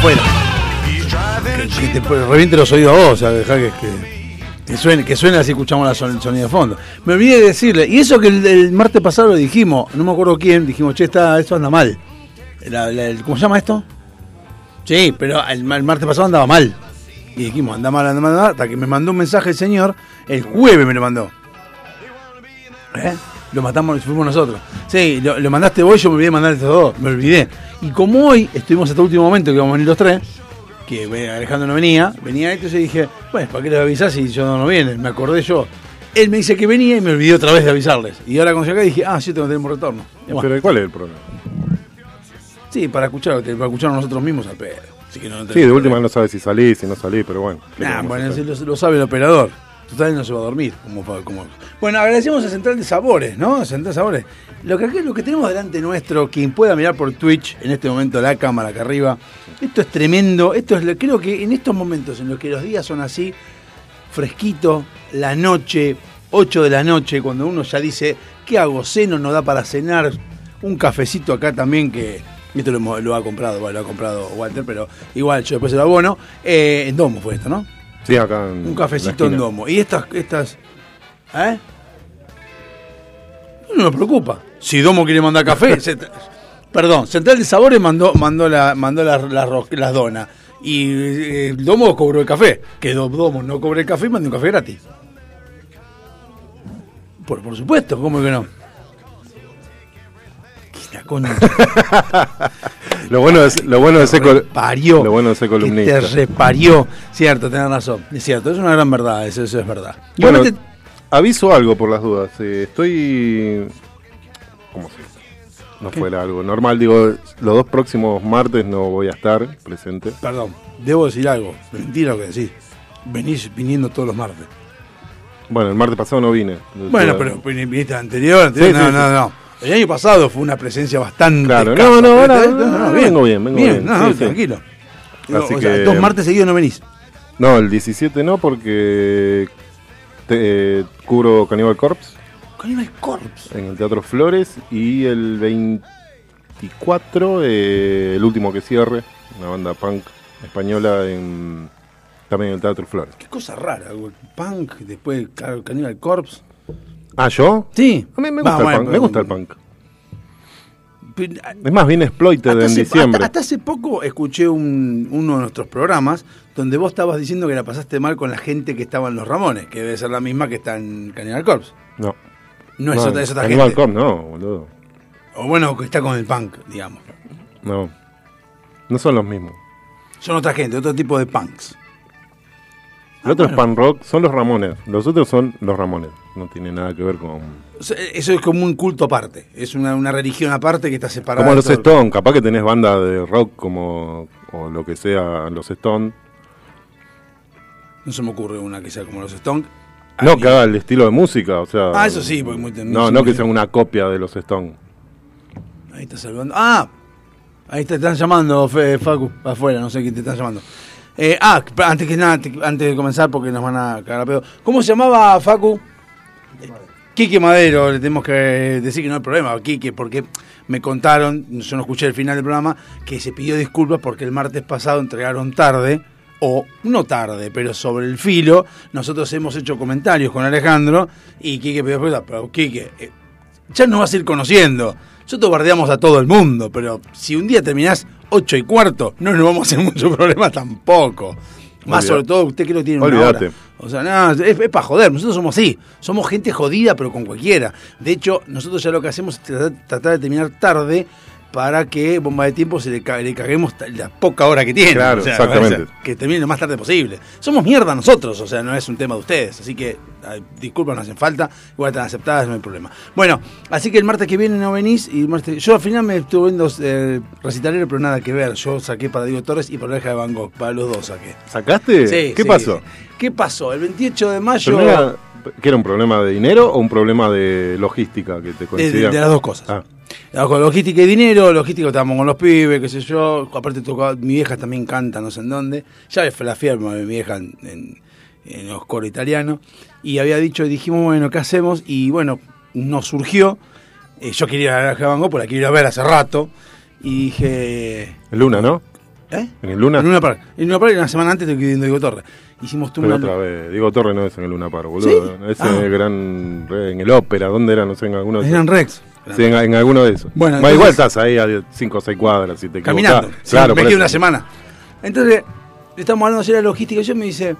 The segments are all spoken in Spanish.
Afuera. Que, te reviente los oídos a vos, o sea, dejá que, que, que suene, que suene así escuchamos la son- el sonido de fondo. Me olvidé de decirle, y eso que el, martes pasado lo dijimos, no me acuerdo quién, dijimos, che, está, esto anda mal. ¿Cómo se llama esto? Sí, pero el, el martes pasado andaba mal. Y dijimos, anda mal, anda mal, anda mal, hasta que me mandó un mensaje el señor, el jueves me lo mandó. ¿Eh? Lo matamos, fuimos nosotros. Sí, lo, lo mandaste vos, yo me olvidé de mandar estos dos, me olvidé. Y como hoy estuvimos hasta el último momento que íbamos a venir los tres, que Alejandro no venía, venía entonces dije, bueno, ¿para qué les avisás si yo no viene? Me acordé yo. Él me dice que venía y me olvidé otra vez de avisarles. Y ahora cuando llegué dije, ah, sí, tengo tenemos retorno. Y bueno, Pero ¿cuál es el problema? sí, para escuchar, para escuchar nosotros mismos al pedo. Así que no Sí, de última no sabe si salís, si no salís, pero bueno. ¿qué Nah, bueno, lo, lo sabe el operador. Total no se va a dormir. Como, como... Bueno, agradecemos a Central de Sabores, ¿no? Central de Sabores. Lo que, lo que tenemos delante nuestro, quien pueda mirar por Twitch, en este momento la cámara acá arriba, esto es tremendo. Esto es, lo- creo que en estos momentos en los que los días son así, fresquito, la noche, 8 de la noche, cuando uno ya dice, ¿qué hago? Ceno, no da para cenar. Un cafecito acá también que... Esto lo, ha comprado, bueno, lo ha comprado Walter, pero igual yo después se lo abono. Eh, en Domo fue esto, ¿no? Sí, acá en Un cafecito en domo. Y estas, estas. ¿Eh? No me preocupa. Si Domo quiere mandar café. se- perdón, Central de Sabores mandó, mandó la, mandó las, donas. Y eh, Domo cobró el café. Que Do- Domo no cobró el café y mandó un café gratis. Por, por supuesto, ¿cómo que no? Lo bueno es, lo bueno de ser reparió. lo bueno de ser que columnista. te reparió. Cierto, tenés razón. Es cierto, es una gran verdad, eso, eso es verdad. Bueno, Igualmente, aviso algo por las dudas. eh, estoy. ¿Cómo si no ¿Qué? fuera algo normal? Digo, los dos próximos martes no voy a estar presente. perdón, debo decir algo. Mentira lo que decís. Venís viniendo todos los martes. Bueno, el martes pasado no vine. Bueno, pero viniste anterior, anterior. Sí, no, sí, no, sí. no. El año pasado fue una presencia bastante. Claro, escasa. no, no, ahora- Pero, no, vengo bien, vengo bien, No, no, tranquilo. Así o sea, que- dos martes seguidos no venís. No, el 17 no, porque te- eh, cubro Cannibal Corpse Cannibal Corpse. en el Teatro Flores y el 24, eh, el último que cierre, una banda punk española en, también en el Teatro Flores. Qué cosa rara, güey. Punk, después claro, Cannibal Corpse. Ah, ¿yo? Sí. A mí me Va, bueno, gusta el punk. Es más, viene Exploited en hace, diciembre. hasta- hasta hace poco escuché un- uno de nuestros programas donde vos estabas diciendo que la pasaste mal con la gente que estaba en Los Ramones, que debe ser la misma que está en Cannibal Corpse. No. No, es otra, es otra Cannibal gente. Corpse, no, boludo. O bueno, que está con el punk, digamos. No. No son los mismos. Son otra gente, otro tipo de punks. El otro Ah, bueno. es pan rock, son los Ramones. Los otros son los Ramones. No tiene nada que ver con. Eso es como un culto aparte, es una, una religión aparte que está separada. Como los. Stones, capaz que tenés banda de rock como. o lo que sea, los Stones. No se me ocurre una que sea como los Stones. No, que haga el estilo de música, o sea. Ah, eso sí, porque muy- No, no que sea una copia de los Stones. Ahí está saludando. Ah, ahí te están llamando, Facu, afuera, no sé quién te están llamando. Eh, ah, antes que nada, te- antes de comenzar, porque nos van a cagar a pedo. ¿Cómo se llamaba Facu? Quique Madero, le tenemos que decir que no hay problema, Quique, porque me contaron, yo no escuché el final del programa, que se pidió disculpas porque el martes pasado entregaron tarde, o no tarde, pero sobre el filo, nosotros hemos hecho comentarios con Alejandro y Quique pidió disculpas, pero Quique, eh, ya nos vas a ir conociendo. Nosotros bardeamos a todo el mundo, pero si un día terminás 8 y cuarto, no nos vamos a hacer mucho problema tampoco. Más Olvidate. sobre todo usted que lo tiene una Olvídate. hora. O sea, no, es, para joder. Nosotros somos así. Somos gente jodida, pero con cualquiera. De hecho, nosotros ya lo que hacemos es tratar, tratar de terminar tarde para que Bomba de Tiempo se le, le caguemos la poca hora que tiene. Claro, O sea, exactamente. que termine lo más tarde posible. Somos mierda nosotros, o sea, no es un tema de ustedes. Así que ay, disculpas, no hacen falta. Igual están aceptadas, no hay problema. Bueno, así que el martes que viene no venís. y martes- Yo al final me estuve viendo eh, recitalero, pero nada que ver. Yo saqué para Diego Torres y para Oreja de Van Gogh. Para los dos saqué. ¿Sacaste? Sí, ¿Qué sí. pasó? ¿Qué pasó? El 28 de mayo. ¿Pero no era, ¿Que era un problema de dinero o un problema de logística que te De, de- coincidía? de las dos cosas. Ah. La- Con logística y dinero, logística estábamos con los pibes, qué sé yo. Aparte tocaba, mi vieja también canta, no sé en dónde. Ya fue la firma de mi vieja en, en, en los coros italianos. Y había dicho, dijimos, bueno, ¿qué hacemos? Y bueno, nos surgió. eh, yo quería ir a la Van Gogh, porque la quiero ir a ver hace rato. Y dije, En Luna, ¿no? ¿eh? ¿En el Luna? En Luna Park. En Luna Park, una semana antes estoy viendo Diego Torres. Hicimos tú una. otra vez. Diego Torre no es en el Luna Par, boludo. ¿Sí? Es Ah. en el gran. en el ópera. ¿Dónde era? No sé, en alguno de Eran esos. Rex. Sí, en, en alguno de esos. Bueno, igual estás ahí a 5 o 6 cuadras si te caminando. Sí, claro, me eso. una semana. Entonces, le estamos hablando de la logística. Y yo me dice,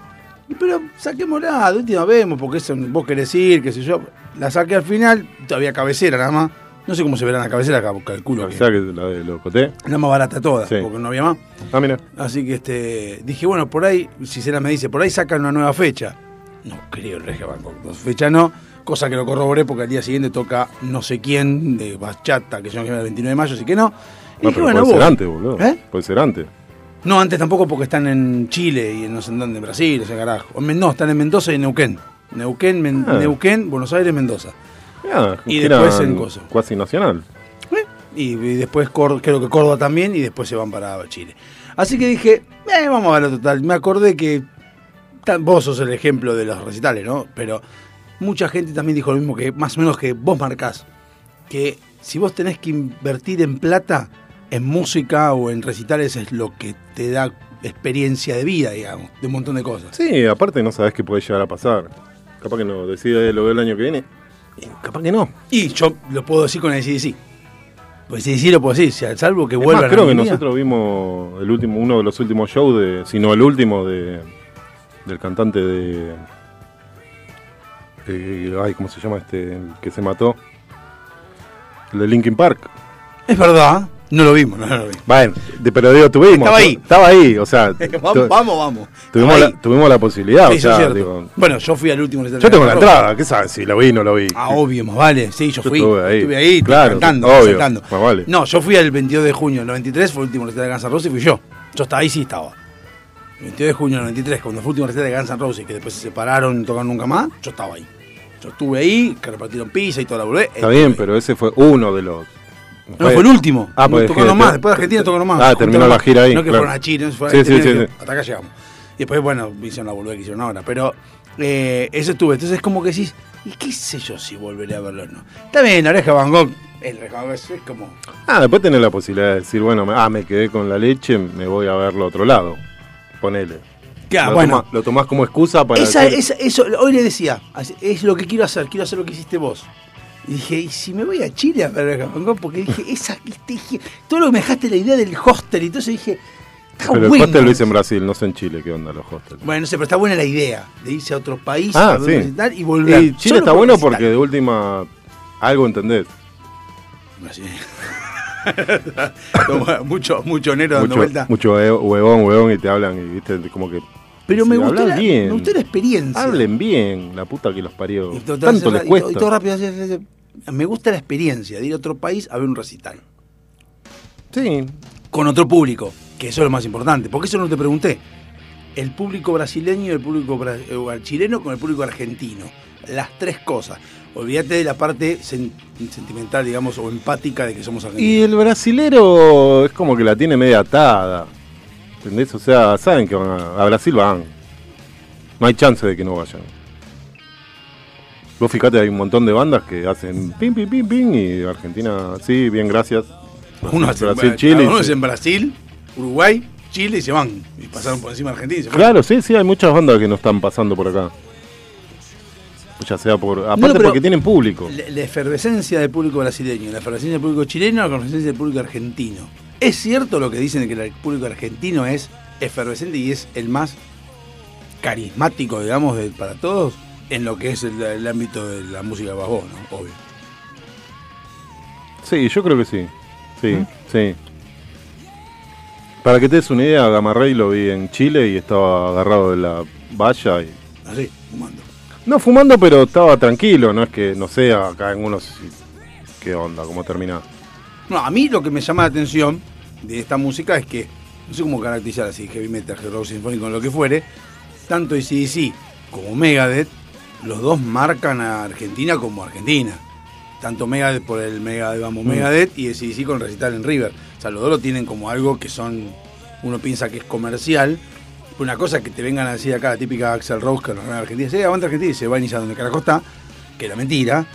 pero saquémosla, de última vemos, porque eso vos querés ir, qué sé yo. La saqué al final, todavía cabecera nada más. No sé cómo se verá en la cabecera, cal- calculo O que sea que la de Locoté. la más barata toda, Sí. porque no había más. Ah, mira. Así que este dije, bueno, por ahí, si será me dice, por ahí sacan una nueva fecha. No creo el Regia Bangkok, no, fecha no, cosa que lo corroboré porque al día siguiente toca no sé quién de bachata, que no sé, el 29 de mayo, así que no. Y No, dije, pero bueno, puede ser antes, boludo. ¿Eh? Puede ser antes. No, antes tampoco porque están en Chile y en no sé dónde, en Brasil, o sea, carajo. No, están en Mendoza y en Neuquén. Neuquén, Men- Ah. Neuquén, Buenos Aires, Mendoza. Ah, Y después en coso. Cuasi nacional. Eh, Y, y después Cor- creo que Córdoba también y después se van para Chile. Así que dije, eh, vamos a ver total. Me acordé que vos sos el ejemplo de los recitales, ¿no? Pero mucha gente también dijo lo mismo que más o menos que vos marcás. Que si vos tenés que invertir en plata, en música o en recitales es lo que te da experiencia de vida, digamos, de un montón de cosas. Sí, aparte no sabes qué puede llegar a pasar. Capaz que no decide lo del año que viene. Y capaz que no. Y yo lo puedo decir con el CDC. Pues CDC lo puedo decir, salvo que más, creo que nosotros vimos el último, uno de los últimos shows de, si no el último de del cantante de, de- ay, ¿cómo se llama este? El que se mató. El de Linkin Park. Es verdad, no lo vimos, no, lo vimos. Bueno, de- pero digo, tuvimos. Estaba ahí. Estaba ahí, o sea. vamos, vamos, vamos. Tuvimos la, tuvimos la posibilidad, Sí, o sea, digo, Bueno, yo fui al último recital Yo tengo la entrada, ¿qué sabes? Si lo vi, no lo vi. Ah, obvio, más vale. Sí, yo Yo fui. estuve ahí. Estuve ahí, Claro, cantando, obvio, más vale. No, yo fui el 22 de junio del 93, fue el último recital de Guns N' Roses y fui yo. Yo estaba ahí, sí estaba. El 22 de junio del 93, cuando fue el último recital de Guns N' Roses, que después se separaron y no tocaron nunca más, yo estaba ahí. Yo estuve ahí, que repartieron pizza y toda la boludez. Está bien, pero ese fue uno de los. No, fue el último. Ah, no pues tocaron más. Después de Argentina tocaron más. Ah, terminó la gira ahí, No que claro. fueron a Chile, no fue Sí, a sí, sí, que. Hasta acá llegamos. Y después, bueno, hicieron la boludez que hicieron ahora. Pero eh, eso estuve. Entonces es como que decís, ¿y qué sé yo si volveré a verlo o no? Está bien, la oreja Van Gogh. El es, como. Ah, después tenés la posibilidad de decir, bueno, ah, me quedé con la leche, me voy a verlo a otro lado. Ponele. Claro, lo, bueno. lo tomás como excusa para. Esa, decir- esa- eso, hoy le decía, es lo que quiero hacer, quiero hacer lo que hiciste vos. Y dije, ¿y si me voy a Chile a Gogh? Porque dije, esa, viste, dije, todo lo que me dejaste la idea del hostel, y entonces dije, está Pero el hostel lo hice en Brasil, no sé en Chile qué onda los hostels. Bueno, no sé, pero está buena la idea de irse a otro país Ah, sí. recital y volver. Y Chile Solo está bueno porque de última algo entendés. Así. Mucho, mucho negro dando Mucho, vuelta. mucho hue- huevón, huevón y te hablan y viste como que. Pero me hablan la, bien. me gustó la experiencia. Hablen bien, la puta que los parió. Y todo- Tanto les cuesta. y todo rápido. Me gusta la experiencia de ir a otro país a ver un recital. Sí, Con otro público, que eso es lo más importante. Porque eso no te pregunté. El público brasileño el público bra- chileno con el público argentino. Las tres cosas. Olvídate de la parte sen- sentimental, digamos, o empática de que somos Y argentinos. el brasilero es como que la tiene media atada. ¿Entendés? O sea, saben que van a, a Brasil van. No hay chance de que no vayan. Vos fíjate, hay un montón de bandas que hacen pim, pim, pim, pim, y Argentina, sí, bien, gracias. Uno es en, Brasil, Chile. uno y es en Brasil, Uruguay, Chile y se van. Y pasaron por encima de Argentina y se. Claro, sí, sí, hay muchas bandas que no están pasando por acá. Ya sea por. Aparte porque tienen público. La, la efervescencia del público brasileño, la efervescencia del público chileno, la efervescencia del público argentino. ¿Es cierto lo que dicen de que el público argentino es efervescente y es el más carismático, digamos, de- para todos en lo que es el, el ámbito de la música bajo, ¿no? Obvio. Sí, yo creo que sí. Sí, ¿Mm? sí. Para que te des una idea, Gamarrey lo vi en Chile y estaba agarrado de la valla y. Así, fumando. No fumando, pero estaba tranquilo, no es que, no sé, acá en unos. ¿Qué onda? ¿Cómo termina? No, a mí lo que me llama la atención de esta música es que, no sé cómo caracterizar así, heavy metal, heavy rock sinfónico, lo que fuere, tanto ACDC como Megadeth, los dos marcan a Argentina como Argentina. Tanto Megadeth por el Megadeth, vamos, Mm. Megadeth, y ACDC con recital en River. O sea, los dos lo tienen como algo que son, uno piensa que es comercial. Una cosa es que te vengan a decir acá, la típica Axel Rose que nos gana Argentina, sí, aguanta Argentina y se va a iniciar donde carajo está, que era mentira.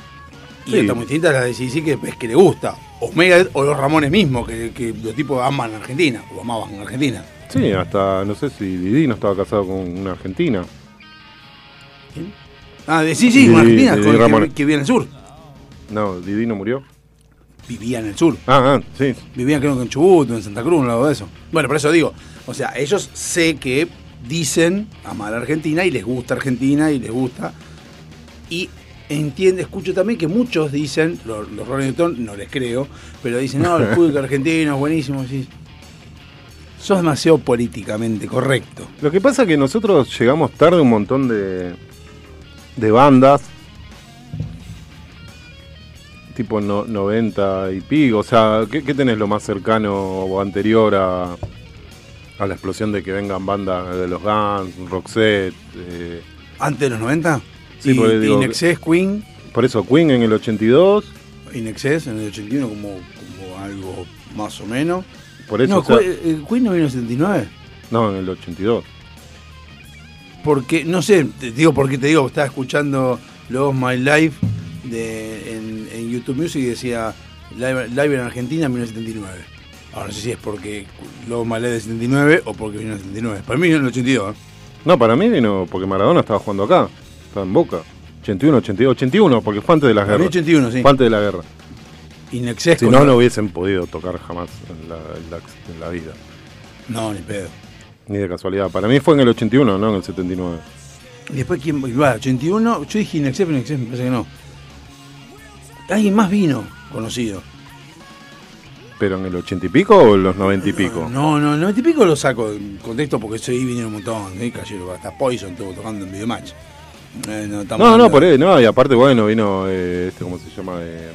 Y Sí. esta muy distinta es la de ACDC que es que le gusta. O Megadeth o los Ramones mismos, que, que los tipos aman a Argentina, o amaban a Argentina. Sí, hasta no sé si Didi no estaba casado con una argentina. Ah, de, sí, sí, Didi- Argentina, Didi con- que, que vivía en el sur. No, Didi no murió. Vivía en el sur. Ah, ah, sí. Vivían creo que en Chubut, en Santa Cruz, un lado de eso. Bueno, por eso digo, o sea, ellos sé que dicen amar a Argentina y les gusta Argentina y les gusta. Y entiende, escucho también que muchos dicen, los, los Rolling Stones, no les creo, pero dicen, no, el público argentino es buenísimo. Sí. Sos demasiado políticamente correcto. Lo que pasa es que nosotros llegamos tarde un montón de, de bandas, tipo no, 90 y pico. O sea, ¿qué, qué tenés lo más cercano o anterior a, a la explosión de que vengan bandas de los Guns, Roxette? eh, Antes de los 90, Sí, y, porque digo- Inexcess, Queen, por eso Queen en el 82, Inexcess en el 81 como, como algo más o menos. por eso, no, o sea, Queen- eh, no vino en el 79. no, en el 82. Porque, no sé, te digo porque te digo, estaba escuchando Love My Life de, en, en YouTube Music y decía Live, live en Argentina en 1979. Ahora no sé si es porque Love My Life de 79 o porque vino en el 79. Para mí vino en el 82. ¿eh? No, para mí vino porque Maradona estaba jugando acá, estaba en Boca. 81, 82, 81, porque fue antes de la guerra. 81, sí. Fue antes de la guerra. Inexcess Si no, no hubiesen podido tocar jamás en la, en la- en la vida. No, ni pedo. Ni de casualidad. Para mí fue en el 81, no en el 79. Y después, ¿quién va? 81. Yo dije Inexcess, pero Inexcess me parece que no. Alguien más vino conocido. ¿Pero en el ochenta y pico o en los noventa y pico? No, no, el 90 y pico lo saco en contexto porque eso ahí vinieron un montón. ¿eh? Cayeron hasta Poison estuvo tocando en Videomatch. Eh, no, No, por ahí, no, y aparte, bueno, vino, eh, este, ¿cómo se llama? Eh,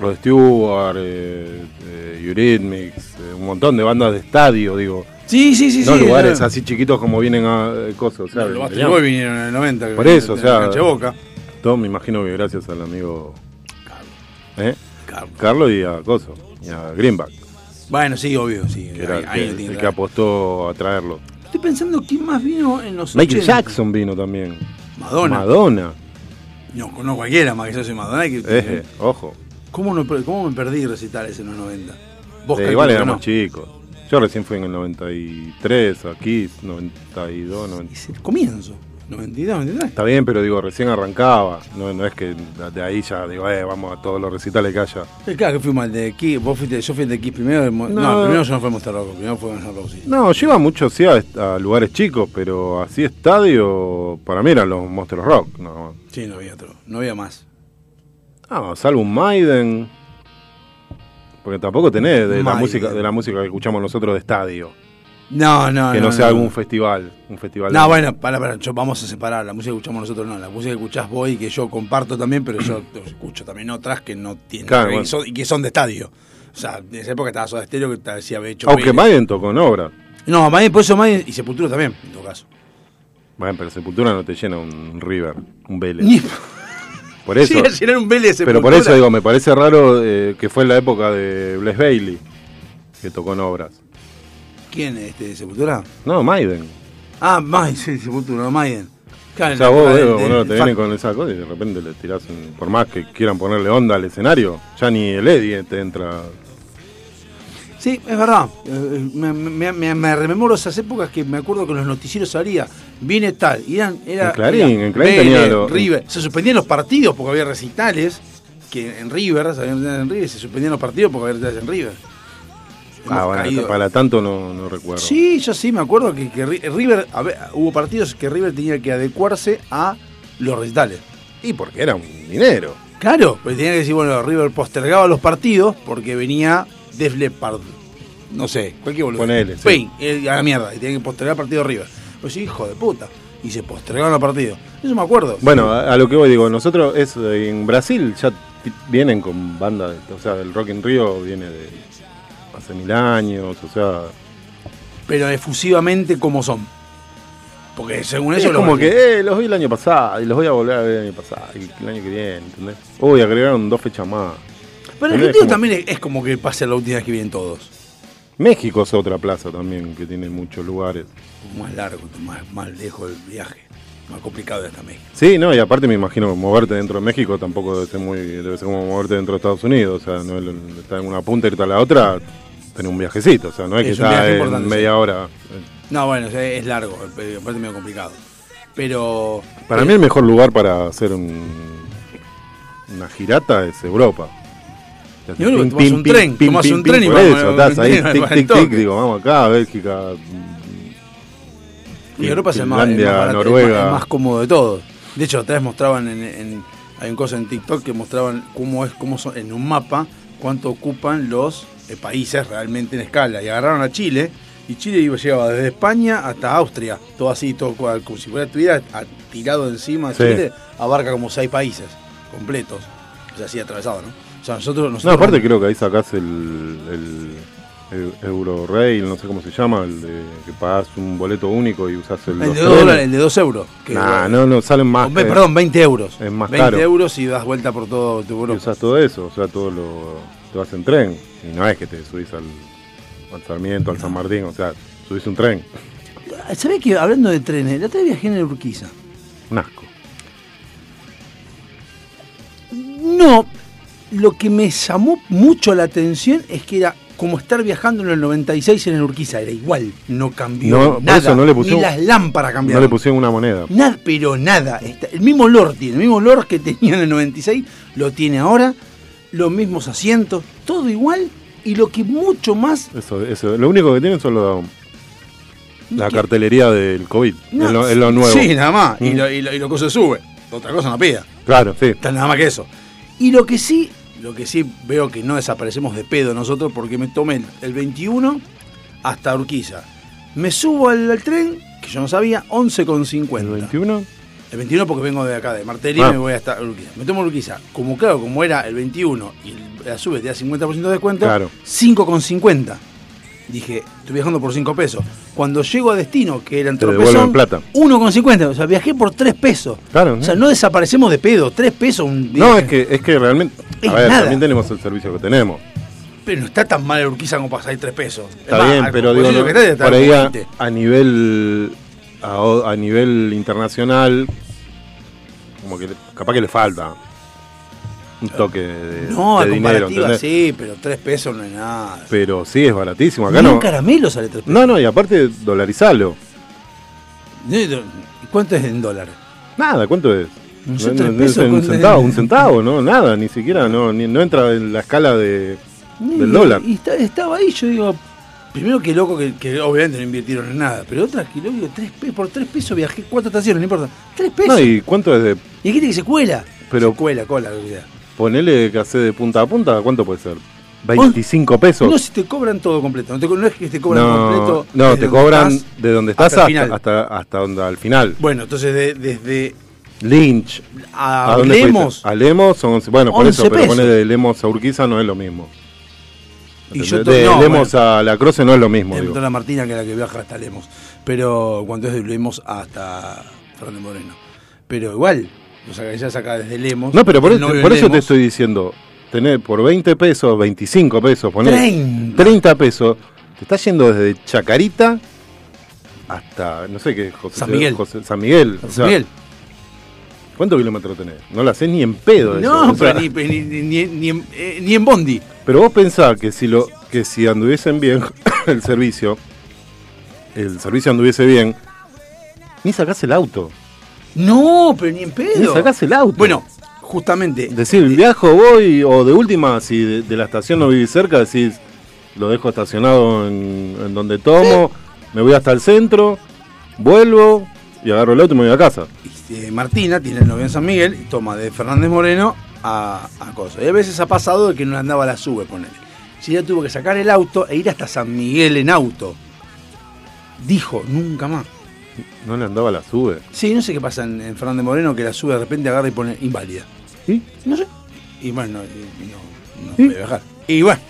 Rod Stewart, eh, eh, Eurythmics, eh, un montón de bandas de estadio, digo. Sí, sí, sí, no sí. lugares así chiquitos como vienen a eh, cosas, o sea, No, los Boys vinieron en el 90. que Por eso, o en sea, Boca. todo me imagino que gracias al amigo ¿eh? Carlos. Carlos y a Coso, y a Greenback, Bueno, sí, obvio, sí. que era ahí- el ahí que, el que apostó a traerlo. Estoy pensando quién más vino en los Michael 80. Jackson vino también. Madonna. Madonna. No, no cualquiera más que yo soy Madonna. que- Eje, ojo. ¿Cómo, no, ¿Cómo me perdí recitales en los 90? Vos Eh, igual éramos no. chicos. Yo recién fui en el 93, aquí 92, 90. Es el comienzo. 92, 93. Está bien, pero digo, recién arrancaba. No, no es que de ahí ya digo, eh, vamos a todos los recitales que haya. Eh, Claro que fuimos al de Kiss. Vos fuiste, yo fui al de Kiss primero. No, No. primero yo no fui a Monster Rock. Primero fue a Monster Rock, sí. No, yo iba mucho sí a, a lugares chicos, pero así estadio, para mí eran los Monster Rock. No, Sí, no había otro. No había más. Ah, salvo un Maiden. Porque tampoco tenés de la música de la música que escuchamos nosotros de estadio. No, no, que no, no. sea no. algún festival. Un festival No, de- bueno, para, para, yo, vamos a separar. La música que escuchamos nosotros no. La música que escuchás vos y que yo comparto también, pero yo escucho también otras que no tienen. Claro, bueno. son, y que son de estadio. O sea, en esa época estaba Soda Stereo que te decía había hecho. Aunque. Maiden tocó en obra. No, Maiden, por eso Maiden y Sepultura también, en todo caso. Bueno, pero Sepultura no te llena un River, un Vélez. Ni Por eso. a llenar un Vélez Pero por Sepultura. eso digo, me parece raro eh, que fue en la época de Bless Bailey que tocó en obras. ¿Quién es este Sepultura? No, Maiden. Ah, Maiden, sí, Sepultura, Maiden. Claro, O sea, vos, del- bueno, te vienen con esa cosa y de repente le tirás, un- por más que quieran ponerle onda al escenario, ya ni el Eddie te entra. Sí, es verdad. Eh, Me, me- me- me rememoro esas épocas que me acuerdo que en los noticieros salía, viene tal, y eran, era, En Clarín, era en Clarín Vélez, tenía lo- River. Se suspendían los partidos porque había recitales, que en River, en River, se suspendían los partidos porque había recitales en River. Ah, bueno, para tanto no, no recuerdo. Sí, yo sí me acuerdo que, que Ri- River, a ver, hubo partidos que River tenía que adecuarse a los recitales. Y porque era un dinero. Claro, pues tenía que decir, bueno, River postergaba los partidos porque venía Def Leppard. No sé, cualquier boludo. Ponele, sí. A la mierda, y tenía que postergar partido de River. Pues hijo de puta. Y se postergaron los partidos. Eso me acuerdo. Bueno, a, a lo que voy, digo, nosotros es en Brasil ya vienen con bandas, o sea, el Rock in Rio viene de hace mil años, o sea, Pero efusivamente como son. Porque según es eso lo como que eh, los vi el año pasado y los voy a volver a ver el año pasado y el año que viene, ¿entendés? Uy, agregaron dos fechas más. Pero el argentino Como- también es, es como que pase la última vez que vienen todos. México es otra plaza también que tiene muchos lugares. Más largo, más, más lejos del viaje. Más complicado de hasta México. Sí, no, y aparte me imagino que moverte dentro de México tampoco debe ser muy, debe ser como moverte dentro de Estados Unidos, o sea, no es estar en una punta y irte a la otra, tener un viajecito, o sea, no es, Es que está en media sí. hora. No, bueno, es, largo, eh, aparte medio complicado. Pero. Para mí el mejor lugar para hacer un, una girata es Europa. Y bueno, tomás un tren, tomás un tren y por eso, vamos, estás ahí, tic, tic, tic, digo, vamos acá, Bélgica, Y Europa es el más, Noruega. cómodo de todos. De hecho, otra vez mostraban en, en- hay un cosa en TikTok que mostraban cómo es, cómo son, en un mapa, cuánto ocupan los eh, países realmente en escala. Y agarraron a Chile, y Chile iba, llegaba desde España hasta Austria, todo así, todo cual, como si fuera estuviera tirado encima de Sí. Chile, abarca como seis países completos. O sea, así atravesado, ¿no? O sea, nosotros, No, aparte creo que ahí sacás el, el, Eurorail, no sé cómo se llama, el de que pagás un boleto único y usás el, de 2 trenes. dólares, el de 2 euros. que- Nah, no, no, salen más. Ve- eh, perdón, 20 euros. es más 20 caro. euros y das vuelta por todo tu y Europa. usás todo eso, o sea, todo lo. Te vas en tren. Y no es que te subís al, al Sarmiento, al San Martín, o sea, subís un tren. ¿Sabés que hablando de trenes, la otra vez viajé en el Urquiza? Un asco. No, lo que me llamó mucho la atención es que era como estar viajando en el 96 en el Urquiza, era igual, no cambió No, nada, eso no le pusieron- ni las lámparas No cambiaron. le pusieron una moneda. Nada, pero nada. El mismo olor tiene, el mismo olor que tenía en el 96, lo tiene ahora, los mismos asientos, todo igual, y lo que mucho más... Eso, eso. Lo único que tienen son los, la ¿Qué? cartelería del COVID. No, es, lo, es lo nuevo. Sí, nada más, y, Mm. lo, y, lo, y lo que se sube, otra cosa no pida. Claro, sí. Está nada más que eso. Y lo que sí, lo que sí veo que no desaparecemos de pedo nosotros porque me tomé el, el 21 hasta Urquiza. Me subo al, al tren, que yo no sabía, 11,50. ¿El 21? El 21 porque vengo de acá, de Martelli, Ah. me voy hasta Urquiza. Me tomo Urquiza. Como claro, como era el 21 y la sube te da 50% de descuento, Claro. 5,50. Dije, estoy viajando por 5 pesos. Cuando llego a destino, que era en Tropezón, plata. 1,50. O sea, viajé por 3 pesos. Claro, O sea, ¿no? no desaparecemos de pedo. 3 pesos un No, viaje. es que, es que realmente. Es a ver, nada. también tenemos el servicio que tenemos. Pero no está tan mal el Urquiza como para salir 3 pesos. Es Está bien, pero digo, no, que está, está por ahí como a, 20. a nivel a, a nivel internacional, como que capaz que le falta un toque de, No, de a dinero, sí, pero 3 pesos no es nada. Pero sí es baratísimo. Acá Ni no. un caramelo sale 3 pesos. No, no, y aparte dolarizalo. ¿Y ¿Cuánto es en dólares? Nada, ¿cuánto es? No sé, No, tres no, pesos es un centavo, un centavo, no, nada, ni siquiera, no, ni- no entra en la escala de, del Y- dólar. Y está- estaba ahí, yo digo, primero que loco que, que obviamente no invirtieron en nada, pero otra que digo, tres por 3 pesos viajé cuatro estaciones, no importa. 3 pesos. No, y... y cuánto es de, hay gente que se cuela. Pero- se cuela, cola, lo que sea. ponele que hace de punta a punta, ¿cuánto puede ser? 25 pesos. No, si te cobran todo completo. No, te no es que te cobran No, completo. no, te cobran estás. de donde estás hasta hasta, hasta, hasta, donde, al final. Bueno, entonces de- desde Lynch. a? Lemos A Lemos son 11. Bueno, por 11 eso, pero poner de Lemos a Urquiza no es lo mismo. Y de no, Lemos a La Croce no es lo mismo. Preguntó la Martina, que es la que viaja hasta Lemos. Pero cuando es de Lemos hasta Fernández Moreno. Pero igual, o sea, ya saca desde Lemos. No, pero por, por eso te estoy diciendo, tener por 20 pesos, 25 pesos, poner 30. 30 pesos, te está yendo desde Chacarita hasta, no sé qué, José, San Miguel. José- San Miguel. o sea, Miguel. ¿Cuántos kilómetros tenés? No la sé ni en pedo. eso, No, o sea, pero ni, ni, ni, ni- ni en, eh, ni en Bondi. Pero vos pensás que si lo que si anduviesen bien el servicio, el servicio anduviese bien, ni sacás el auto. No, pero ni en Ni pedo. sacás el auto. Bueno, justamente. decir, viajo, voy, o de última, si de, de la estación no vivís cerca, decís, lo dejo estacionado en, en donde tomo, me voy hasta el centro, vuelvo y agarro el auto y me voy a casa. eh, Martina tiene el novio en San Miguel y toma de Fernández Moreno a, a Cosa. Y a veces ha pasado de que no le andaba a la sube, ponele. Si ella tuvo que sacar el auto e ir hasta San Miguel en auto. Dijo, nunca más. No le andaba la sube. Sí, no sé qué pasa en, en Fernández Moreno que la sube de repente agarra y pone inválida. ¿Sí? No sé. Y bueno, no, y no, no ¿Sí? puede viajar. Y bueno,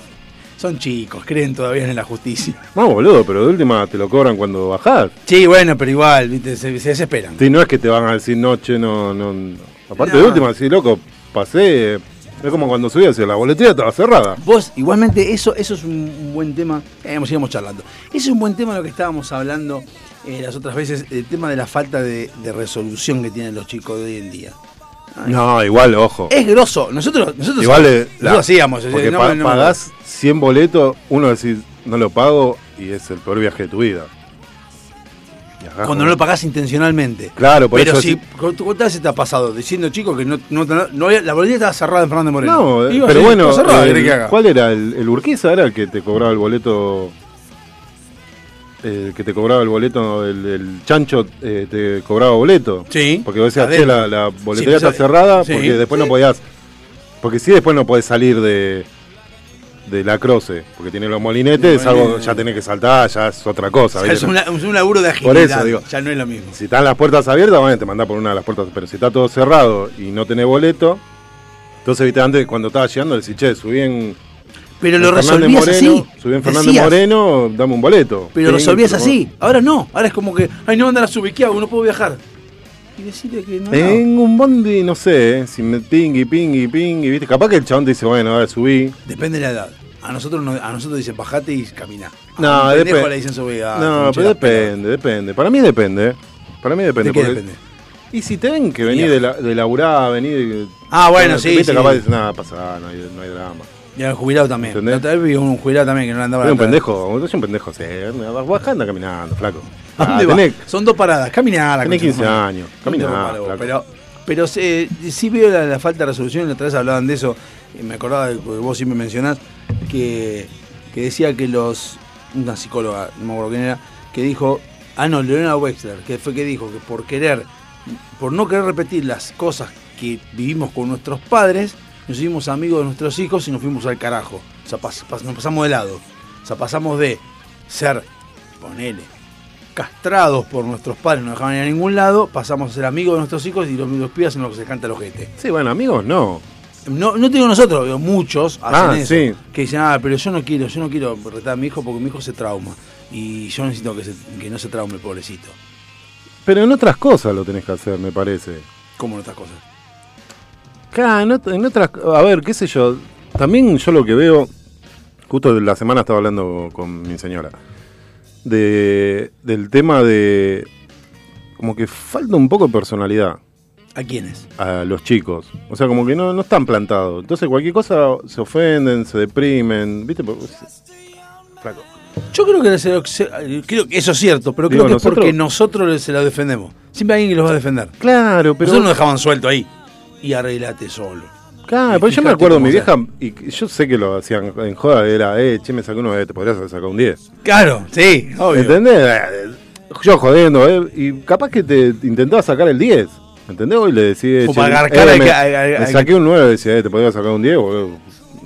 son chicos, creen todavía en la justicia. No, boludo, pero de última te lo cobran cuando bajás. Sí, bueno, pero igual, ¿viste? Se, se desesperan. Sí, no es que te van a decir noche, no, no. no. Aparte No. de última, sí, loco, pasé. Es como cuando subí hacia la boletería estaba cerrada. Vos, igualmente, eso, eso es un, buen tema. Eh, sigamos charlando. Eso es un buen tema de lo que estábamos hablando eh, las otras veces, el tema de la falta de, de resolución que tienen los chicos de hoy en día. Ay. No, igual, ojo. Es grosso. Nosotros, nosotros, Igual nosotros hacíamos. Porque no, pa- no- pagás 100 boletos, uno decís, no lo pago y es el peor viaje de tu vida. Viajás Cuando con- no lo pagás intencionalmente. Claro, por Pero eso si, sí. ¿cu- ¿cuántas veces te ha pasado diciendo, chicos, que no, no, no había- la boletera estaba cerrada en Fernández Moreno? No, Iba pero bueno, cerrada, el-. ¿cuál era? ¿El, el Urquiza era el que te cobraba el boleto? El que te cobraba el boleto, el, el chancho eh, te cobraba boleto. Sí. Porque vos decías, che, la, la boletería Sí, está cerrada sí, porque después sí. no podías. Porque sí, después no podés salir de, de la croce, porque tiene los molinetes, es algo, ya tenés que saltar, ya es otra cosa. O sea, ¿viste? es, una- es un laburo de Por agilidad. eso digo. Ya no es lo mismo. Si están las puertas abiertas, bueno, te mandás por una de las puertas, pero si está todo cerrado y no tenés boleto, entonces viste antes cuando estaba llegando le decís, che, subí en, Pero lo resolvías Moreno, así. subí en Fernández Decías, Moreno, dame un boleto. Pero lo resolvías así. Ahora no. Ahora es como que, ay, no andan a subir, ¿qué hago? No puedo viajar. Y decirle que no. En un bondi, no sé, eh, si me pingui, pingui, pingui, viste, capaz que el chabón te dice, bueno, a ver, subí. Depende de la edad. A nosotros, no- a nosotros dicen bajate y camina. No, a un pendejo depe- le dicen subí. ah, no, pero depende, depende. Para mí depende, eh. Para mí depende. ¿De qué depende? Y si te ven que venís de, la, de laburar, de... Ah, bueno, sí, capaz nada, pasa, no hay, no hay drama. Y al jubilado también. ¿Entendés? La otra vez vi un jubilado también que no andaba Era un pendejo, yo soy un pendejo, sí, bajá anda caminando, flaco. ¿A Ah, dónde va? tenés- Son dos paradas. Concha de 15 tu madre. años, flaco. Pero, pero sí, sí veo la, la falta de resolución. La otra vez hablaban de eso. y me acordaba de que vos siempre mencionás que, que decía que los. Una psicóloga, no me acuerdo quién era, que dijo. Ah, no, Leonora Wexler, que fue que dijo que por querer. Por no querer repetir las cosas que vivimos con nuestros padres, nos hicimos amigos de nuestros hijos y nos fuimos al carajo. O sea, pas- pas- nos pasamos de lado. O sea, pasamos de ser, ponele, castrados por nuestros padres, no dejaban ir a ningún lado, pasamos a ser amigos de nuestros hijos y los, los pibes en lo que se canta el ojete. Sí, bueno, amigos, no. No, no digo nosotros, digo, muchos hacen Ah, eso. sí. Que dicen, ah, pero yo no quiero, yo no quiero retar a mi hijo porque mi hijo se trauma. Y yo necesito que, se- que no se traume, pobrecito. Pero en otras cosas lo tenés que hacer, me parece. Como en otras cosas. Claro, en, ot- en otras. A ver, qué sé yo. También yo lo que veo. Justo la semana estaba hablando con mi señora. De, del tema de. Como que falta un poco de personalidad ¿A quiénes? a los chicos. O sea, como que no, no están plantados. Entonces, cualquier cosa se ofenden, se deprimen. ¿Viste? Flaco. Yo creo que, se- creo que eso es cierto, pero Digo, creo que es nosotros- porque nosotros se lo defendemos. Siempre hay alguien que los va a defender. Claro, pero. Nosotros nos dejaban suelto ahí. Y arreglate solo. Claro, pero yo me acuerdo, mi vieja, y yo sé que lo hacían en joda, era, eh, che, me saqué uno, te podrías haber sacado un 10. Claro, sí, obvio. ¿Entendés? Yo jodiendo, ¿eh? Y capaz que te intentaba sacar el 10. ¿Entendés? Y le decía. O che, eh, me, me saqué un 9, decía, eh, te podía sacar un 10, boludo.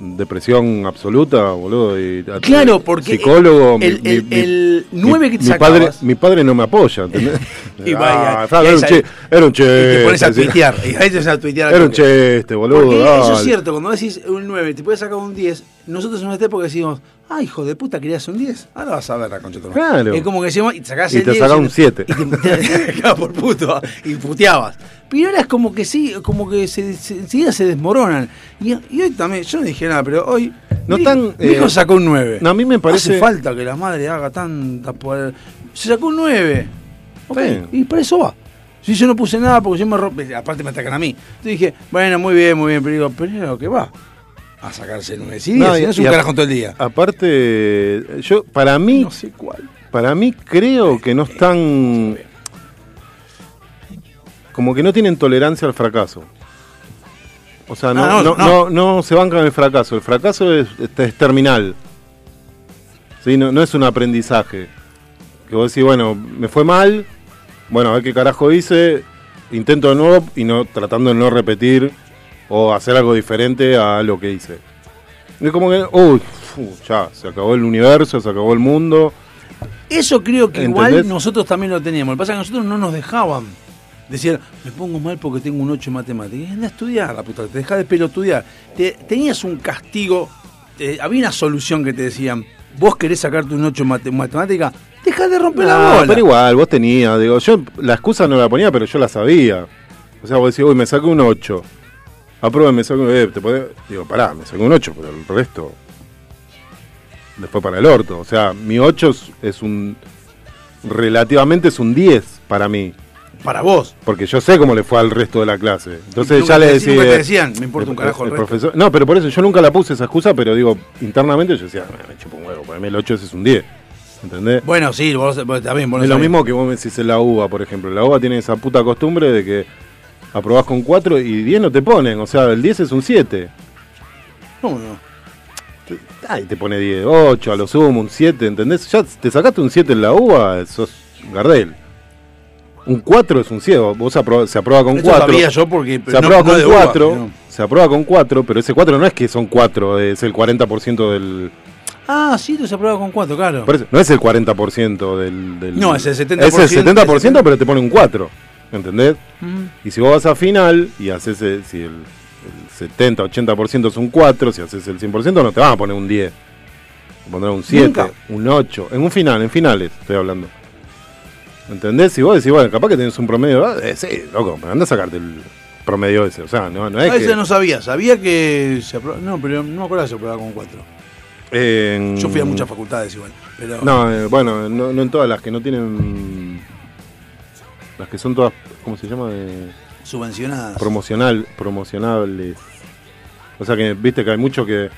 Depresión absoluta, boludo. Y, Claro, porque Psicólogo. el- mi- el- mi- el mi- nueve que te mi padre, mi padre no me apoya, ¿entendés? Y vaya, Ah, y era, un che, era un Y te pones a tuitear. Y a tuitear. Era un chiste, boludo. Porque eso es cierto, cuando decís un 9, te puedes sacar un 10, nosotros en nuestra época decimos, ah, hijo de puta, querías un 10. Ahora vas a ver la concha de tu madre". Claro. Es como que decimos, y te sacás Y el te 10. sacás y un siete. Y te claro, por puto, y puteabas. Pero ahora es como que sí, como que se, se, enseguida se desmoronan. Y, y hoy también, yo no dije nada, pero hoy. No mi, tan, mi hijo eh, sacó un 9. no, a mí me parece- Hace falta que la madre haga tanta poder. Se sacó un 9. Ok, Sí. Y para eso va. Si yo no puse nada porque yo me rompe, aparte me atacan a mí. Entonces dije, bueno, muy bien, muy bien, pero digo, pero es lo que va. A sacarse nueve. Sí, No, y- es un carajo todo el día. Aparte, yo, para mí, No sé cuál. para mí creo que no están. Como que no tienen tolerancia al fracaso. O sea, no, Ah, no, no, no. no- no se bancan el fracaso. El fracaso es, es terminal. ¿Sí? No, no es un aprendizaje. Que vos decís, bueno, me fue mal. Bueno, a ver qué carajo hice. Intento de nuevo y no tratando de no repetir o hacer algo diferente a lo que hice. Es como que, uy, ya, se acabó el universo, se acabó el mundo. Eso creo que igual nosotros también lo teníamos. Lo que pasa es que nosotros no nos dejaban. Decir, me pongo mal porque tengo un 8 en matemáticas. Anda a estudiar, la puta, te dejás de pelo estudiar. Te- tenías un castigo, había una solución que te decían, vos querés sacarte un 8 en mate- matemática, deja de romper la bola. pero igual, vos tenías, digo, yo la excusa no la ponía, pero yo la sabía. O sea, vos decís, uy, me saqué un 8. Aprueba, me saqué un eh, te podés- Digo, pará, me saqué un 8, pero el resto. Después para el orto. O sea, mi 8 es, un. Relativamente es un 10 para mí. Para vos. Porque yo sé cómo le fue al resto de la clase. Entonces ya le decía. nunca te decían, me importa un carajo el resto. profesor. No, pero por eso yo nunca la puse esa excusa, pero digo, internamente yo decía, "Ah, me chupo un huevo, para mí el 8 ese es un 10. ¿Entendés? Bueno, sí, vos, vos también. Vos es lo sabés. mismo que vos me decís en la UBA, por ejemplo. La UBA tiene esa puta costumbre de que aprobás con 4 y 10 no te ponen. O sea, el 10 es un 7. ¿Cómo no? Ay, te pone 10, 8, a lo sumo, un 7, ¿entendés? Ya te sacaste un 7 en la UBA, sos Gardel. Un 4 es un 7, vos se aprueba con Esto 4. sabía yo porque Se aprueba con uva, 4, no. se aprueba con 4, pero ese 4 no es que son 4, es el 40% del... Ah, sí, tú se aprueba con 4, claro. por eso- no es el 40% del, del- No, es el 70%, Es el 70%, es el- pero te pone un 4, ¿entendés? Mm. Y si vos vas a final y haces, si el, el 70, 80% es un 4, si haces el 100% no te van a poner un 10. Te pondrán un 7, Nunca. un 8, en un final, en finales estoy hablando. ¿Entendés? Si vos decís, bueno, capaz que tenés un promedio, ah, eh, sí, loco, pero anda a sacarte el promedio ese. O sea, no, no es A veces que... no sabía, sabía que se aprobaba. No, pero no me acuerdo que se aprobaba con 4. en- Yo fui a muchas facultades igual. Pero No, eh, bueno, no, no en todas las que no tienen... Las que son todas, ¿cómo se llama? De- subvencionadas. promocional, promocionables. O sea que viste que hay mucho que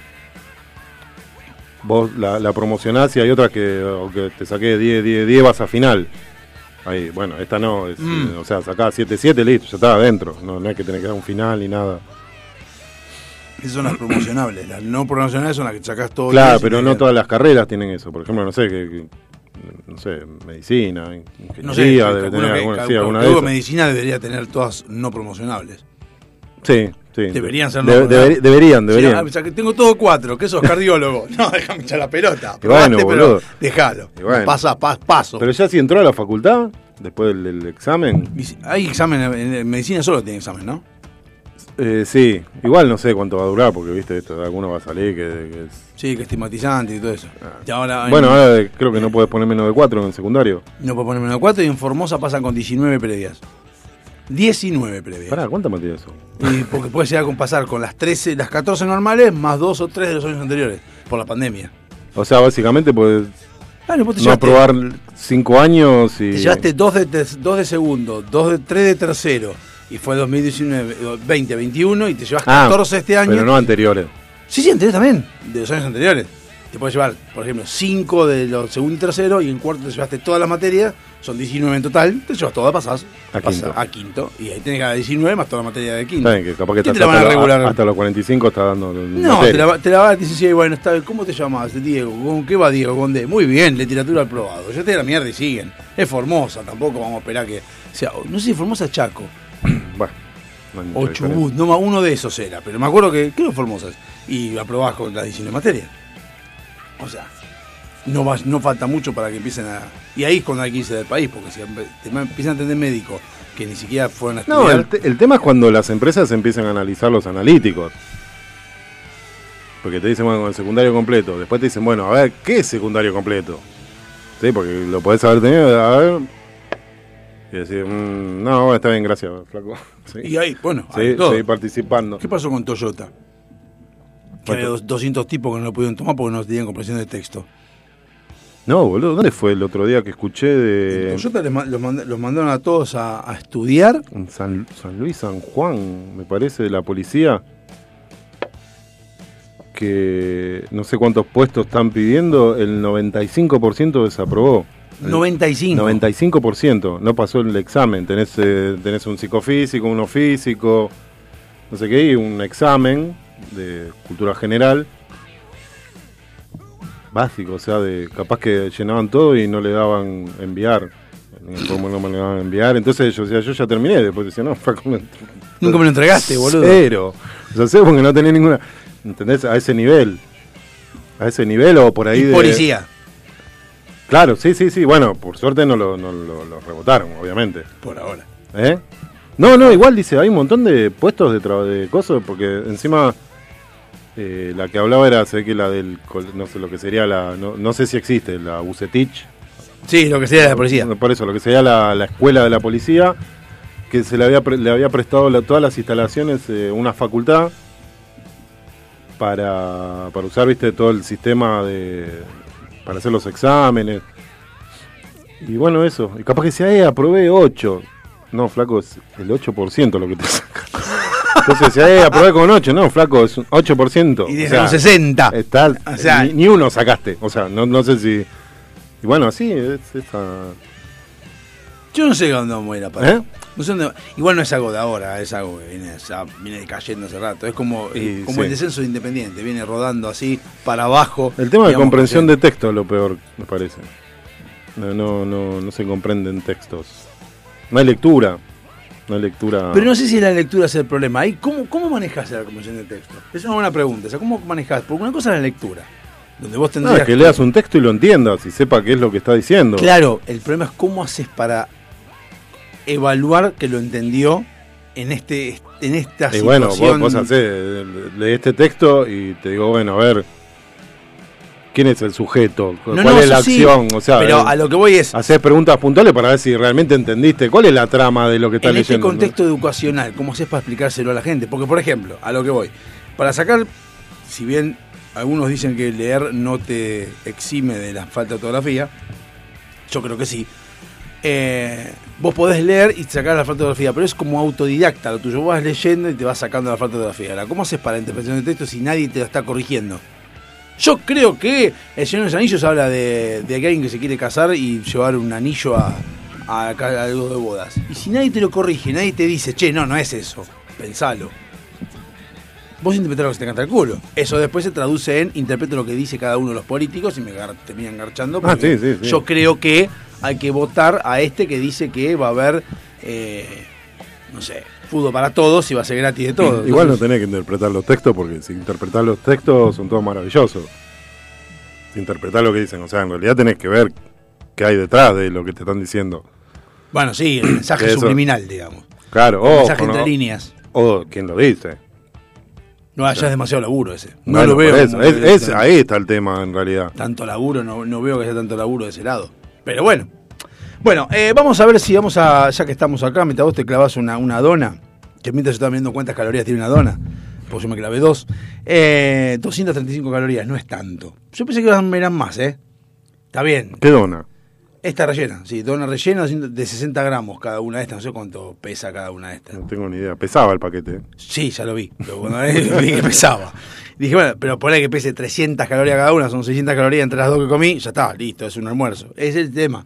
vos la, la promocionás y hay otras que, te saqué 10, 10, 10 vas a final. Ahí, bueno, esta no, es, Mm. eh, o sea, sacás 7, 7, listo, ya estaba adentro. No, no es que tenés que dar un final ni nada. Esas son las promocionables. Las no promocionables son las que sacás todo. claro, pero no todas las carreras tienen eso. Por ejemplo, no sé, que, que- no sé, medicina, ingeniería, No sé, debe tener alguna, sí, alguna de medicina debería tener todas no promocionables. Sí, Sí. Deberían ser De- no, ¿verdad? deber- deberían, Sí, deberían. ah, o sea, que tengo todo cuatro, que sos cardiólogo. No, déjame echar la pelota. Bueno, pero. Déjalo. Bueno. Pasa, pas- paso. Pero ya si entró a la facultad, después del, del examen, Hay examen, en en medicina solo tiene examen, ¿no? eh, sí, igual no sé cuánto va a durar, porque viste, esto, alguno va a salir que, que es... Sí, que estigmatizante y todo eso. Y ahora, en- Bueno, ahora eh, creo que no puedes poner menos de cuatro en el secundario. no puedo poner menos de cuatro y en Formosa pasan con 19 previas. 19 previas. Pará, ¿cuántas materias son? Y porque puede llegar a pasar con las 13, las 14 normales más dos o tres de los años anteriores, por la pandemia. O sea, básicamente puedes Claro, vos te no aprobar cinco años y... Te llevaste dos de, ter- dos de segundo, dos de tres de tercero. Y fue 2019, eh, 20, 21 y te llevas Ah, 14 este año. Pero no anteriores. Sí, sí, anteriores también, de los años anteriores. Te puedes llevar, por ejemplo, 5 de los segundo y tercero y en cuarto te llevaste todas las materias, son 19 en total, te llevas todas, pasás A pasás quinto. a quinto. Y ahí tenés dar 19 más toda la materia de quinto. Que capaz que ¿Qué estás te la van a hasta, regular? la- hasta los 45 está dando... No, te la, te la a decir, sí, bueno, está. ¿cómo te llamas, Diego? ¿Con qué va Diego? ¿Con D? Muy bien, literatura aprobado. Yo te la mierda y siguen. Es Formosa, tampoco vamos a esperar que sea. No sé si Formosa es Chaco Bueno, no o. Chubut, no, uno de esos era, pero me acuerdo que creo Formosa es. Y aprobás con las 19 materias. O sea, no, va, no falta mucho para que empiecen a. Y ahí es cuando hay que irse del país, porque si empiezan a atender médicos que ni siquiera fueron a No, estudiar. el, te- el tema es cuando las empresas empiezan a analizar los analíticos. Porque te dicen, bueno, con el secundario completo. Después te dicen, bueno, a ver, ¿qué es secundario completo? Sí, porque lo podés haber tenido, a ver. Y decir, mm, no, está bien, gracias, flaco. Sí, Y ahí, bueno, sí, todo. seguí participando. ¿Qué pasó con Toyota? Que había dos- 200 tipos que no lo pudieron tomar porque no tenían comprensión de texto. No, boludo, ¿dónde fue el otro día que escuché de. Toyota les ma- los, manda- los mandaron a todos a, a estudiar. en San, San Luis, San Juan, me parece, de la policía, que no sé cuántos puestos están pidiendo, el 95% desaprobó. El 95. 95%, no pasó el examen. Tenés, eh, tenés un psicofísico, uno físico, no sé qué, y un examen de cultura general. Básico, o sea, de capaz que llenaban todo y no le daban enviar. En el no me le daban enviar. Entonces yo decía, yo ya terminé. Después decía, no, fue como. Nunca me lo entregaste, boludo. Cero. O sea, cero porque no tenía ninguna. ¿Entendés? A ese nivel. A ese nivel o por ahí Y de. policía, Claro, sí, sí, sí. Bueno, por suerte no lo, no lo- lo rebotaron, obviamente. por ahora. ¿Eh? No, no, igual dice, hay un montón de puestos de, de cosas, porque encima eh, la que hablaba era, sé que la del, no sé lo que sería la, no, no sé si existe, la Bucetich. Sí, lo que de la policía. Por eso, lo que sería la, la escuela de la policía, que se le había, pre- le había prestado la- todas las instalaciones eh, una facultad para, para usar, viste, todo el sistema de para hacer los exámenes. Y bueno, eso. Y capaz que sea, eh, aprobé 8. No, flaco, es el 8% lo que te saca. Entonces decía, eh, aprobé con 8. No, flaco, es un 8%. Y O desde sea, un 60. Está, O sea- ni, ni uno sacaste. O sea, no, no sé si... Y bueno, así es esa... Yo no sé dónde vamos a ir a parar. ¿Eh? No sé dónde- Igual no es algo de ahora, es algo que viene, viene cayendo hace rato. Es como, como sí. el descenso de Independiente, viene rodando así para abajo. El tema de comprensión que- de texto es lo peor, me parece. No, no, no, no se comprenden textos. No hay lectura. Lectura. Pero no sé si la lectura es el problema. Ahí, ¿cómo, ¿Cómo manejas la comprensión de texto? Es una buena pregunta. O sea, ¿cómo manejas? Porque una cosa es la lectura, donde vos tendrías es que leas un texto y lo entiendas y sepa qué es lo que está diciendo. Claro, el problema es cómo haces para evaluar que lo entendió en este en esta Y bueno, vos, situación. vos hacés, lees este texto y te digo, bueno, a ver, ¿quién es el sujeto? ¿Cuál no, es la sí, acción? O sea, pero eh, a lo que voy es, haces preguntas puntuales para ver si realmente entendiste. ¿Cuál es la trama de lo que estás en este leyendo? contexto educacional, ¿cómo haces para explicárselo a la gente? Porque, por ejemplo, a lo que voy, para sacar, si bien algunos dicen que leer no te exime de la falta de ortografía, yo creo que sí. eh, vos podés leer y sacar la falta de ortografía, pero es como autodidacta lo tuyo. Vos vas leyendo y te vas sacando la falta de ortografía. Ahora, ¿cómo haces para interpretación de texto si nadie te lo está corrigiendo? Yo creo que el Señor de los Anillos habla de, de alguien que se quiere casar y llevar un anillo a, a, a algo de bodas. Y si nadie te lo corrige, nadie te dice, che, no, no es eso, pensalo. Vos interpretás lo que se te canta el culo. Eso después se traduce en interpreto lo que dice cada uno de los políticos y me terminan garchando. Ah, porque sí, sí, sí. Yo creo que hay que votar a este que dice que va a haber eh, no sé, fútbol para todos y va a ser gratis de todo. Igual no tenés que interpretar los textos porque si interpretás los textos son todos maravillosos. Si interpretás lo que dicen, o sea, en realidad tenés que ver qué hay detrás de lo que te están diciendo. Bueno, sí, el mensaje Eso. subliminal, digamos. Claro, El o, mensaje entre líneas. o quién lo dice. No, ya es demasiado laburo ese. No Bueno, lo veo. eso, es- es- ahí está el tema en realidad. tanto laburo, no, no veo que sea tanto laburo de ese lado. Pero bueno. Bueno, eh, vamos a ver si vamos a, ya que estamos acá, mientras vos te clavas una, una dona, que mientras yo estaba viendo cuántas calorías tiene una dona, pues yo me clavé dos, eh, 235 calorías, no es tanto. Yo pensé que eran eran más, ¿eh? Está bien. ¿Qué dona? Esta rellena, sí, dona rellena de 60 gramos cada una de estas, no sé cuánto pesa cada una de estas. No tengo ni idea. Pesaba el paquete. ¿eh? Sí, ya lo vi. Pero cuando vi que pesaba. Dije, bueno, pero por ahí que pese 300 calorías cada una, son 600 calorías entre las dos que comí, ya está, listo, es un almuerzo. Es el tema.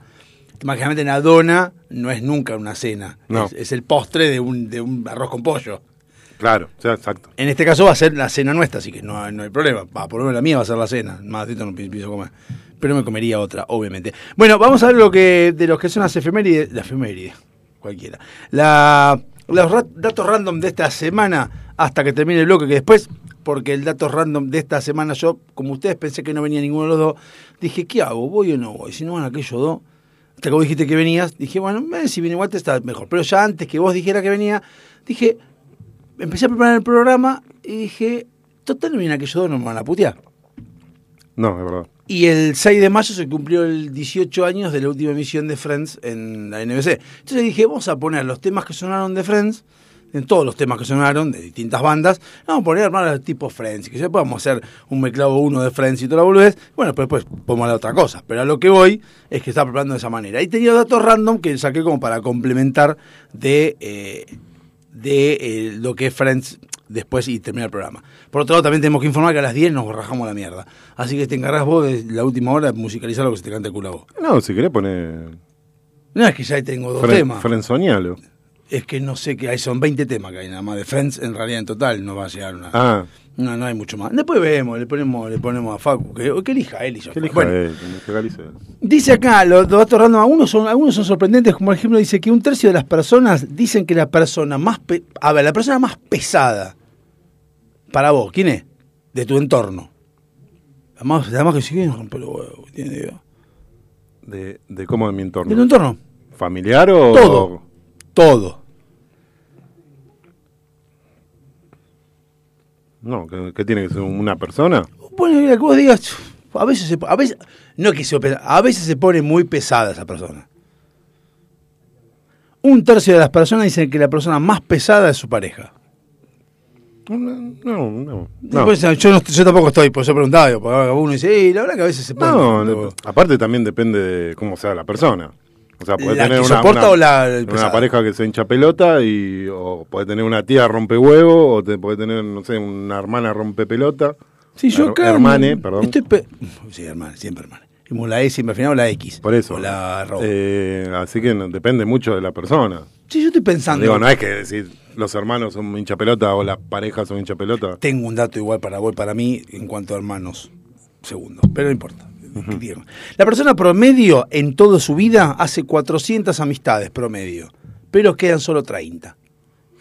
Mágicamente una dona no es nunca una cena. No. Es, es el postre de un, de un arroz con pollo. Claro, exacto. En este caso va a ser la cena nuestra, así que no, no hay problema. Va, por lo menos la mía va a ser la cena. Más no pi- pienso comer. Pero me comería otra, obviamente. Bueno, vamos a ver lo que de los que son las efemérides. La efeméride, cualquiera. La, los datos random de esta semana hasta que termine el bloque, que después, porque el dato random de esta semana, yo, como ustedes pensé que no venía ninguno de los dos, dije, ¿qué hago? ¿Voy o no voy? Si no van aquellos dos. Hasta que vos dijiste que venías, dije, bueno, eh, si viene igual te está mejor. Pero ya antes que vos dijera que venía, dije, empecé a preparar el programa y dije, total, no viene aquellos dos, no me van a putear. No, es verdad. Y el 6 de mayo se cumplió el 18 años de la última emisión de Friends en la NBC. Entonces dije, vamos a poner los temas que sonaron de Friends, en todos los temas que sonaron de distintas bandas, vamos a poner armar tipo Friends, y que ya podamos hacer un mezclado uno de Friends y toda la boludez. Bueno, pues después podemos hablar otra cosa. Pero a lo que voy es que estaba preparando de esa manera. Y tenía datos random que saqué como para complementar de, eh, de eh, lo que es Friends después y terminar el programa. Por otro lado, también tenemos que informar que a las 10 nos rajamos la mierda. Así que te encargas vos de la última hora de musicalizar lo que se te cante el culo a vos. No, si querés poner. No, es que ya tengo dos Fren, temas. Frenzoñalo. Es que no sé qué hay, son 20 temas que hay nada más de Friends, en realidad en total no va a llegar una... Ah, No, no hay mucho más. Después vemos, le ponemos, le ponemos a Facu, que, que elija él y qué está. elija Bueno, él, que. Dice acá, los, datos random, algunos son, algunos son sorprendentes, como por ejemplo dice que un tercio de las personas dicen que la persona más, pe- a ver, la persona más pesada para vos, ¿quién es? De tu entorno. Además, además que sí, rompe los huevos. De, de cómo en mi entorno. De tu entorno, ¿Familiar o.? Todo. Todo. No, ¿qué, qué tiene que ser una persona? Bueno, que vos digas, a veces se, a veces, no que se, a veces se pone muy pesada esa persona. Un tercio de las personas dicen que la persona más pesada es su pareja. No, no, no. Después, yo, no- yo tampoco estoy, por eso preguntaba, porque uno dice, "Ey, la verdad que a veces se pone... No, aparte también depende de cómo sea la persona. O sea, puede ¿La tener que una, soporta una- o la una pareja que se hincha pelota y o puede tener una tía rompe huevo o te puede tener, no sé, una hermana rompe pelota. Sí, yo acá... hermane, perdón. Estoy pe- sí, hermane, siempre hermane. Como la E siempre al final o la X. Por eso. O la. Eh, así que no- depende mucho de la persona. sí, yo estoy pensando... Digo, no es que decir los hermanos son hincha pelota o las parejas son hincha pelota. Tengo un dato igual para vos para mí en cuanto a hermanos. Segundo, pero no importa. ¿Qué digo? La persona promedio en toda su vida hace 400 amistades promedio, pero quedan solo 30.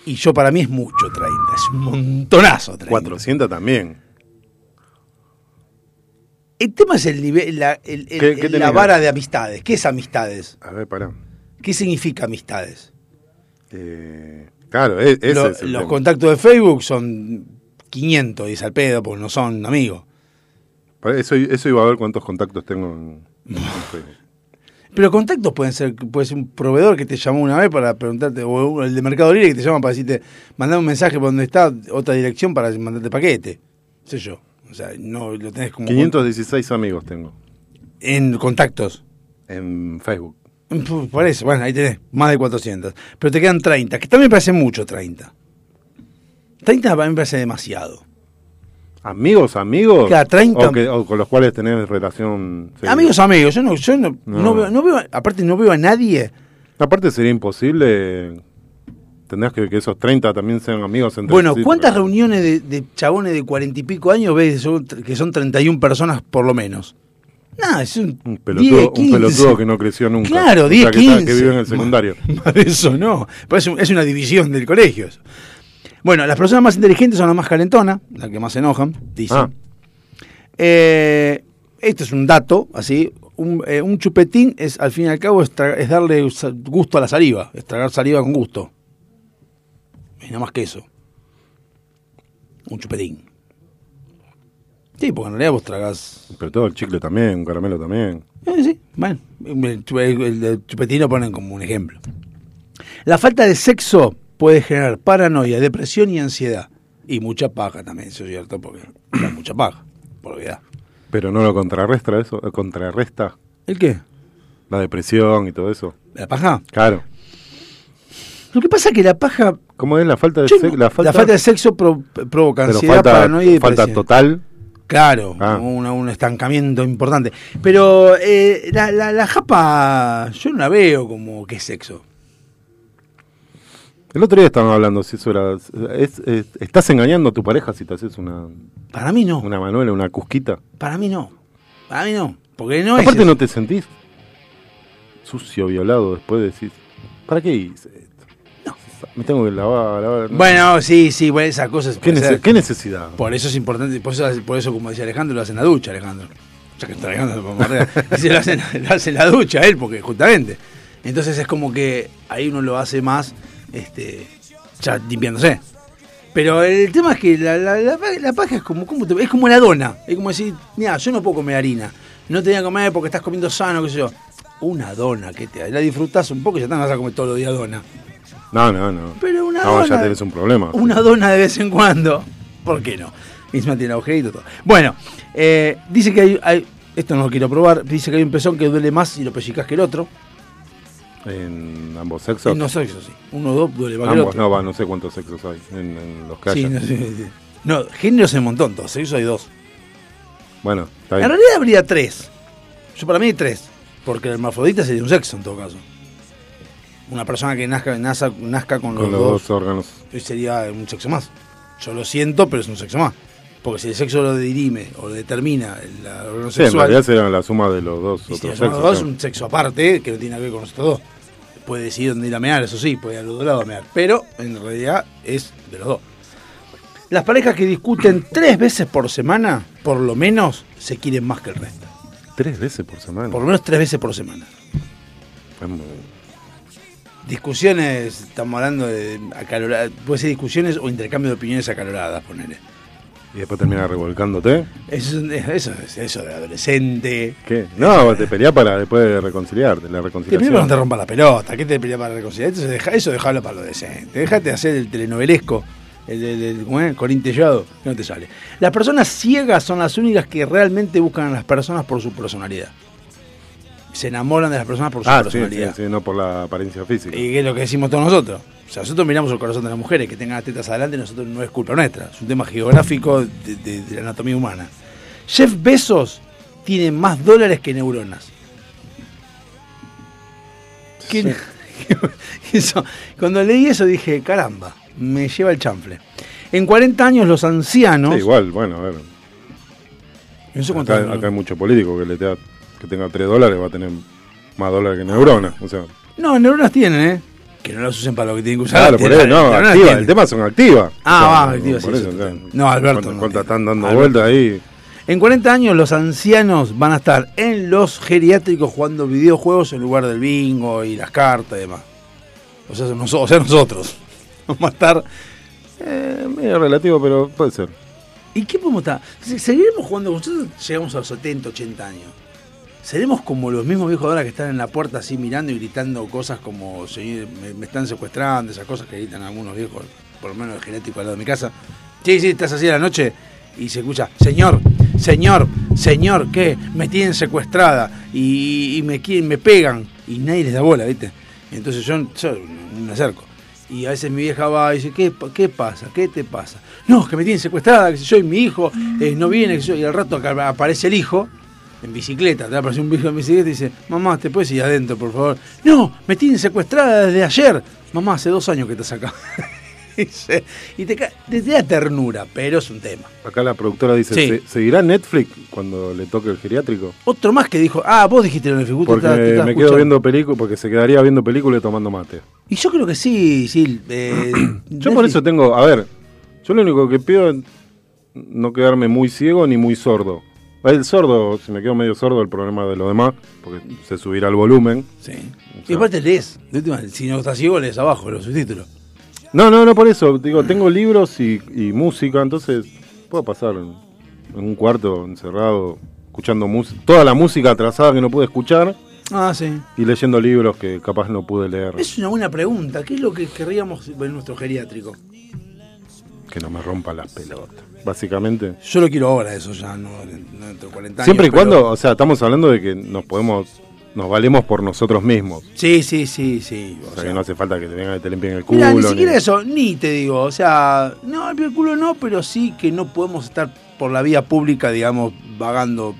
Y yo para mí es mucho 30, es un montonazo 30. 400 también. El tema es el nivel, la, el- el- ¿Qué- qué la vara de amistades. ¿Qué es amistades? A ver, pará. ¿Qué significa amistades? Eh, claro, e- ese Lo- es el los tema. contactos de Facebook son 500, dice al pedo, porque no son amigos. Para Eso, eso iba a ver cuántos contactos tengo en, en Facebook. Pero contactos pueden ser, puede ser un proveedor que te llamó una vez para preguntarte, o el de Mercado Libre que te llama para decirte, mandame un mensaje por donde está otra dirección para mandarte paquete. Sé yo. O sea, no lo tenés como 516 amigos tengo en contactos. en Facebook. Por eso, bueno, ahí tenés más de 400. Pero te quedan 30, que también me parece mucho 30. 30 a mí me parece demasiado. ¿Amigos, amigos? Claro, 30. O, que- o con los cuales tenés relación. seguida. Amigos, amigos, yo no, yo no, no No. veo, no veo, aparte no veo a nadie. Aparte sería imposible. Tendrás que que esos 30 también sean amigos entre Bueno, sí, ¿cuántas pero- reuniones de, de chabones de cuarenta y pico años ves que son, que son 31 personas por lo menos? No, es un, Un pelotudo, 10, un 15. pelotudo que no creció nunca. Claro, O 10, sea, que, está- 15. que vive en el secundario. De eso no. Pero es, un- es una división del colegio. Bueno, las personas más inteligentes son las más calentonas, las que más se enojan, dicen. Ah. Eh, este es un dato, así. Un, eh, un chupetín es, al fin y al cabo, es, darle gusto a la saliva, es tragar saliva con gusto. Y nada más que eso. Un chupetín. Sí, porque en realidad vos tragás Pero todo el chicle también, un caramelo también. eh, sí, bueno, el, chu- el- el chupetín lo ponen como un ejemplo. La falta de sexo puede generar paranoia, depresión y ansiedad. Y mucha paja también, eso es cierto, porque da mucha paja, por olvidar. Pero no lo contrarresta eso, eh, contrarresta ¿El qué? la depresión y todo eso. ¿La paja? Claro. Lo que pasa es que la paja... ¿Cómo es la falta de sexo? La falta, de sexo pro- provoca ansiedad, falta, paranoia y falta depresión. total. Claro, Ah. una- un estancamiento importante. Pero eh, la, la, la japa, yo no la veo como que es sexo. El otro día estaban hablando si eso era. es- es- estás engañando a tu pareja si te haces una, Para mí no. una manuela, una cusquita. Para mí no. Para mí no. Porque no Aparte, es. no te sentís sucio, violado. Después decís, ¿para qué hice esto? No. Me tengo que lavar. lavar no. Bueno, sí, sí, bueno, esas cosas. ¿Qué, nece- ser. qué necesidad? Por eso es importante, por eso, por eso, como decía Alejandro, lo hace en la ducha, Alejandro. Ya que está Alejandro, lo. Dice, lo, hace, en- lo hace en la ducha él, porque justamente. Entonces es como que ahí uno lo hace más, este, ya limpiándose. Pero el tema es que la, la, la, la paja es como, ¿cómo te- es como la dona. Es como decir, mira, yo no puedo comer harina. No te voy a comer porque estás comiendo sano, qué sé yo. Una dona, que te la disfrutás un poco y ya te vas a comer todos los días dona. No, no, no. Pero una no, dona. ya tenés un problema. Una dona de vez en cuando. ¿Por qué no? Encima tiene agujerito todo. Bueno, eh, dice que hay, hay- Esto no lo quiero probar. Dice que hay un pezón que duele más si lo pellizcas que el otro. En ambos sexos. En los sexos, sí. Uno dos duele más ambos, no, va, no sé cuántos sexos hay en, en los que Sí, no, sé, sí. No, géneros un montón. Dos sexos hay dos. Bueno, está En bien. realidad habría tres. Yo para mí hay tres. Porque el hermafrodita sería un sexo en todo caso. Una persona que nazca, nazca, nazca con, Con los, dos, dos órganos. sería un sexo más. Yo lo siento, pero es un sexo más. Porque si el sexo lo dirime o lo determina el órgano Sí, en sexual, realidad sería la suma de los dos y si otros los sexos. dos es claro. un sexo aparte que no tiene que ver con los otros dos. Puede decidir dónde ir a mear, eso sí, puede ir al otro lado a mear. Pero en realidad es de los dos. Las parejas que discuten tres veces por semana, por lo menos, se quieren más que el resto. Tres veces por semana. Por lo menos tres veces por semana. Muy- Discusiones, estamos hablando de acaloradas, puede ser discusiones o intercambio de opiniones acaloradas, ponele. Y después termina revolcándote. Eso, es- eso es eso de adolescente. ¿Qué? No, te peleás para después reconciliarte. La Te reconciliación. para no te rompa la pelota, ¿qué te peleas para reconciliar? Eso, deja, eso dejalo para lo decente. Déjate hacer el telenovelesco, el, el, el- ¿cómo es? Corín Tellado, que no te sale. Las personas ciegas son las únicas que realmente buscan a las personas por su personalidad. Se enamoran de las personas por su Ah, sí, sí, personalidad. sí, no por la apariencia física. Y que es lo que decimos todos nosotros. O sea, nosotros miramos el corazón de las mujeres, que tengan las tetas adelante, nosotros no es culpa nuestra. Es un tema geográfico de, de- de la anatomía humana. Jeff Bezos tiene más dólares que neuronas. ¿Qué- eso- cuando leí eso dije, caramba, me lleva el chanfle. En 40 años los ancianos... Sí, igual, bueno, a ver. cuántos Acá, acá hay mucho político que le te- que tenga 3 dólares va a tener más dólares que neuronas. O sea, No, neuronas tienen, ¿eh? Que no las usen para lo que tienen que usar. claro, por eso, no, activa. El tema son activas. Ah, O sea, va, por sí, eso, sí. No, Alberto, ¿Cuántas no tiene. están dando vueltas ahí? En 40 años los ancianos van a estar en los geriátricos jugando videojuegos en lugar del bingo y las cartas y demás. O sea, nos- o sea, nosotros. Vamos a estar... Eh, medio relativo, pero puede ser. ¿Y qué podemos estar? Se- Seguiremos jugando, nosotros llegamos a los 70, 80 años. ¿Seremos como los mismos viejos ahora que están en la puerta así mirando y gritando cosas como "Señor, me, me están secuestrando, esas cosas que gritan algunos viejos, por lo menos el genético al lado de mi casa? Sí, sí, estás así a la noche y se escucha, señor, señor, señor, ¿qué? Me tienen secuestrada y, y me me pegan y nadie les da bola, ¿viste? Entonces yo, yo me acerco. Y a veces mi vieja va y dice, ¿qué, qué pasa? ¿Qué te pasa? No, que me tienen secuestrada, que sé yo, y mi hijo eh, no viene, y al rato aparece el hijo en bicicleta, te aparece un viejo en bicicleta y dice, mamá, ¿te puedes ir adentro, por favor? No, me tienen secuestrada desde ayer. Mamá, hace dos años que estás acá. Y te, te da ternura, pero es un tema. Acá la productora dice, Sí. "¿Se- ¿seguirá Netflix cuando le toque el geriátrico? Otro más que dijo, ah, vos dijiste lo de Netflix, Porque te te me quedo escuchando. viendo películas, porque se quedaría viendo películas y tomando mate. Y yo creo que sí, sí. eh, Yo por eso tengo, a ver, yo lo único que pido es no quedarme muy ciego ni muy sordo. El sordo, si me quedo medio sordo, el problema de lo demás, porque se subirá el volumen. Sí. O Y sea- aparte lees, de última, si no estás ciego, lees abajo los subtítulos. No, no, no por eso. Digo, tengo libros y, y música, entonces puedo pasar en, en un cuarto encerrado, escuchando música, toda la música atrasada que no pude escuchar Ah, sí. y leyendo libros que capaz no pude leer. Es una buena pregunta. ¿Qué es lo que querríamos ver en nuestro geriátrico? Que no me rompa las pelotas. Básicamente. Yo lo quiero ahora, eso ya, no, no dentro de 40 años. Siempre y pero- cuando, o sea, estamos hablando de que nos podemos, nos valemos por nosotros mismos. Sí, sí, sí, sí. O o sea, sea, que no hace falta que te vengan y te limpien el culo. Mirá, ni ni- siquiera eso, ni te digo. O sea, no, el culo no, pero sí que no podemos estar por la vía pública, digamos, vagando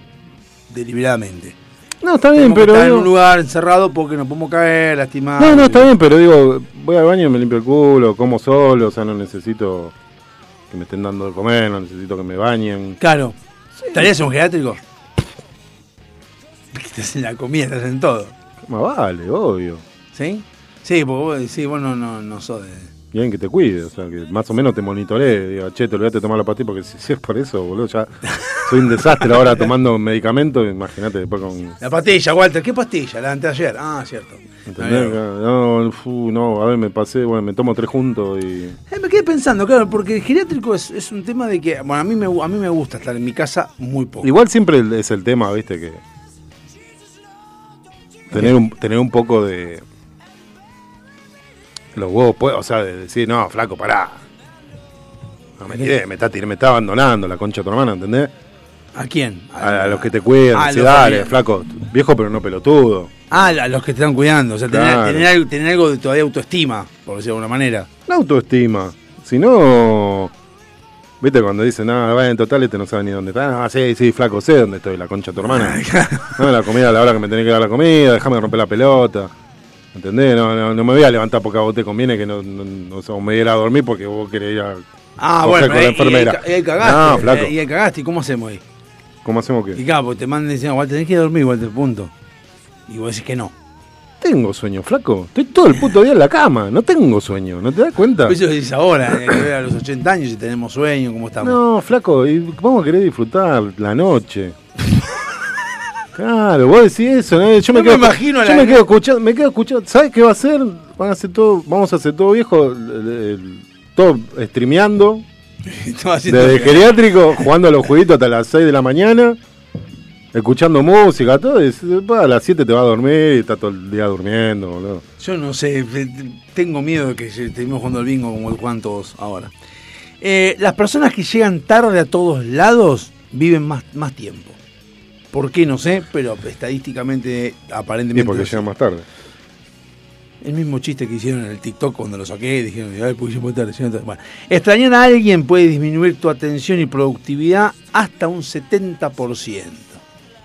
deliberadamente. No, está bien, pero. estar en digo- un lugar encerrado porque nos podemos caer, lastimar. No, no, está bien, pero digo, voy al baño y me limpio el culo, como solo, o sea, no necesito que me estén dando de comer, no necesito que me bañen. Claro. ¿Estarías en un geriátrico? Te hacen la comida, te hacen todo. Más vale, obvio. ¿Sí? Sí, porque vos, sí, vos no, no, no sos de... Bien que te cuide, o sea, que más o menos te monitoreé. Diga, che, te olvidaste de tomar la pastilla, porque si, si es por eso, boludo, ya soy un desastre ahora tomando medicamentos. Imagínate después con. La pastilla, Walter, ¿qué pastilla? La de anteayer. Ah, cierto. ¿Entendés? No, no, a ver, me pasé, bueno, me tomo tres juntos y. Eh, me quedé pensando, claro, porque el geriátrico es, es un tema de que, bueno, a mí, me, a mí me gusta estar en mi casa muy poco. Igual siempre es el tema, viste, que. Tener un, tener un poco de. Los huevos, pues, o sea, de decir, no, flaco, pará. No me tiré, me está, me está abandonando la concha de tu hermana, ¿entendés? ¿A quién? A, a los que te cuidan, Ah, decir, los dale, que- flaco, viejo pero no pelotudo. Ah, a los que te están cuidando, o sea, tener, Claro. tener algo, tener algo de todavía autoestima, por decirlo de alguna manera. La autoestima. Si no. ¿Viste cuando dicen, no, vaya en total este no sabe ni dónde está? Ah, sí, sí, flaco, sé dónde estoy, la concha de tu hermana. No, la comida a la hora que me tenés que dar la comida, déjame romper la pelota. ¿Entendés? No, no, no me voy a levantar porque a vos te conviene que no, no, no me diera a dormir porque vos querés ir a. Ah, bueno, con la ahí- enfermera. Y ahí cagaste. No, flaco. eh, Y ahí cagaste, ¿y cómo hacemos ahí? ¿Cómo hacemos Y qué? claro, porque te mandan diciendo, Walter, tenés que dormir, Walter, punto. Y vos decís que no. Tengo sueño, flaco. Estoy todo el puto día en la cama. No tengo sueño, ¿no te das cuenta? Eso decís ahora, eh, a los 80 años y tenemos sueño, ¿cómo estamos? No, flaco, y vamos a querer disfrutar la noche. Claro, vos decís eso, ¿no? Yo me, No quedo, me imagino yo la- me quedo escuchando, me quedo escuchando. ¿Sabes qué va a hacer? Van a hacer todo, vamos a hacer todo viejo, todo streameando, desde geriátrico, jugando a los jueguitos hasta las 6 de la mañana, escuchando música, todo, y después a las 7 te vas a dormir y estás todo el día durmiendo, boludo. Yo no sé, tengo miedo de que estemos jugando al bingo como juegan todos ahora. Eh, las personas que llegan tarde a todos lados viven más, más tiempo. ¿Por qué? No sé, pero estadísticamente, Y aparentemente... porque no sé. llegan más tarde. El mismo chiste que hicieron en el TikTok cuando lo saqué, dijeron, ay, porque llegó tarde, llegó tarde". Bueno, extrañar a alguien puede disminuir tu atención y productividad hasta un 70%.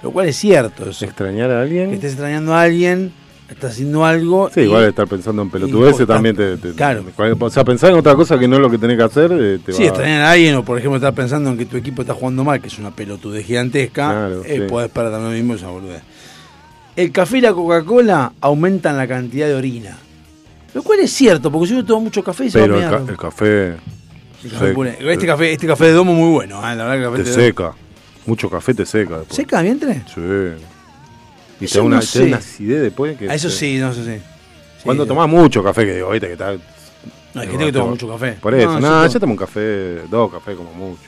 Lo cual es cierto eso. ¿Extrañar a Que alguien? estés extrañando a alguien, estás haciendo algo... Sí, y- igual estar pensando en pelotudeces también te, te- claro. O sea, pensar en otra cosa que no es lo que tenés que hacer eh, te Sí, va extrañar a alguien o por ejemplo estar pensando en que tu equipo está jugando mal, que es una pelotudez gigantesca, Claro, eh, sí. podés perder lo mismo esa boludez. El café y la Coca-Cola aumentan la cantidad de orina. Lo cual es cierto, porque si uno toma mucho café se Pero va el, a ca- mear. el café El café pone- este, café, este café de domo muy bueno, eh, la verdad que el café te de domo- seca. Mucho café te seca después. ¿Seca vientre? Sí. Y te da una, no sé. una acidez después que... Eso te- sí, no, eso sí. Cuando sí. tomás mucho café, que digo, viste que está... No, hay gente que toma mucho café. Por eso, No, no, yo tomo un café, dos cafés como mucho.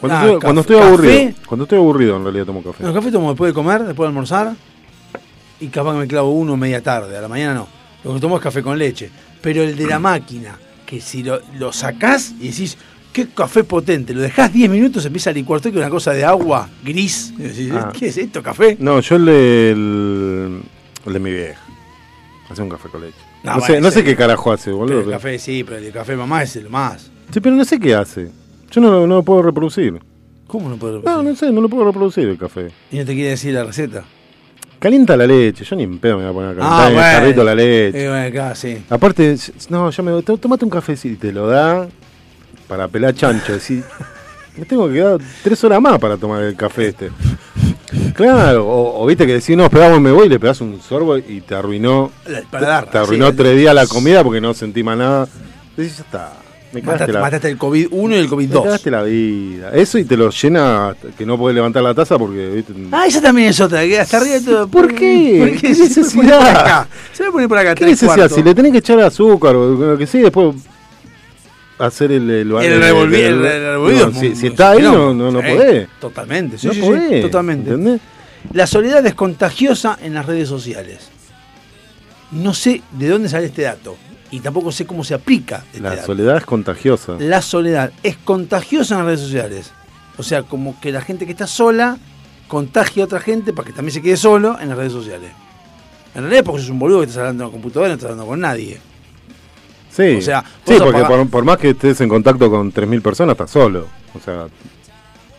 Cuando, Ah, estoy, café- cuando estoy café. aburrido, cuando estoy aburrido en realidad tomo café. No, el café tomo después de comer, después de almorzar. Y capaz que me clavo uno media tarde, a la mañana no. Lo que tomo es café con leche. Pero el de la máquina, que si lo, lo sacás y decís, qué café potente, lo dejás 10 minutos, empieza a licuar todo que una cosa de agua gris. Y decís, Ah. ¿qué es esto, café? No, yo el de, el, el de mi vieja. Hace un café con leche. No, No, bueno, sé, no sé qué carajo hace, boludo. el café sí, pero el café mamá es el más. Sí, pero no sé qué hace. Yo no, lo- no lo puedo reproducir. ¿Cómo no puedo No, no sé, no lo puedo reproducir el café. ¿Y no te quiere decir la receta? calienta la leche. Yo ni en pedo me voy a poner a calentar Ah, en el bueno. carrito la leche. Eh, bueno, acá, sí. Aparte, no, yo me to- tomate un cafecito y te lo da para pelar chancho. Decís, me tengo que quedar tres horas más para tomar el café este. Claro, o, o viste que decís, no, esperamos, me voy y le pegas un sorbo y te arruinó. El paladar, Te arruinó sí. tres días la comida porque no sentí más nada. Decís, ya está. Me Mataste, la, mataste el COVID-1 y el me COVID-2. cagaste la vida. Eso y te lo llena que no podés levantar la taza porque. ¿viste? Ah, esa también es otra, que hasta arriba de todo. ¿Por qué? ¿Por ¿Qué Se necesidad? por acá. Se me pone por acá. ¿Qué necesidad? Si le tenés que echar azúcar o lo que sea, después hacer el, el, El revolvi- el revolvido. No, si, es está ahí, no, no, no Sí, podés. Totalmente, sí, no sí, sí, podés. totalmente. ¿Entendés? La soledad es contagiosa en las redes sociales. No sé de dónde sale este dato y tampoco sé cómo se aplica este La dato. soledad es contagiosa. La soledad es contagiosa en las redes sociales. O sea, como que la gente que está sola contagia a otra gente para que también se quede solo en las redes sociales. En realidad porque sos un boludo que estás hablando con la computadora y no estás hablando con nadie. Sí, O sea, sí porque por, por más que estés en contacto con 3.000 personas, estás solo. O sea,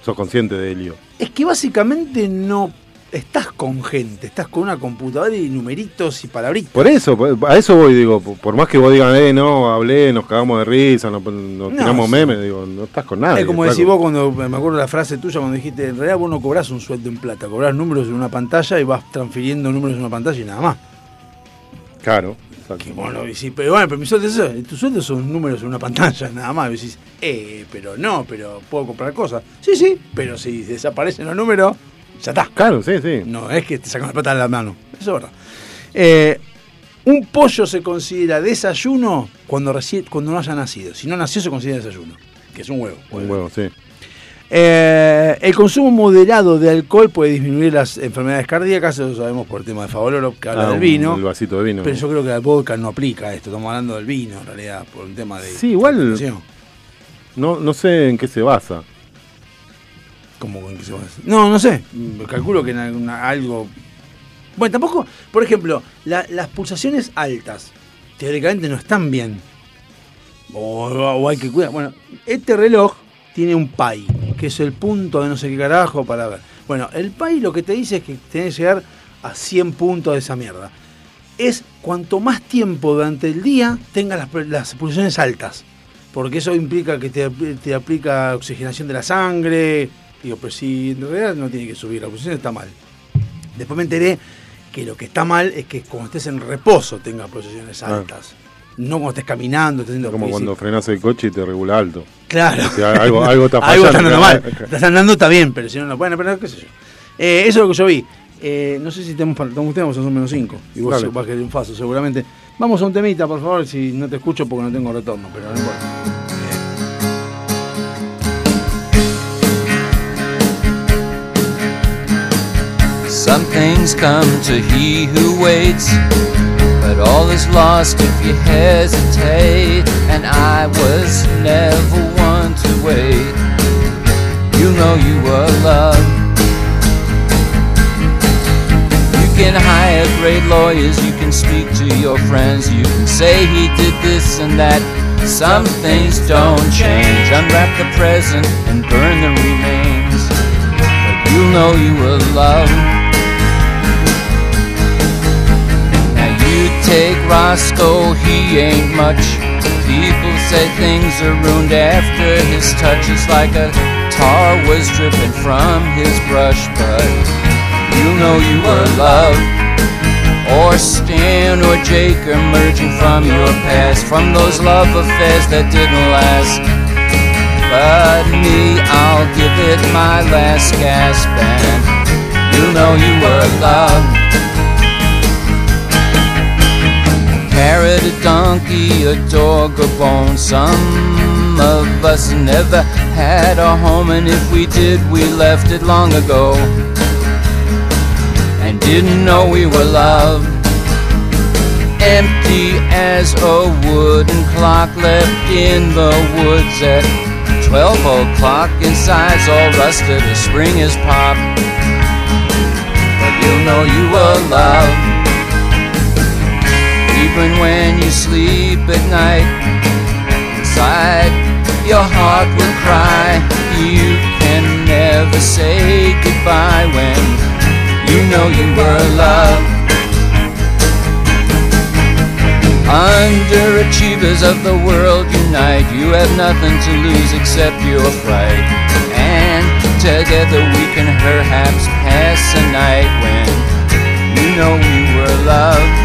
sos consciente de ello. Es que básicamente no estás con gente, estás con una computadora y numeritos y palabritas. Por eso, a eso voy, digo, por más que vos digan, eh, no, hablé, nos cagamos de risa, nos, nos tiramos sí. memes, digo, no estás con nadie. es como decís vos cuando, me acuerdo la frase tuya cuando dijiste, en realidad vos no cobrás un sueldo en plata, cobrás números en una pantalla y vas transfiriendo números en una pantalla y nada más. Claro. Exacto. Que sí, pero bueno, pero mi sueldo es eso, tus sueldos son números en una pantalla, nada más. Y decís, eh, pero no, pero puedo comprar cosas. Sí, sí, pero si desaparecen los números, ya está. Claro, sí, sí. No es que te sacan la plata de la mano. Eso es verdad. Eh, un pollo se considera desayuno cuando, reci- cuando no haya nacido. Si no nació, se considera desayuno. Que es un huevo. Un huevo, sí. Eh, el consumo moderado de alcohol puede disminuir las enfermedades cardíacas, eso lo sabemos por el tema de Favoloro, que habla Ah, del vino. El vasito de vino. Pero yo creo que al vodka no aplica esto, estamos hablando del vino en realidad, por un tema de. Sí, igual-. No, no sé en qué se basa. ¿Cómo en qué se basa? No, no sé. Calculo que en alguna- algo. Bueno, tampoco, por ejemplo, la- las pulsaciones altas teóricamente no están bien. O, o hay que cuidar. Bueno, este reloj tiene un PAI, que es el punto de no sé qué carajo para ver. Bueno, el PAI lo que te dice es que tenés que llegar a 100 puntos de esa mierda. Es cuanto más tiempo durante el día tengas las, las pulsaciones altas. Porque eso implica que te, te aplica oxigenación de la sangre. Digo, pero si en realidad no tiene que subir, la pulsación está mal. Después me enteré que lo que está mal es que cuando estés en reposo tengas pulsaciones Ah. No cuando estés caminando, estés haciendo Como cuando frenas el coche y te regula alto. Claro. Si algo, algo está Algo fallando. está andando mal. claro. Estás andando está bien, pero si no, no. Bueno, pero qué sé yo. Eh, eso es lo que yo vi. Eh, no sé si tenemos vamos a hacer menos 5. Y vos Dale. vas a querer un faso, seguramente. Vamos a un temita, por favor, si no te escucho porque no tengo retorno, pero no importa. Some things come to he who waits, but all is lost if you hesitate. And I was never one to wait. You know you were loved. You can hire great lawyers, you can speak to your friends, you can say he did this and that. Some things don't change. Unwrap the present and burn the remains. But you know you were loved. Take Roscoe, he ain't much. People say things are ruined after his touch. It's like a tar was dripping from his brush, but you know you were loved. Or Stan or Jake emerging from your past, from those love affairs that didn't last. But me, I'll give it my last gasp, and you know you were loved. Carrot, a donkey, a dog, a bone. Some of us never had a home, and if we did, we left it long ago. And didn't know we were loved. Empty as a wooden clock left in the woods at 12 o'clock. Inside's all rusted, a spring is popped. But you know you were loved. Even when you sleep at night, inside your heart will cry. You can never say goodbye when You know you were loved. Underachievers of the world unite. You have nothing to lose except your pride. And together we can perhaps pass a night when you know we were loved.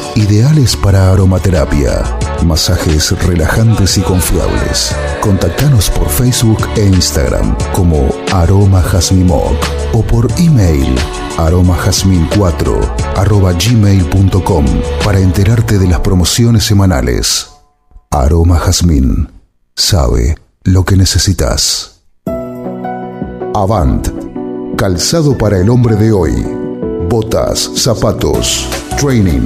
ideales para aromaterapia, masajes relajantes y confiables. Contactanos por Facebook e Instagram como Aroma Jazmimoc o por email aromajazmin4 arroba gmail.com para enterarte de las promociones semanales. Aroma Jazmín sabe lo que necesitas. Avant, calzado para el hombre de hoy. Botas, zapatos, training,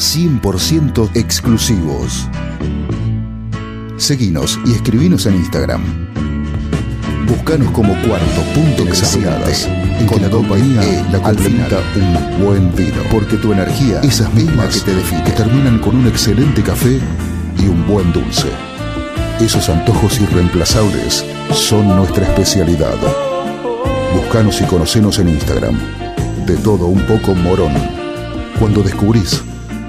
100% exclusivos. Seguinos y escribinos en Instagram. Buscanos como cuarto punto que la compañía la complementa un buen vino. Porque tu energía, esas mismas que te definen, que terminan con un excelente café y un buen dulce. Esos antojos irreemplazables son nuestra especialidad. Buscanos y conocenos en Instagram. De todo un poco morón. Cuando descubrís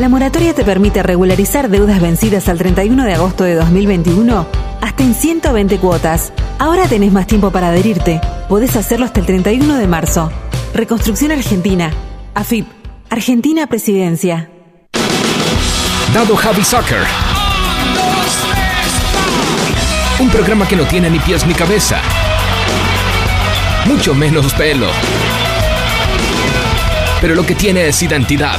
La moratoria te permite regularizar deudas vencidas al 31 de agosto de 2021 hasta en 120 cuotas. Ahora tenés más tiempo para adherirte. Podés hacerlo hasta el 31 de marzo. Reconstrucción Argentina. AFIP. Argentina Presidencia. Dado Javi Soccer. Un programa que no tiene ni pies ni cabeza. Mucho menos pelo. Pero lo que tiene es identidad.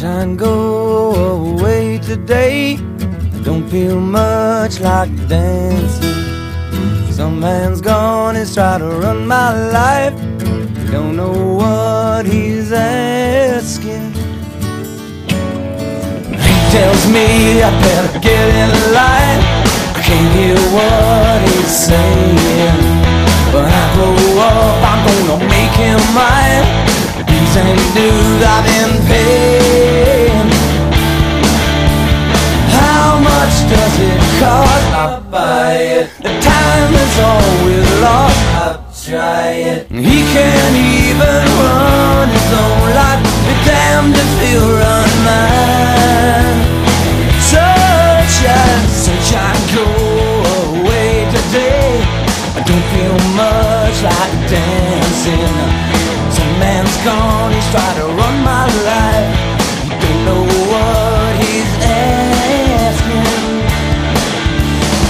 Sunshine, go away today. Don't feel much like dancing. Some man's gone, he's tried to run my life. Don't know what he's asking. He tells me I better get in line. I can't hear what he's saying. When I grow up, I'm gonna make him mine. Ain't dues I've been paying. How much does it cost? I buy it. The time is all we're lost. I try it. He can't even run his own life. Be damned if he'll run mine. Sunshine, sunshine, go away today. I don't feel much like dancing. Gone, he's tried to run my life. You don't know what he's asking.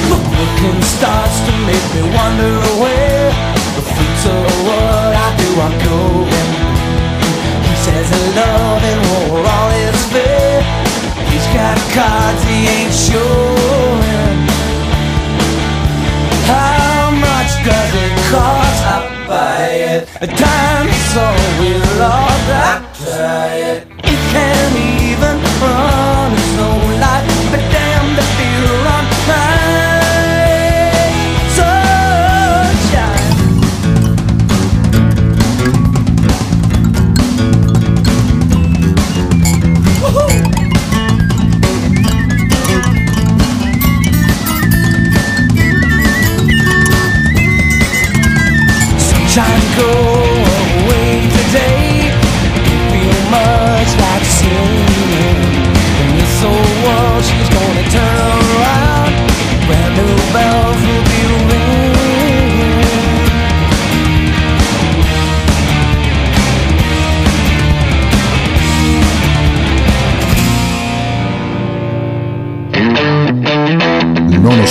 Look, looking starts to make me wonder where the fruits of what I do are going. He says love and war all is fair. He's got cards he ain't showing. How much does it cost? try it. We'll that. try it. Can't even understand. Go away today. Don't feel much like singing. wall, she's gonna turn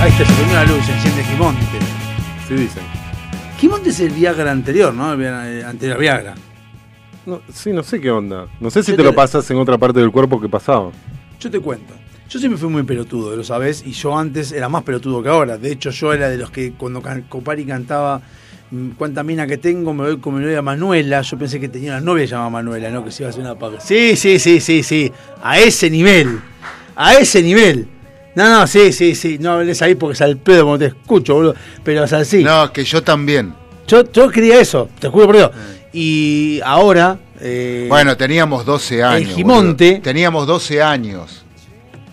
Ahí está, se prendió la luz, se enciende Gimonte. Sí dicen. Gimonte es el Viagra anterior, ¿no? El eh, anterior Viagra. No, sí, no sé qué onda. No sé si te te- lo pasas en otra parte del cuerpo que pasaba. Yo te cuento. Yo siempre fui muy pelotudo, lo sabes, y yo antes era más pelotudo que ahora. De hecho, yo era de los que cuando Copari cantaba mm, Cuánta mina que tengo, me voy con mi novia Manuela. Yo pensé que tenía una novia llamada Manuela, ¿no? Que se iba a hacer una paga. Sí, sí, sí, sí, sí. A ese nivel. A ese nivel. No, no, sí, sí, sí. No hables ahí porque es al pedo como te escucho, boludo. Pero o sea, sí. No, que yo también. Yo, yo quería eso, te juro por Dios. Y ahora. eh, Bueno, teníamos 12 años. Gimonte- boludo. Teníamos 12 años.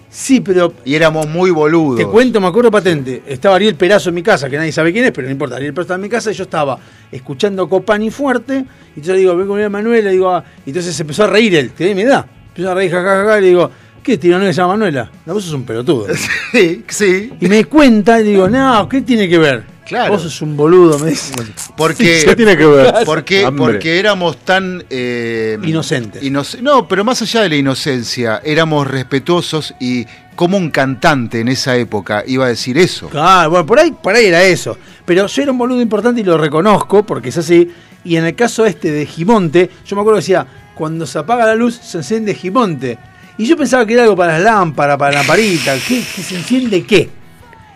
Sí, pero. Y éramos muy boludos. Te cuento, me acuerdo patente. Estaba Ariel Perazo en mi casa, que nadie sabe quién es, pero no importa. Ariel Perazo estaba en mi casa y yo estaba escuchando Copani fuerte. Y yo le digo, ven con mi Manuela. Y digo, ah, y entonces se empezó a reír él, tiene mi edad. Empezó a reír, jajaja. y le digo, ¿qué se llama Manuela? No, vos sos un pelotudo. Sí, sí. Y me cuenta y digo, no, ¿qué tiene que ver? Claro. Vos sos un boludo, me dice. Porque, ¿Qué tiene que ver? Porque, porque éramos tan... eh, Inocentes. inoc- no, pero más allá de la inocencia, éramos respetuosos y como un cantante en esa época iba a decir eso. Claro, bueno, por ahí, por ahí era eso. Pero yo era un boludo importante y lo reconozco porque es así. Y en el caso este de Gimonte, yo me acuerdo que decía, cuando se apaga la luz se enciende Gimonte. Y yo pensaba que era algo para las lámparas, para la lamparita. ¿Qué, qué se enciende qué?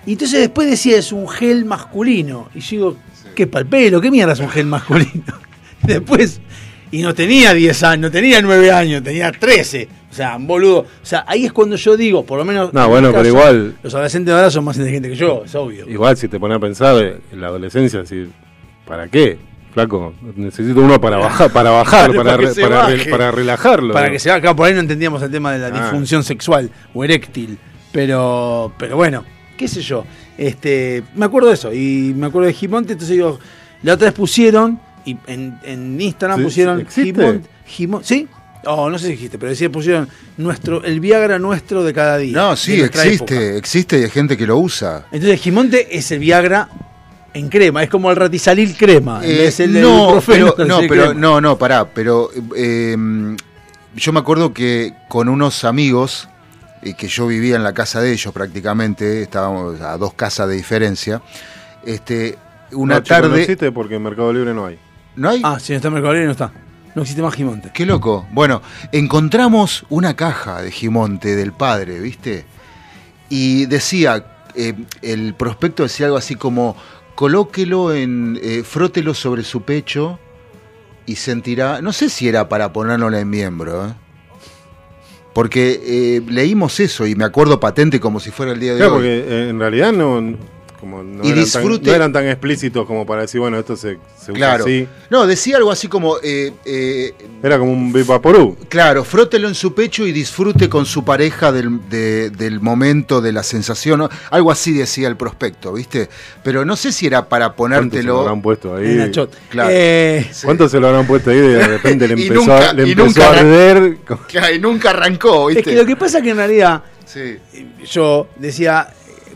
Y entonces después decía, es un gel masculino. Y yo digo, ¿qué es para el pelo? ¿Qué mierda es un gel masculino? después, y no tenía 10 años, no tenía 9 años, tenía 13. O sea, un boludo. O sea, ahí es cuando yo digo, por lo menos. No, bueno, pero igual- Los adolescentes de ahora son más inteligentes que yo, es obvio. Igual si te pones a pensar eh, en la adolescencia, si, ¿para qué? Flaco, necesito uno para bajar, para bajar, para, para que re- se para, re- baje. para relajarlo. Para que se claro, por ahí no entendíamos el tema de la Ah. disfunción sexual o eréctil. Pero, pero bueno, qué sé yo. Este, me acuerdo de eso. Y me acuerdo de Gimonte, entonces digo, la otra vez pusieron, y en, en Instagram Sí, pusieron ¿existe? Gimonte, Gimon- ¿Sí? Oh, no sé si dijiste, pero decía pusieron nuestro, el Viagra nuestro de cada día. No, sí, existe, época. existe y hay gente que lo usa. Entonces Gimonte es el Viagra en crema, es como el ratisalil crema. Eh, no, pero, no, ratisalil pero, crema. no, no, pará, pero eh, yo me acuerdo que con unos amigos, eh, que yo vivía en la casa de ellos prácticamente, estábamos a dos casas de diferencia, este, una No, chico, No tarde... existe porque en Mercado Libre no hay. ¿No hay? Ah, si no está en Mercado Libre no está. No existe más Gimonte. Qué loco. Bueno, encontramos una caja de Gimonte del padre, ¿viste? Y decía, eh, el prospecto decía algo así como, colóquelo en, eh, frótelo sobre su pecho y sentirá, no sé si era para ponerlo en miembro, ¿eh? Porque eh, leímos eso y me acuerdo patente como si fuera el día de Claro, hoy. porque eh, en realidad no, como no, Y eran disfrute- tan, no eran tan explícitos como para decir, bueno, esto se, se usa Claro. así. No, decía algo así como, eh, eh, Era como un Vivaporú. Claro, frótelo en su pecho y disfrute con su pareja del, de- del momento, de la sensación. ¿no? Algo así decía el prospecto, ¿viste? Pero no sé si era para ¿Cuánto se lo ponértelo. habrán puesto ahí? Claro. Eh, ¿Cuánto se lo habrán puesto ahí? y De repente le empezó, nunca- a, le empezó nunca a arder. Claro, y nunca arrancó, es ¿viste? que lo que pasa es que en realidad Sí. yo decía,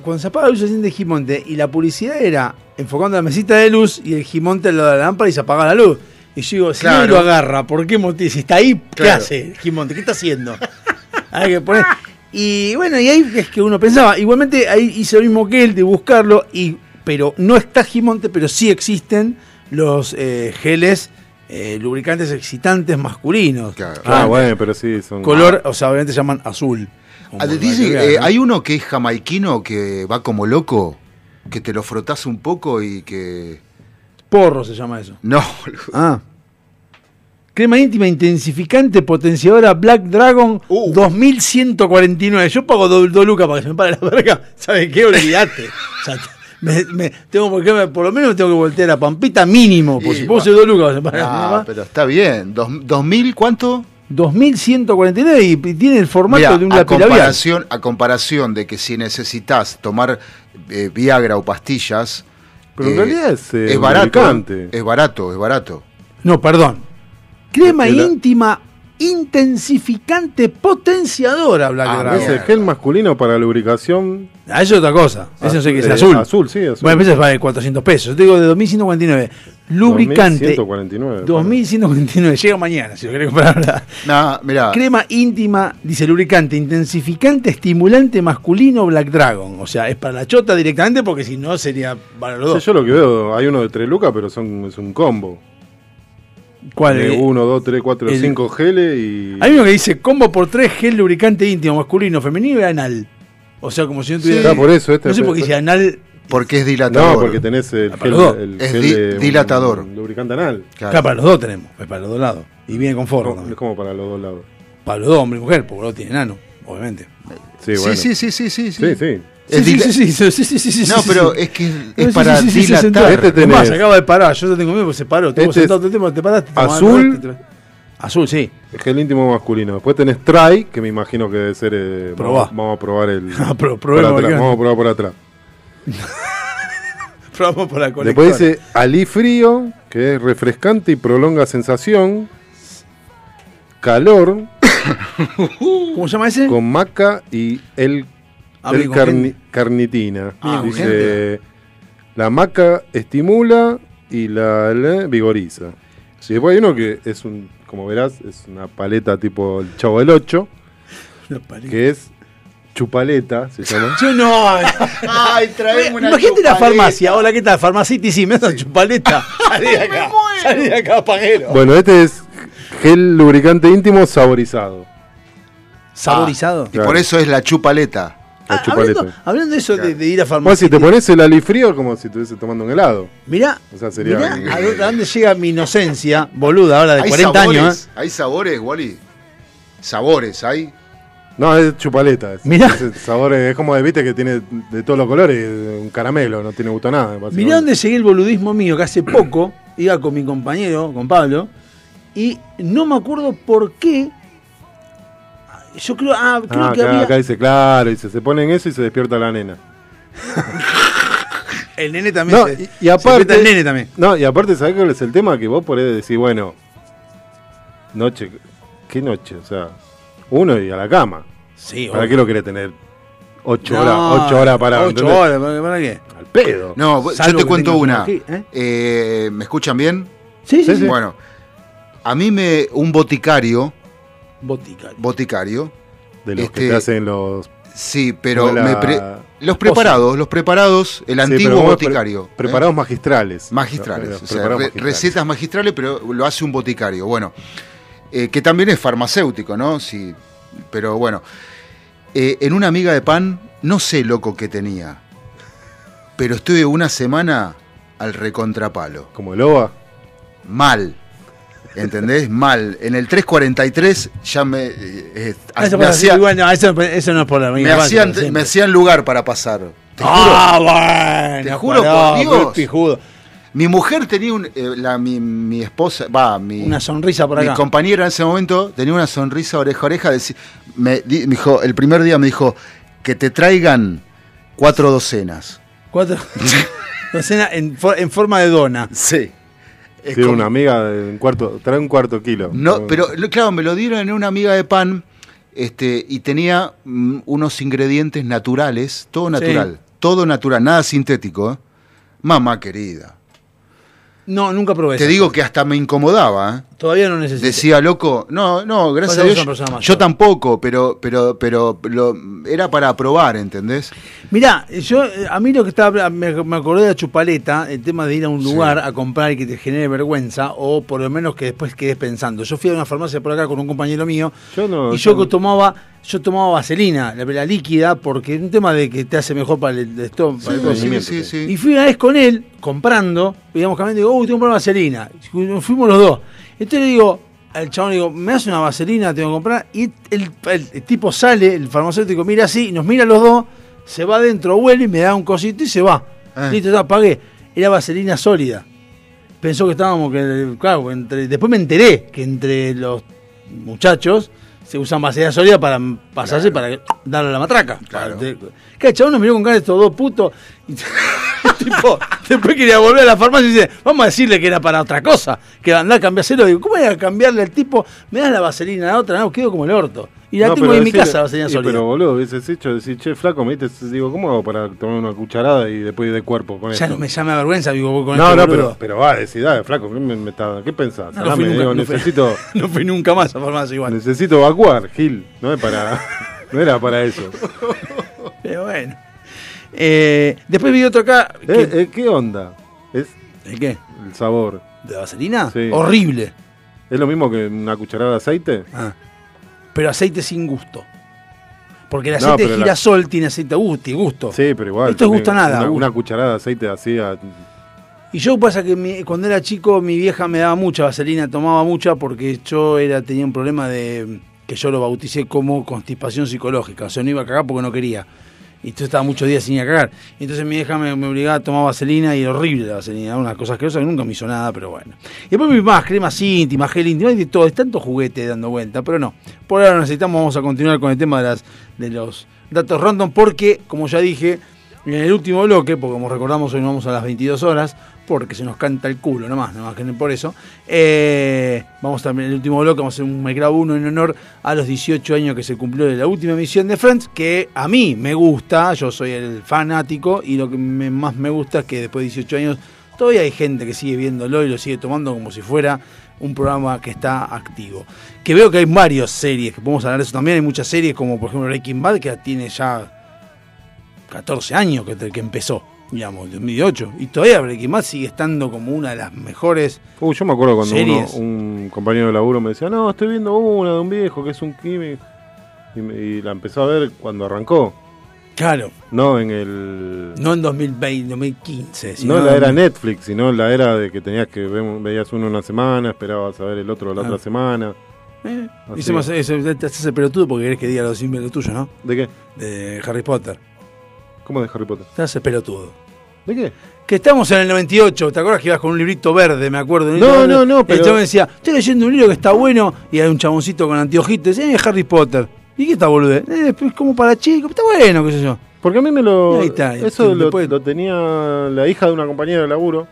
cuando se apaga la luz se siente Gimonte y la publicidad era enfocando la mesita de luz y el Gimonte al lado de la lámpara y se apaga la luz. Y yo digo, si Claro. nadie lo agarra, ¿por qué motivo? Si está ahí, ¿qué Claro. hace el Gimonte? ¿Qué está haciendo? Hay que poner. Y bueno, y ahí es que uno pensaba, igualmente ahí hice lo mismo que él de buscarlo, y, pero no está Gimonte, pero sí existen los eh, geles eh, lubricantes excitantes masculinos. Claro. Ah, bueno, pero sí, son. Color, o sea, obviamente se llaman azul. Ah, dice, eh, ¿no? hay uno que es jamaiquino que va como loco, que te lo frotás un poco y que. Porro se llama eso. No. Ah. Crema íntima intensificante potenciadora Black Dragon 2149. Yo pago dos dos lucas para que se me pare la verga. ¿Sabes qué? Olvídate. O sea, me- me- tengo por, lo menos me tengo que voltear a Pampita mínimo. Por Sí, si ser dos lucas. para que se me pare la Ah, verga. pero está bien. Dos- ¿2000 cuánto? 2149 y y tiene el formato de un lápiz comparación, a comparación de que si necesitas tomar eh, Viagra o pastillas, Pero en eh, realidad es, eh, es barato, es barato, es barato. No, perdón. Crema íntima intensificante potenciadora Black Ah, Dragon. Es el gel masculino para lubricación. Ah, eso es otra cosa. Eso no sé qué es eh, azul. Azul, sí, azul. Bueno, a veces vale 400 pesos. Yo te digo de 2149. Lubricante. 2149. 2149. Llega mañana, si lo querés comprar ahora. No, mirá, Crema íntima, dice lubricante, intensificante, estimulante masculino Black Dragon. O sea, es para la chota directamente porque si no sería para los Sí, dos. yo lo que veo, hay uno de 3 lucas, pero son, es un combo. ¿Cuál? De Eh, 1, 2, 3, 4, el- 5 geles y. Hay uno que dice combo por 3 gel lubricante íntimo masculino, femenino y anal. O sea, como si no tuviera. Ah, por eso, este no sé por qué dice anal. porque es dilatador. No, porque tenés el Ah, gel, el Es gel di- de un dilatador. lubricante anal. Claro. Para los dos tenemos, es para los dos lados. Y viene con forro No, también. es como para los dos lados. Para los dos, hombre y mujer, porque los dos tienen ano, obviamente. Sí, Sí, bueno. sí, sí, sí, sí, sí. Sí, sí. Es sí, sí, sí, sí, sí, sí, sí, sí, No, pero es que es para dilatar. sentado. Este Además, acaba de parar, yo te tengo miedo porque se paró. Este sentado es todo el tiempo, te paraste. te azul. te- te- Azul, sí. El gel íntimo masculino. Después tenés Try, que me imagino que debe ser. eh, Probá. vamos, vamos a probar el. Pro- atrás, vamos a probar por atrás. Probamos por la colectora. Después dice Ali Frío, que es refrescante y prolonga sensación. Calor, ¿Cómo se llama ese? con maca y el, el carni- carnitina. Ah, Dice, la maca estimula y la, la vigoriza. Y después hay uno que es un, como verás, es una paleta tipo el Chavo del 8, Una paleta. que es chupaleta, se llama. Yo no. Ay, traemos una Imagínate la farmacia. Hola, ¿qué tal? Farmacity, sí, me una chupaleta. Salí de acá. Salí de acá, paguero. Bueno, este es gel lubricante íntimo saborizado. Saborizado. Y por eso es la chupaleta. Ah, hablando, hablando de eso de, de ir a Vos farmacia. si te pones el ali frío es como si estuviese tomando un helado. Mirá, O sea, sería. mirá a dónde- a dónde llega mi inocencia, boluda, ahora de Hay 40 sabores, años. ¿eh? hay sabores, Wally. Sabores, hay. No, es chupaleta. Es, Mirá. es sabor, es como de, viste, que tiene de todos los colores, un caramelo, no tiene gusto a nada. Mirá dónde llegué el boludismo mío, que hace poco iba con mi compañero, con Pablo, y no me acuerdo por qué. Yo creo, ah, creo Ah, que acá, había. acá dice, claro, dice, se ponen eso y se despierta la nena. El nene también. No, se- y, y se aparte. el nene también. No, y aparte, ¿sabés cuál es el tema? Que vos podés decir, bueno, noche, ¿qué noche? O sea, uno y a la cama. Sí, ¿Para obvio. qué lo querés tener ocho No, horas, ocho horas parado? Ocho ¿entendés? horas, ¿para, para qué? Al pedo. No, yo te cuento una- ¿eh? Eh, ¿Me escuchan bien? Sí, sí, sí. Bueno, a mí me. Un boticario. Boticario. Boticario. De los que Este, te hacen los. Sí, pero la- me pre- los preparados, los preparados, el Sí, antiguo pre- boticario. ¿eh? Preparados magistrales. Magistrales, o sea, preparados re- magistrales. recetas magistrales, pero lo hace un boticario. Bueno, eh, que también es farmacéutico, ¿no? Sí, pero bueno, Eh, en una amiga de pan, no sé loco que tenía, pero estuve una semana al recontrapalo. Como el OVA. Mal. ¿Entendés? Mal. En el 343 ya me, eh, eh, Ah, eso, me, hacía- bueno, eso, eso no es por la me hacían, me hacían lugar para pasar. Te juro. Ah, bueno. Te juro por Dios. pijudo. Mi mujer tenía un, eh, la, mi, mi esposa, va, mi, Una sonrisa por mi acá. compañera en ese momento tenía una sonrisa oreja a oreja. deci- me, di- me dijo, el primer día me dijo que te traigan cuatro docenas. Cuatro. Docena en, en forma de dona. Sí. Es Tiene como- una amiga de un cuarto, trae un cuarto kilo. No, pero claro, me lo dieron en una amiga de pan este, y tenía mm, unos ingredientes naturales, todo natural, todo natural, nada sintético. ¿eh? Mamá querida. No, nunca probé Te digo cosa. que hasta me incomodaba. ¿eh? Todavía no necesito. Decía, loco, no, no, gracias a Dios. Yo tampoco, pero, pero, pero lo- era para probar, ¿entendés? Mirá, yo, a mí lo que estaba, me, me acordé de la chupaleta, el tema de ir a un lugar a comprar y que te genere vergüenza, o por lo menos que después quedes pensando. Yo fui a una farmacia por acá con un compañero mío, Yo no, y yo yo no. tomaba, yo tomaba vaselina, la, la líquida, porque es un tema de que te hace mejor para el estómago. para el Sí, coso. sí, sí, sí. Y fui una vez con él, comprando, íbamos caminando, y digo, uy, tengo que comprar vaselina. Y Fuimos los dos. Entonces le digo, al chabón le digo, me hace una vaselina, tengo que comprar. Y el, el- el tipo sale, el farmacéutico mira así, nos mira a los dos, se va adentro, huele y me da un cosito y se va. Ah. Listo, ya pagué. Era vaselina sólida. Pensó que estábamos, que, claro, entre, después me enteré que entre los muchachos se usan vaselina sólida para pasarse, para darle a la matraca. Claro. Que el chabón nos miró con cara de estos dos putos. Y, tipo, después quería volver a la farmacia y dice, vamos a decirle que era para otra cosa, que andar a cambiárselo. Digo, ¿cómo voy a cambiarle al tipo? Me das la vaselina a la otra, no, quedo como el orto. Y la No, tengo en mi casa, la sí, sólida. Pero boludo, hubieses hecho decir, che, flaco, me diste, digo, ¿cómo hago para tomar una cucharada y después ir de cuerpo con ya esto? no me llama vergüenza, digo, voy con no, este no, boludo. pero, pero va, decir, dale, flaco, ¿qué, me, me está- ¿qué pensás? No, fui nunca, digo, no fui- necesito, no fui nunca más a farmacia igual. necesito evacuar, Gil, no es para, no era para eso. Pero bueno. Eh, después vi otro acá. Eh, que- eh, ¿Qué onda? ¿Es ¿El qué? el sabor? ¿De vaselina? Sí. Horrible. ¿Es lo mismo que una cucharada de aceite? Ah. Pero aceite sin gusto. Porque el No, aceite de la- girasol tiene aceite gusto y gusto. Sí, pero igual. Esto es gusto nada. Una cucharada de aceite así a- Y yo pasa que mi- cuando era chico mi vieja me daba mucha vaselina, tomaba mucha porque yo era tenía un problema de que yo lo bauticé como constipación psicológica. O sea, no iba a cagar porque no quería. Y entonces estaba muchos días sin ir a cagar. Entonces mi vieja me, me obligaba a tomar vaselina y horrible la vaselina. Una cosa asquerosa que nunca me hizo nada, pero bueno. Y después vi más cremas íntimas, gel íntimo, hay de todo. Hay tanto juguete dando vuelta, pero no. Por ahora necesitamos, vamos a continuar con el tema de, las, de los datos random porque, como ya dije, en el último bloque, porque como recordamos hoy nos vamos a las 22 horas, porque se nos canta el culo nomás, nomás que por eso. Eh, vamos también el último bloque, vamos a hacer un Grabo uno en honor a los 18 años que se cumplió de la última emisión de Friends, que a mí me gusta, yo soy el fanático, y lo que más me gusta es que después de 18 años todavía hay gente que sigue viéndolo y lo sigue tomando como si fuera un programa que está activo. Que veo que hay varias series, que podemos hablar de eso también, hay muchas series como por ejemplo Breaking Bad, que tiene ya 14 años que, que empezó, digamos, 2008. Y todavía Breaking Bad sigue estando como una de las mejores. Uh, yo me acuerdo cuando uno- un compañero de laburo me decía, no, estoy viendo una de un viejo que es un químico. Y, y la empezó a ver cuando arrancó. Claro, No en el... no en 2020, 2015. No en la era Netflix, sino en la era de que tenías que veías uno una semana, esperabas a ver el otro la Ah. otra semana. Eh, más, eso, te haces el pelotudo porque querés que diga lo simple tuyo, ¿no? ¿De qué? De Harry Potter. ¿Cómo de Harry Potter? Te haces pelotudo. ¿De qué? Que estamos en el 98, ¿te acuerdas que ibas con un librito verde, me acuerdo? un No, no, no, El pero- chabón decía, estoy leyendo un libro que está bueno, y hay un chaboncito con anteojitos, eh, Harry Potter. ¿Y qué está boludo? Eh, es como para chicos, está bueno, qué sé yo. Porque a mí me lo... Ahí está, eso sí, lo, lo tenía la hija de una compañera de laburo,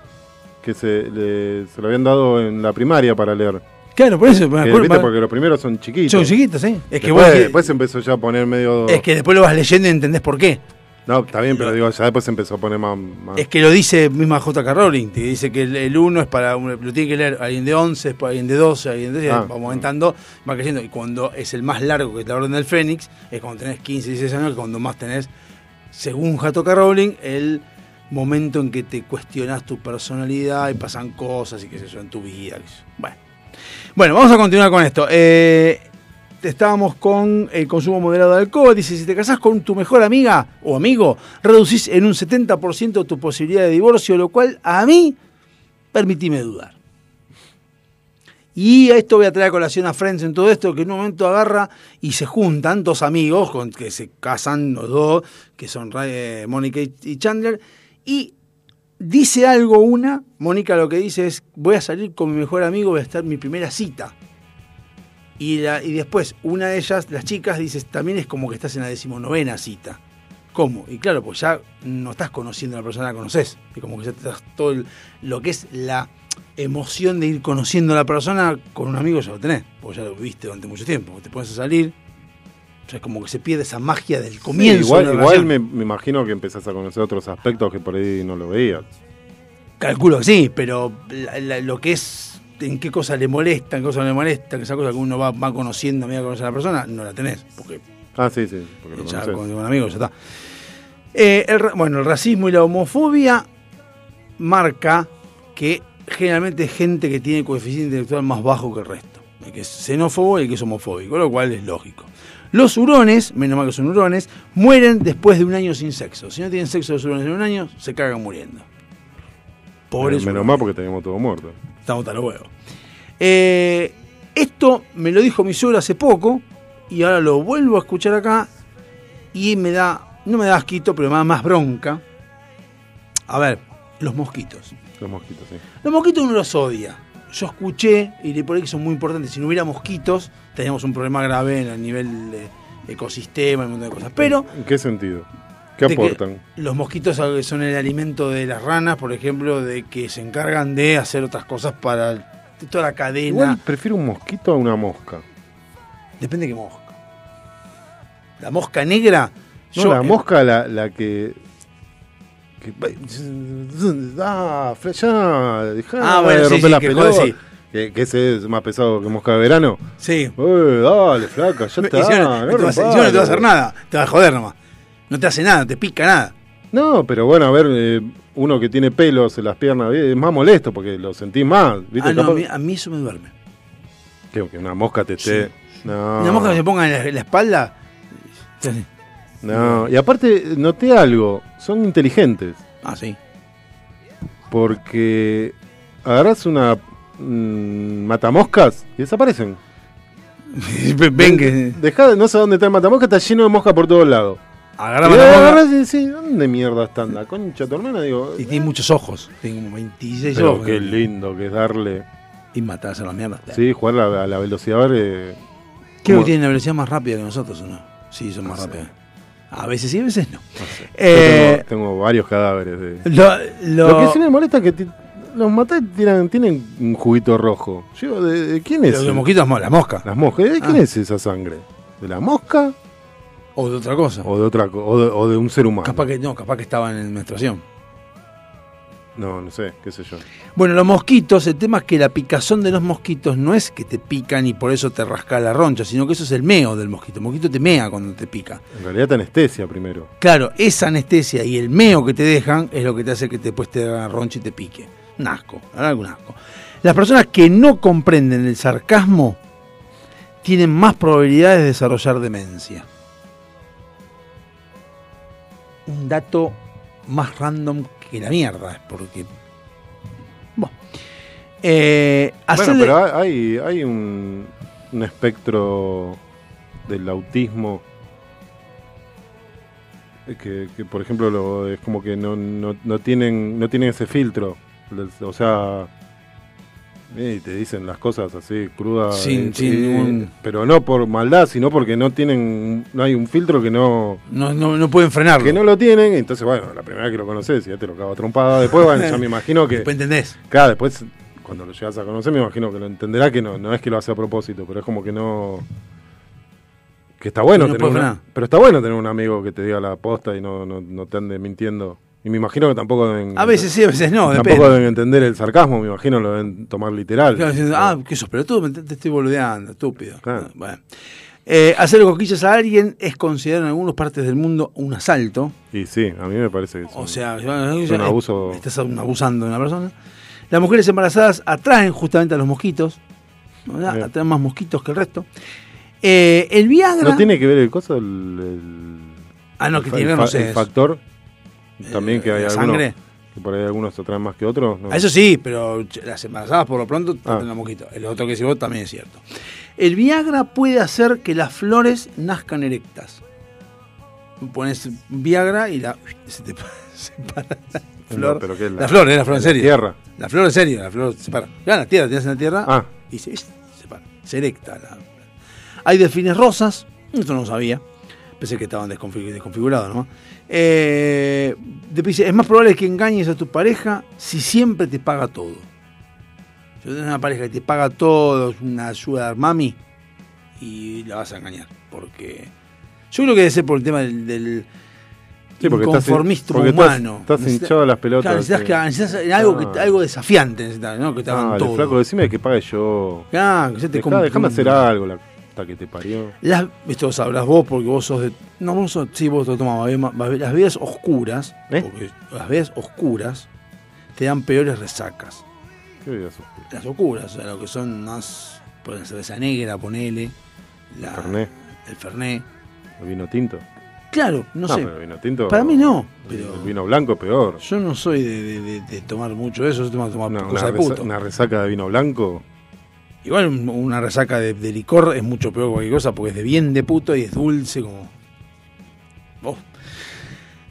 que se, le- se lo habían dado en la primaria para leer. Claro, por eso me acuerdo. Porque los primeros son chiquitos. Son chiquitos, ¿eh? Es que después, vos- después empezó ya a poner medio... Es que después lo vas leyendo y entendés por qué. No, está bien, pero digo, ya después se empezó a poner más... más- Es que lo dice misma J.K. Rowling, que dice que el- el 1 es para, lo tiene que leer alguien de 11, después alguien de 12, alguien de 10, Ah. va aumentando, va creciendo. Y cuando es el más largo que es la Orden del Fénix, es cuando tenés 15, 16 años, que cuando más tenés, según J.K. Rowling, el momento en que te cuestionas tu personalidad y pasan cosas y qué sé yo en tu vida. Bueno. Bueno, vamos a continuar con esto. Eh, estábamos con el consumo moderado de alcohol. Dice, si te casás con tu mejor amiga o amigo, reducís en un 70% tu posibilidad de divorcio, lo cual a mí, permitime dudar. Y a esto voy a traer a colación a Friends en todo esto, que en un momento agarra y se juntan dos amigos con, que se casan los dos, que son eh, Mónica y Chandler, y dice algo una, Mónica lo que dice es, voy a salir con mi mejor amigo, voy a estar mi primera cita. Y, la- y después, una de ellas, las chicas, dice, también es como que estás en la decimonovena cita. ¿Cómo? Y claro, pues ya no estás conociendo a la persona, la conoces. Y como que ya te das todo el- lo que es la emoción de ir conociendo a la persona con un amigo, ya lo tenés. Porque ya lo viste durante mucho tiempo. Te pones a salir. O sea, es como que se pierde esa magia del Sí, comienzo. igual de me, me imagino que empezás a conocer otros aspectos que por ahí no lo veías. Calculo que sí, pero la- la- lo que es en qué cosa le molesta, en qué cosa no le molesta, que esa cosa que uno va, va conociendo a medida que conoce a la persona, no la tenés, porque Ah, sí, sí. Porque lo ya conocés. con, con amigos ya está. Eh, el bueno, el racismo y la homofobia marca que generalmente es gente que tiene coeficiente intelectual más bajo que el resto. El que es xenófobo y el que es homofóbico, lo cual es lógico. Los hurones, menos mal que son hurones, mueren después de un año sin sexo. Si no tienen sexo los hurones en un año, se cagan muriendo. Pobres Menos hurones. mal porque teníamos todo muerto. Estamos tan huevos. Eh, Esto me lo dijo mi suegro hace poco y ahora lo vuelvo a escuchar acá y me da, no me da asquito, pero me da más bronca. A ver, los mosquitos. Los mosquitos, sí. Los mosquitos uno los odia. Yo escuché, y por ahí que son muy importantes, si no hubiera mosquitos, teníamos un problema grave en el nivel de ecosistema y un montón de cosas. Pero ¿En qué sentido? ¿Qué aportan? los mosquitos son el alimento de las ranas, por ejemplo, de que se encargan de hacer otras cosas para toda la cadena. Igual prefiero un mosquito a una mosca. Depende de qué mosca. La mosca negra. No, yo- la mosca, la, la que. que ah, ya, dejá Ah, bueno, de sí, romper sí, la que pelota. sí. Que, que ese es más pesado que mosca de verano. Sí. Eh, dale, flaca, ya está. si no, no te va a hacer- si no, no te va a hacer nada. Te va a joder nomás. No te hace nada, te pica nada. No, pero bueno, a ver, eh, uno que tiene pelos en las piernas eh, es más molesto porque lo sentís más. ¿viste? Ah, no, a mí, a mí eso me duerme. que, que una mosca te esté. No. Una mosca que se ponga en la, en la espalda. No, y aparte, noté algo, son inteligentes. Ah, sí. Porque agarras una mm, matamoscas y desaparecen. Ven que. Dejá, de- no sé dónde está el matamoscas, está lleno de moscas por todos lados. Agarra agarrás y decís, ¿dónde mierda están? La concha tu hermana, digo. Y tiene muchos ojos. Tiene como 26 Pero ojos. qué lindo que es darle. Y matarse a la mierda. Sí, jugar a, a la velocidad. eh, Creo como- que tienen la velocidad más rápida que nosotros, ¿o no? Sí, son más rápidas. A veces sí, a veces no. Yo Eh, tengo, tengo varios cadáveres. De... Lo- lo- que sí me molesta es que los maté tiran, tienen un juguito rojo. Yo, ¿de, de quién es? Los de mosquitos, mo- la mosca. Las moscas. ¿De quién Ah. es esa sangre? ¿De la mosca? O de otra cosa. O de otra o de, o de un ser humano. Capaz que no, capaz que estaban en menstruación. No, no sé, qué sé yo. Bueno, los mosquitos, el tema es que la picazón de los mosquitos no es que te pican y por eso te rasca la roncha, sino que eso es el meo del mosquito. El mosquito te mea cuando te pica. En realidad te anestesia primero. Claro, esa anestesia y el meo que te dejan es lo que te hace que después te haga roncha y te pique. Un asco, un asco. Las personas que no comprenden el sarcasmo tienen más probabilidades de desarrollar demencia. Un dato más random que la mierda, es porque... Bueno, eh, Bueno, pero hay, hay un, un espectro del autismo que, que, por ejemplo lo, es como que no, no, no tienen no tienen ese filtro. O sea y te dicen las cosas así crudas Sin- eh, sin ningún- pero no por maldad sino porque no tienen no hay un filtro que no no, no, no pueden frenarlo. que no lo tienen entonces bueno la primera vez que lo conoces ya te lo cago trompada después bueno ya me imagino que Después entendés. Claro, después cuando lo llegas a conocer me imagino que lo entenderá que no, no es que lo hace a propósito, pero es como que no... Que está bueno No tener una-. Pero está bueno tener un amigo que te diga la posta y no, no, no te ande mintiendo. Y me imagino que tampoco deben... A veces sí, a veces no, Tampoco depende. deben entender el sarcasmo, me imagino, lo deben tomar literal. Claro, diciendo, ah, que sos pelotudo, me- te, estoy boludeando, estúpido. Bueno. Eh, hacerle cosquillas a alguien es considerado en algunas partes del mundo un asalto. Y sí, a mí me parece que O sea, es un abuso... estás abusando de una persona. Las mujeres embarazadas atraen justamente a los mosquitos. ¿verdad? Atraen más mosquitos que el resto. Eh, el Viagra. ¿No tiene que ver el coso? El, el- Ah, no, el que tiene el no sé el factor. También que hay la algunos... sangre. Que por ahí algunos atraen más que otros. ¿no? Eso sí, pero las embarazadas por lo pronto Ah. atraen a mosquitos. El otro que decís vos también es cierto. El Viagra puede hacer que las flores nazcan erectas. Pones Viagra y la, se te se para la flor. No, pero ¿qué es la- la, flor, es la flor en la serio. tierra? La flor en serio, la flor se para. Ya la tierra, tienes en la tierra Ah. y se, se para, se erecta. la- Hay delfines rosas, esto no lo sabía. Pensé que estaban desconfigu- desconfigurados, ¿no? Eh, dice, es más probable que engañes a tu pareja si siempre te paga todo. Si tienes una pareja que te paga todo, es una sugar mami, y la vas a engañar. Porque yo creo que debe ser por el tema del, del Sí, porque estás- inconformismo porque estás- humano. estás Necesita- hinchado a las pelotas, Claro, necesitas, sí. que, necesitas algo, que, Ah. algo desafiante, necesitas, ¿no? Que te hagan todo. flaco, decime que pague yo. Ah, que se te Dejá- déjame hacer algo, la puta que te parió. Las, esto lo sabrás vos porque vos sos de. No, vos sos, sí, vos te tomás Las bebidas oscuras, ¿Eh? porque las bebidas oscuras te dan peores resacas. ¿Qué bebidas oscuras? Las oscuras, o sea, lo que son más. Pueden cerveza negra, ponele. La, Fernet. El Fernet. El vino tinto. Claro, no, sé. pero el vino tinto. Para mí no, el- pero- El vino blanco peor. Yo no soy de, de- de- de tomar mucho de eso, yo tomo tomar Una, cosas una de resa- puto. una resaca de vino blanco. Igual un- una resaca de, de licor es mucho peor que cualquier cosa porque es de bien de puto y es dulce como... Oh.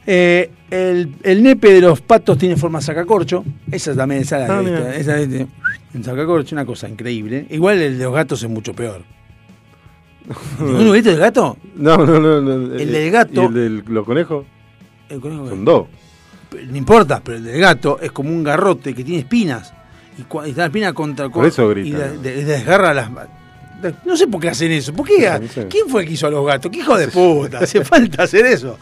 Eh, el, el nepe de los patos tiene forma de sacacorcho. Esa también esa la Ah, mira. esa en sacacorcho, una cosa increíble. Igual el de los gatos es mucho peor. ¿Ninguno viste el gato? No, no, no. no, El eh, del gato- ¿Y el de los conejos? El conejo- Son dos. No importa, pero el del gato es como un garrote que tiene espinas. Y, cua- y espina contra Por eso Y de- de- desgarra las. de- No sé por qué hacen eso. ¿Por qué? ¿Quién fue el que hizo a los gatos? ¿Qué hijo de puta? Hace falta hacer eso.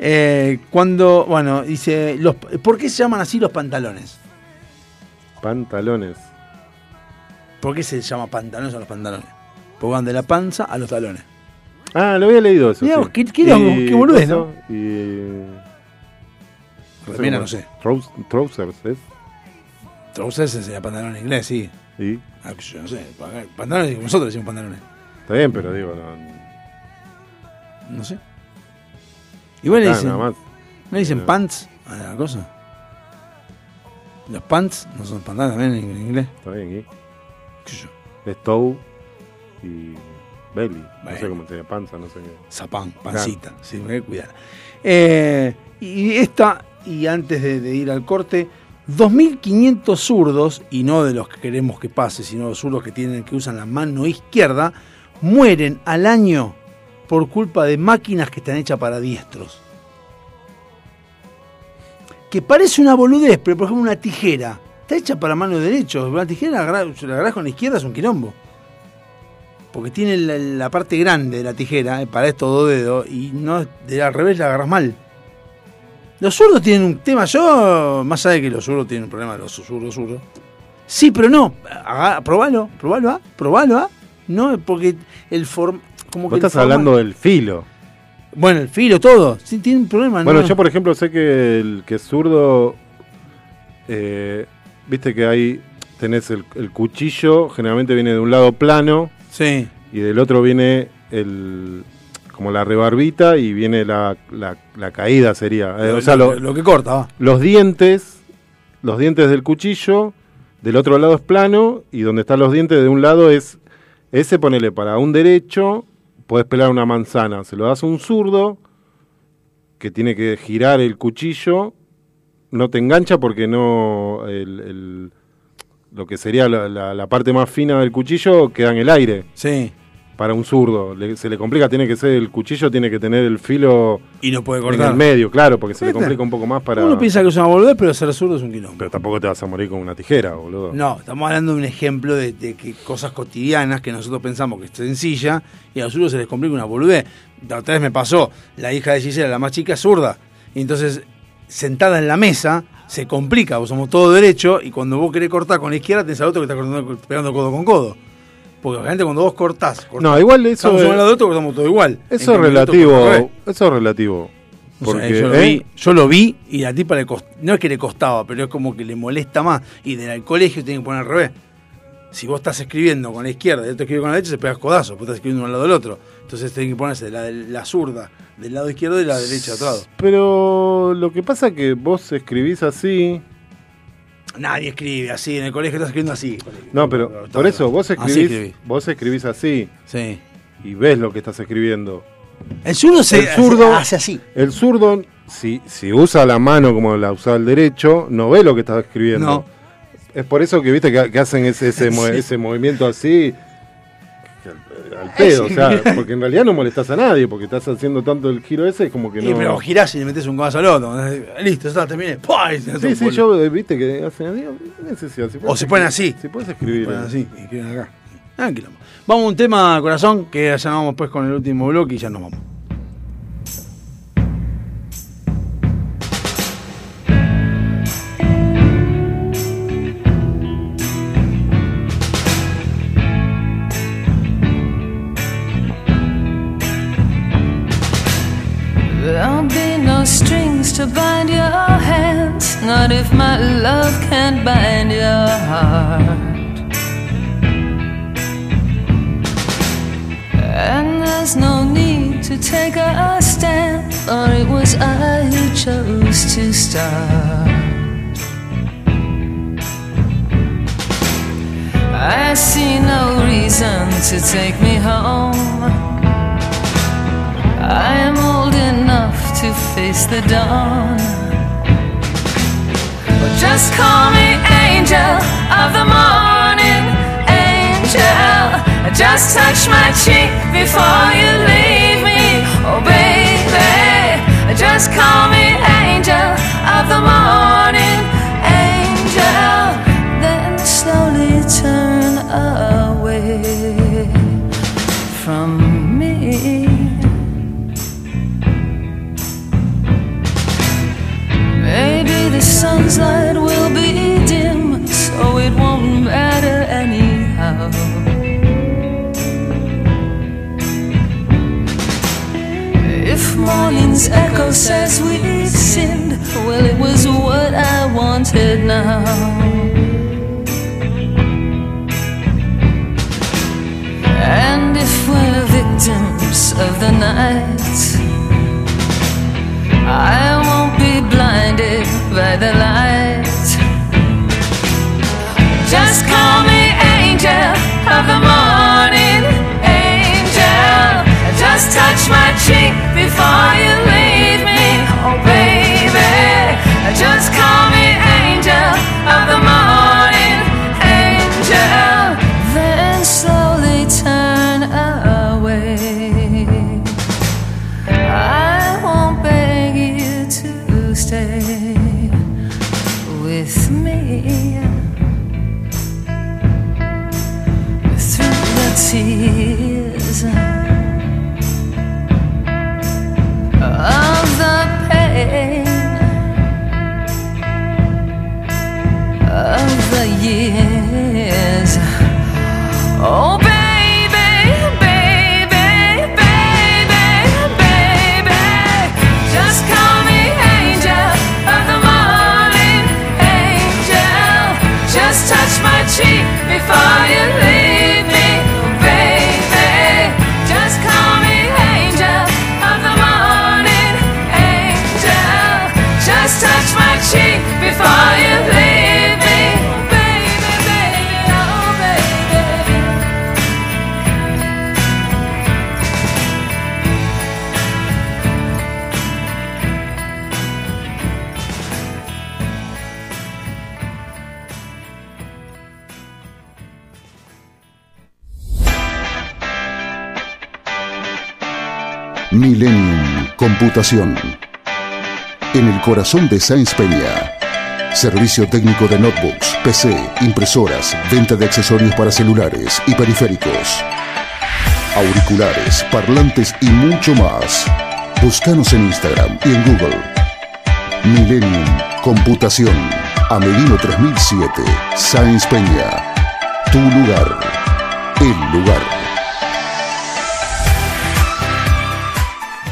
Eh, cuando, bueno, dice, los, ¿por qué se llaman así los pantalones? Pantalones. ¿Por qué se llama pantalones a los pantalones? Porque van de la panza a los talones. Ah, lo había leído eso. Mirá sí. vos, qué- qué qué boludez, ¿no? Y. Remera, cómo- no sé. trous- Trousers, ¿es? Trousers sería pantalón en inglés, sí. Sí. Ah, yo no sé. Pantalones, nosotros decimos pantalones. Está bien, pero digo, no. No sé. Igual le dicen. ¿No dicen No. pants a la cosa? Los pants no son pantalones también en, inglés. Está bien, ¿y? ¿Qué sé yo? Es toe y belly. No sé cómo sería panza, no sé qué. Zapán, pancita. Sí, me que cuidar. Eh, y esta, y antes de, de ir al corte, 2.500 zurdos, y no de los que queremos que pase, sino los zurdos que tienen que usan la mano izquierda, mueren al año por culpa de máquinas que están hechas para diestros. Que parece una boludez, pero por ejemplo una tijera. Está hecha para mano derecha. Una tijera la agarra- si la agarrás con la izquierda es un quilombo. Porque tiene la, parte grande de la tijera, eh, para estos dos dedos, y no de al revés la agarras mal. Los zurdos tienen un tema, yo, más allá de que los zurdos tienen un problema, los zurdos, zurdos. Sí, pero no, probalo, probalo, ¿ah? probalo, ¿ah? No, porque el form... Como que Vos el estás forma- hablando del filo. Bueno, el filo, todo. Sí, tiene un problema, Bueno, ¿no? yo por ejemplo sé que el que es zurdo, eh, viste que ahí tenés el, el cuchillo, generalmente viene de un lado plano Sí. y del otro viene el como la rebarbita y viene la, la- la caída sería. Eh, o sea, lo, lo- lo que corta, va. los dientes, los dientes del cuchillo, del otro lado es plano y donde están los dientes de un lado es ese ponele para un derecho, puedes pelar una manzana, se lo das a un zurdo que tiene que girar el cuchillo, no te engancha porque no el, el- lo que sería la, la- la parte más fina del cuchillo queda en el aire. Sí. Para un zurdo, Le- se le complica, tiene que ser el cuchillo, tiene que tener el filo Y no puede en cortar. el medio, claro, porque se le complica un poco más para. Uno piensa que es una boludez, pero ser zurdo es un quilombo. Pero tampoco te vas a morir con una tijera, boludo. No, estamos hablando de un ejemplo de, de que cosas cotidianas que nosotros pensamos que es sencilla y a los zurdos se les complica una boludez. La otra vez me pasó, la hija de Gisela, la más chica, es zurda. Y entonces, sentada en la mesa, se complica, vos somos todos derechos y cuando vos querés cortar con la izquierda, tenés al otro que está cortando, pegando codo con codo. Porque obviamente cuando vos cortás, cortás No, igual eso estamos lado del otro, cortamos todo igual. Eso es relativo. Eso es relativo. Porque, yo, lo ¿eh? vi, yo lo vi y a la tipa le cost- no es que le costaba, pero es como que le molesta más. Y del colegio tiene que poner al revés. Si vos estás escribiendo con la izquierda y el otro escribe con la derecha, se pegas codazo, vos estás escribiendo uno al lado del otro. Entonces tiene que ponerse de la, de la zurda del lado izquierdo y la derecha de otro lado. Pero lo que pasa es que vos escribís así. Nadie escribe así, en el colegio estás escribiendo así. No, pero por eso vos Así escribís, escribí. vos escribís así. Sí. Y ves lo que estás escribiendo. El zurdo se el zurdo, hace así. El zurdo, si, si usa la mano como la usa el derecho, no ve lo que estás escribiendo. No. Es por eso que viste que, que hacen ese, ese, mo- Sí. ese movimiento así. Al- pedo, o sea, porque en realidad no molestas a nadie, porque estás haciendo tanto el giro ese, es como que Y no. pero vos girás y le metes un codazo al otro. Listo, está, terminé. Y se Sí, sí, yo eh, viste que hacen así, ¿qué necesidad? Si O se ponen así. Si puedes escribir. Ponen eh. así y escriben acá. Quilombo. Vamos a un tema, corazón, que ya vamos pues con el último bloque y ya nos vamos. Bind your heart. And there's no need to take a stand, for it was I who chose to start. I see no reason to take me home. I am old enough to face the dawn. Just call me angel of the morning, angel. Just touch my cheek before you leave me, oh baby. Just call me angel of the morning, angel. Then slowly turn away sun's light will be dim, so it won't matter anyhow. If morning's echo says we've sinned, well, it was what I wanted now. And if we're victims of the night, I won't by the light. Just call me angel of the morning, angel. Just touch my cheek before you leave me, oh baby. Just call me Millennium Computación. En el corazón de Sáenz Peña. Servicio técnico de notebooks, PC, impresoras, venta de accesorios para celulares y periféricos. Auriculares, parlantes y mucho más. Búscanos en Instagram y en Google. Millennium Computación. Amelino 3007. Sáenz Peña. Tu lugar. El lugar.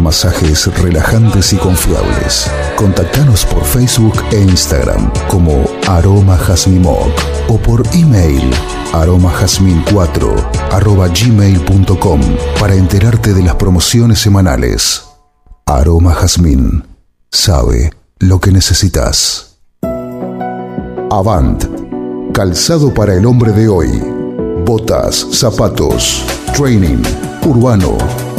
masajes relajantes y confiables. Contactanos por Facebook e Instagram como Aroma Jazmimoc o por email aromajazmin4 arroba gmail.com para enterarte de las promociones semanales. Aroma Jazmín sabe lo que necesitas. Avant, calzado para el hombre de hoy. Botas, zapatos, training, urbano.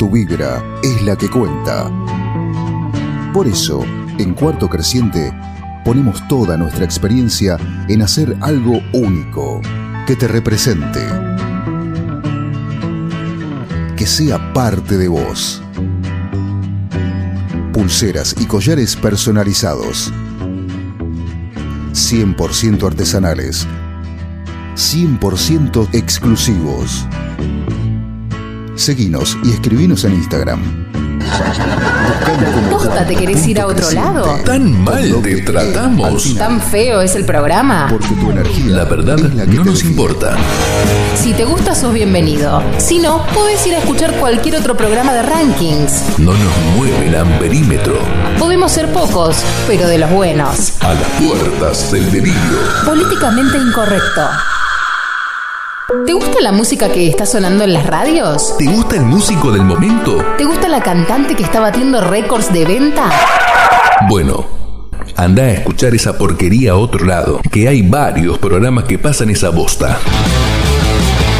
Tu vibra es la que cuenta. Por eso, en Cuarto Creciente, ponemos toda nuestra experiencia en hacer algo único, que te represente, que sea parte de vos. Pulseras y collares personalizados, 100% artesanales, 100% exclusivos. Seguinos y escribinos en Instagram. ¿Posta te querés ir a otro lado? ¿Tan mal te tratamos? ¿Tan feo es el programa? La verdad no nos importa. Si te gusta, sos bienvenido. Si no, podés ir a escuchar cualquier otro programa de rankings. No nos mueve el amperímetro. Podemos ser pocos, pero de los buenos. A las puertas del delirio. Políticamente incorrecto. ¿Te gusta la música que está sonando en las radios? ¿Te gusta el músico del momento? ¿Te gusta la cantante que está batiendo récords de venta? Bueno, anda a escuchar esa porquería a otro lado, que hay varios programas que pasan esa bosta.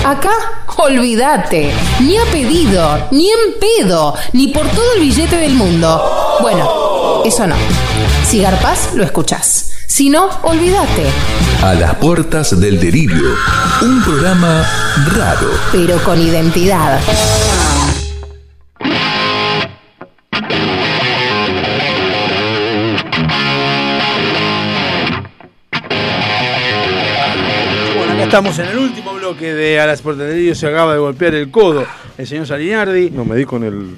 Acá, olvídate. Ni a pedido, ni en pedo, ni por todo el billete del mundo. Bueno, eso no. Si garpas, lo escuchás. Si no, olvídate. A las puertas del delirio. Un programa raro. Pero con identidad. Bueno, estamos en el último bloque de A las puertas del delirio. Se acaba de golpear el codo el señor Salinardi. No, me di con el.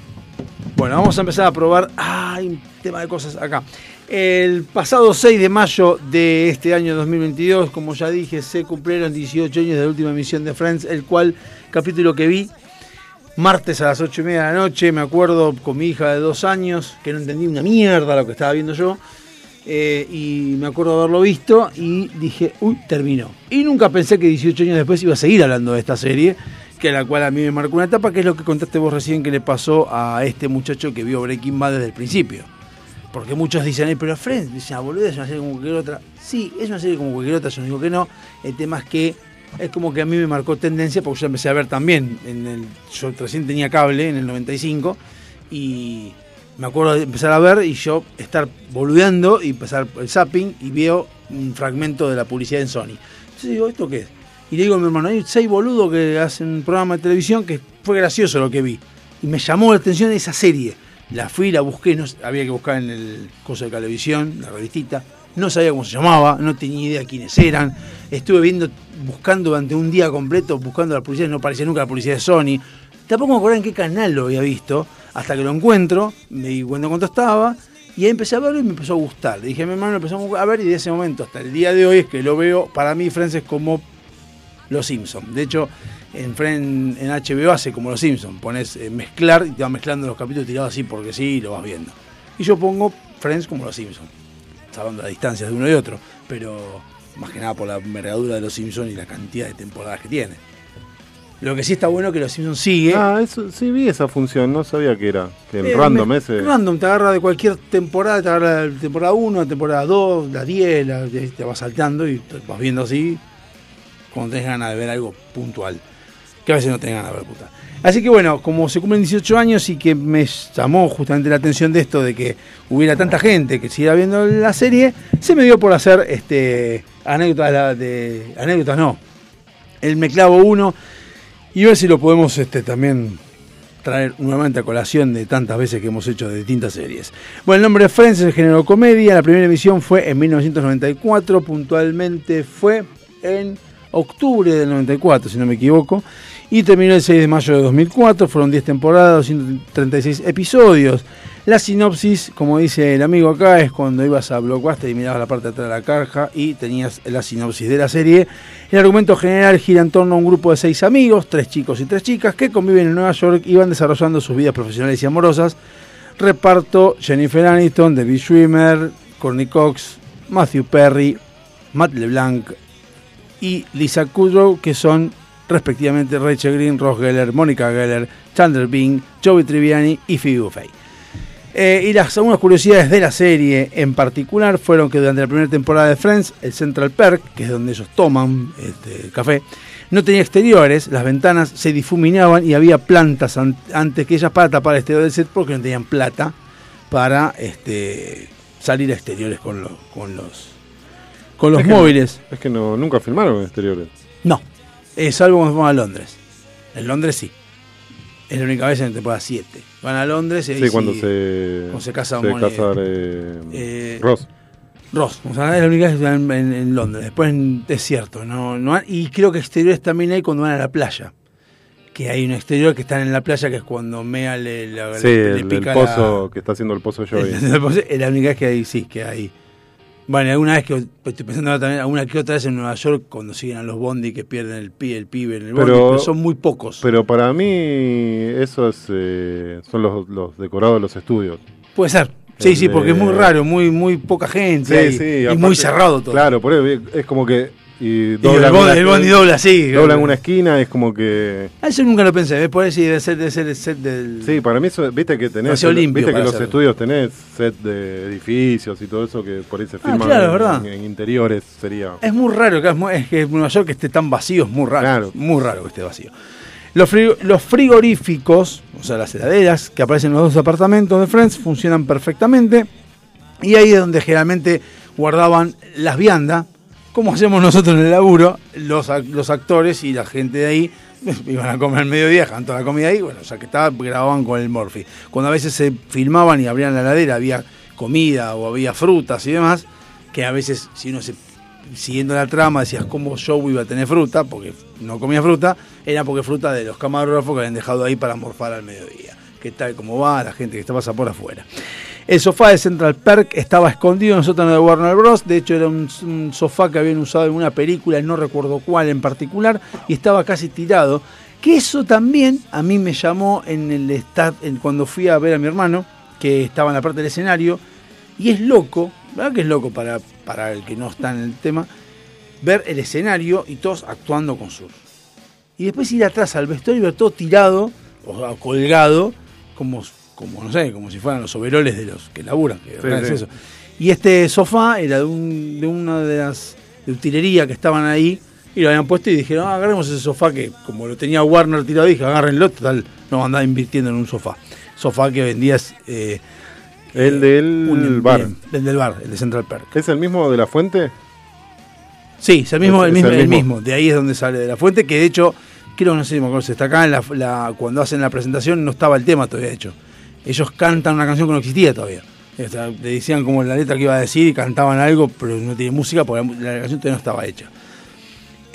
Bueno, vamos a empezar a probar. Ah, hay un tema de cosas acá. El pasado 6 de mayo de este año 2022, como ya dije, se cumplieron 18 años de la última emisión de Friends, el cual capítulo que vi martes a las 8 y media de la noche, me acuerdo con mi hija de dos años, que no entendí una mierda lo que estaba viendo yo, eh, y me acuerdo haberlo visto y dije, uy, terminó. Y nunca pensé que 18 años después iba a seguir hablando de esta serie, que la cual a mí me marcó una etapa, que es lo que contaste vos recién que le pasó a este muchacho que vio Breaking Bad desde el principio. Porque muchos dicen, "Ay, pero Friends, dicen, ah, boludo, es una serie como cualquier otra. Sí, es una serie como cualquier otra, yo no digo que no. El tema es que es como que a mí me marcó tendencia, porque yo empecé a ver también. En el, yo recién tenía cable en el 95 y me acuerdo de empezar a ver y yo estar boludeando y empezar el zapping y veo un fragmento de la publicidad en Sony. Entonces digo, ¿esto qué es? Y le digo a mi hermano, hay seis boludos que hacen un programa de televisión que fue gracioso lo que vi. Y me llamó la atención esa serie. La fui, la busqué, no, había que buscar en el coso de televisión, la revistita. No sabía cómo se llamaba, no tenía idea quiénes eran. Estuve viendo, buscando durante un día completo, buscando la publicidad, no aparecía nunca la publicidad de Sony. Tampoco me acuerdo en qué canal lo había visto, hasta que lo encuentro, me di cuenta cuánto estaba, y ahí empecé a verlo y me empezó a gustar. Le dije a mi hermano, empezamos a ver, y de ese momento hasta el día de hoy es que lo veo, para mí, Friends es como Los Simpsons. De hecho, en, Friend- en HBO hace como Los Simpsons, pones eh, mezclar y te va mezclando los capítulos tirados así porque sí y lo vas viendo. Y yo pongo Friends como Los Simpsons, sabiendo las distancias de uno y otro, pero más que nada por la envergadura de Los Simpsons y la cantidad de temporadas que tiene. Lo que sí está bueno es que Los Simpsons sigue. Ah, eso, sí vi esa función, no sabía que era. Que el Eh, random me- ese. Random, te agarra de cualquier temporada, te agarra la temporada 1, la temporada 2, la 10, la, te vas saltando y te vas viendo así cuando tenés ganas de ver algo puntual. Que a veces no tenés ganas de puta. Así que bueno, como se cumplen 18 años y que me llamó justamente la atención de esto de que hubiera tanta gente que siguiera viendo la serie, se me dio por hacer este anécdotas de. anécdotas no. El me clavo uno y ver si lo podemos este, también traer nuevamente a colación de tantas veces que hemos hecho de distintas series. Bueno, el nombre de Friends es el género comedia. La primera emisión fue en 1994, puntualmente fue en octubre del 94, si no me equivoco. Y terminó el 6 de mayo de 2004, fueron 10 temporadas, 136 episodios. La sinopsis, como dice el amigo acá, es cuando ibas a Blockbuster y mirabas la parte de atrás de la caja y tenías la sinopsis de la serie. El argumento general gira en torno a un grupo de seis amigos, tres chicos y tres chicas, que conviven en Nueva York y van desarrollando sus vidas profesionales y amorosas. Reparto Jennifer Aniston, David Schwimmer, Courtney Cox, Matthew Perry, Matt LeBlanc y Lisa Kudrow, que son respectivamente Rachel Green, Ross Geller, Mónica Geller, Chandler Bing, Joey Triviani y Phoebe Buffay. Eh, y las algunas curiosidades de la serie en particular fueron que durante la primera temporada de Friends, el Central Perk, que es donde ellos toman este, café, no tenía exteriores, las ventanas se difuminaban y había plantas an- antes que ellas para tapar el exterior del set porque no tenían plata para este, salir a exteriores con, los con los con los Es que no- móviles. es que no, nunca filmaron en exteriores. No, es salvo cuando fuimos a Londres. En Londres sí. Es la única vez en temporada 7. Van a Londres y ahí Sí, cuando sí- se, cuando se casa se casa, eh, eh, Ross. Ross, o sea, es la única vez que están en, en Londres. Después en- es cierto, no, y creo que exteriores también hay cuando van a la playa. Que hay un exterior que están en la playa que es cuando Mea le, le- Sí, le el, pozo que está haciendo el pozo la, es la única vez que hay, sí, que hay. Bueno, alguna vez que estoy pensando ahora también, alguna que otra vez en Nueva York cuando siguen a los Bondi que pierden el pie, el pibe en el Bondi, pero son muy pocos. Pero para mí, esos eh, son los, los decorados de los estudios. Puede ser. Sí, El sí, porque es muy de- raro, muy muy poca gente ahí, y aparte- muy cerrado todo. Claro, por eso es como que. Y el bondi- el bondi dobla así. Doblan una esquina, es como que. Ah, Eso nunca lo pensé, ¿ves? por eso debe ser, debe ser el set del... Sí, para mí, eso, viste que tenés. Limpio viste que los estudios tenés set de edificios y todo eso que por ahí se filman Ah, claro, en, es verdad. en- en interiores. Sería. Es muy raro que, es, es que Nueva York esté tan vacío, es muy raro. Muy raro que esté vacío. Los frigoríficos, o sea, las heladeras que aparecen en los dos apartamentos de Friends, funcionan perfectamente. Y ahí es donde generalmente guardaban las viandas, como hacemos nosotros en el laburo, los, los actores y la gente de ahí iban a comer al mediodía, dejaban toda la comida ahí, bueno, ya que estaba, grababan con el Morphy. Cuando a veces se filmaban y abrían la heladera, había comida o había frutas y demás, que a veces si uno se siguiendo la trama decías cómo Joe iba a tener fruta, porque no comía fruta, era porque fruta de los camarógrafos que habían dejado ahí para morfar al mediodía. Que tal como va la gente que está pasa por afuera. El sofá de Central Perk estaba escondido en el sótano de Warner Bros. De hecho, era un, sofá que habían usado en una película, no recuerdo cuál en particular, y estaba casi tirado. Que eso también a mí me llamó en el cuando fui a ver a mi hermano, que estaba en la parte del escenario, y es loco, ¿verdad que es loco para, para el que no está en el tema? Ver el escenario y todos actuando con surf. Y después ir atrás al vestuario y ver todo tirado o colgado, como, como no sé, como si fueran los overoles de los que laburan. que Sí, es sí. eso. Y este sofá era de, un, de una de las de utilería que estaban ahí y lo habían puesto y dijeron, ah, agarremos ese sofá que como lo tenía Warner tirado, dije, agárrenlo, total, no andaba invirtiendo en un sofá. Sofá que vendías... eh, El del un- bar. bien, el del bar, el de Central Perk. ¿Es el mismo de la fuente? Sí, es el mismo, Es- el mismo, el el mismo. De ahí es donde sale de la fuente, que de hecho, creo, no sé si me acuerdo, está acá en la, la- cuando hacen la presentación no estaba el tema todavía hecho. Ellos cantan una canción que no existía todavía. Le decían como la letra que iba a decir y cantaban algo, pero no tiene música porque la, canción todavía no estaba hecha.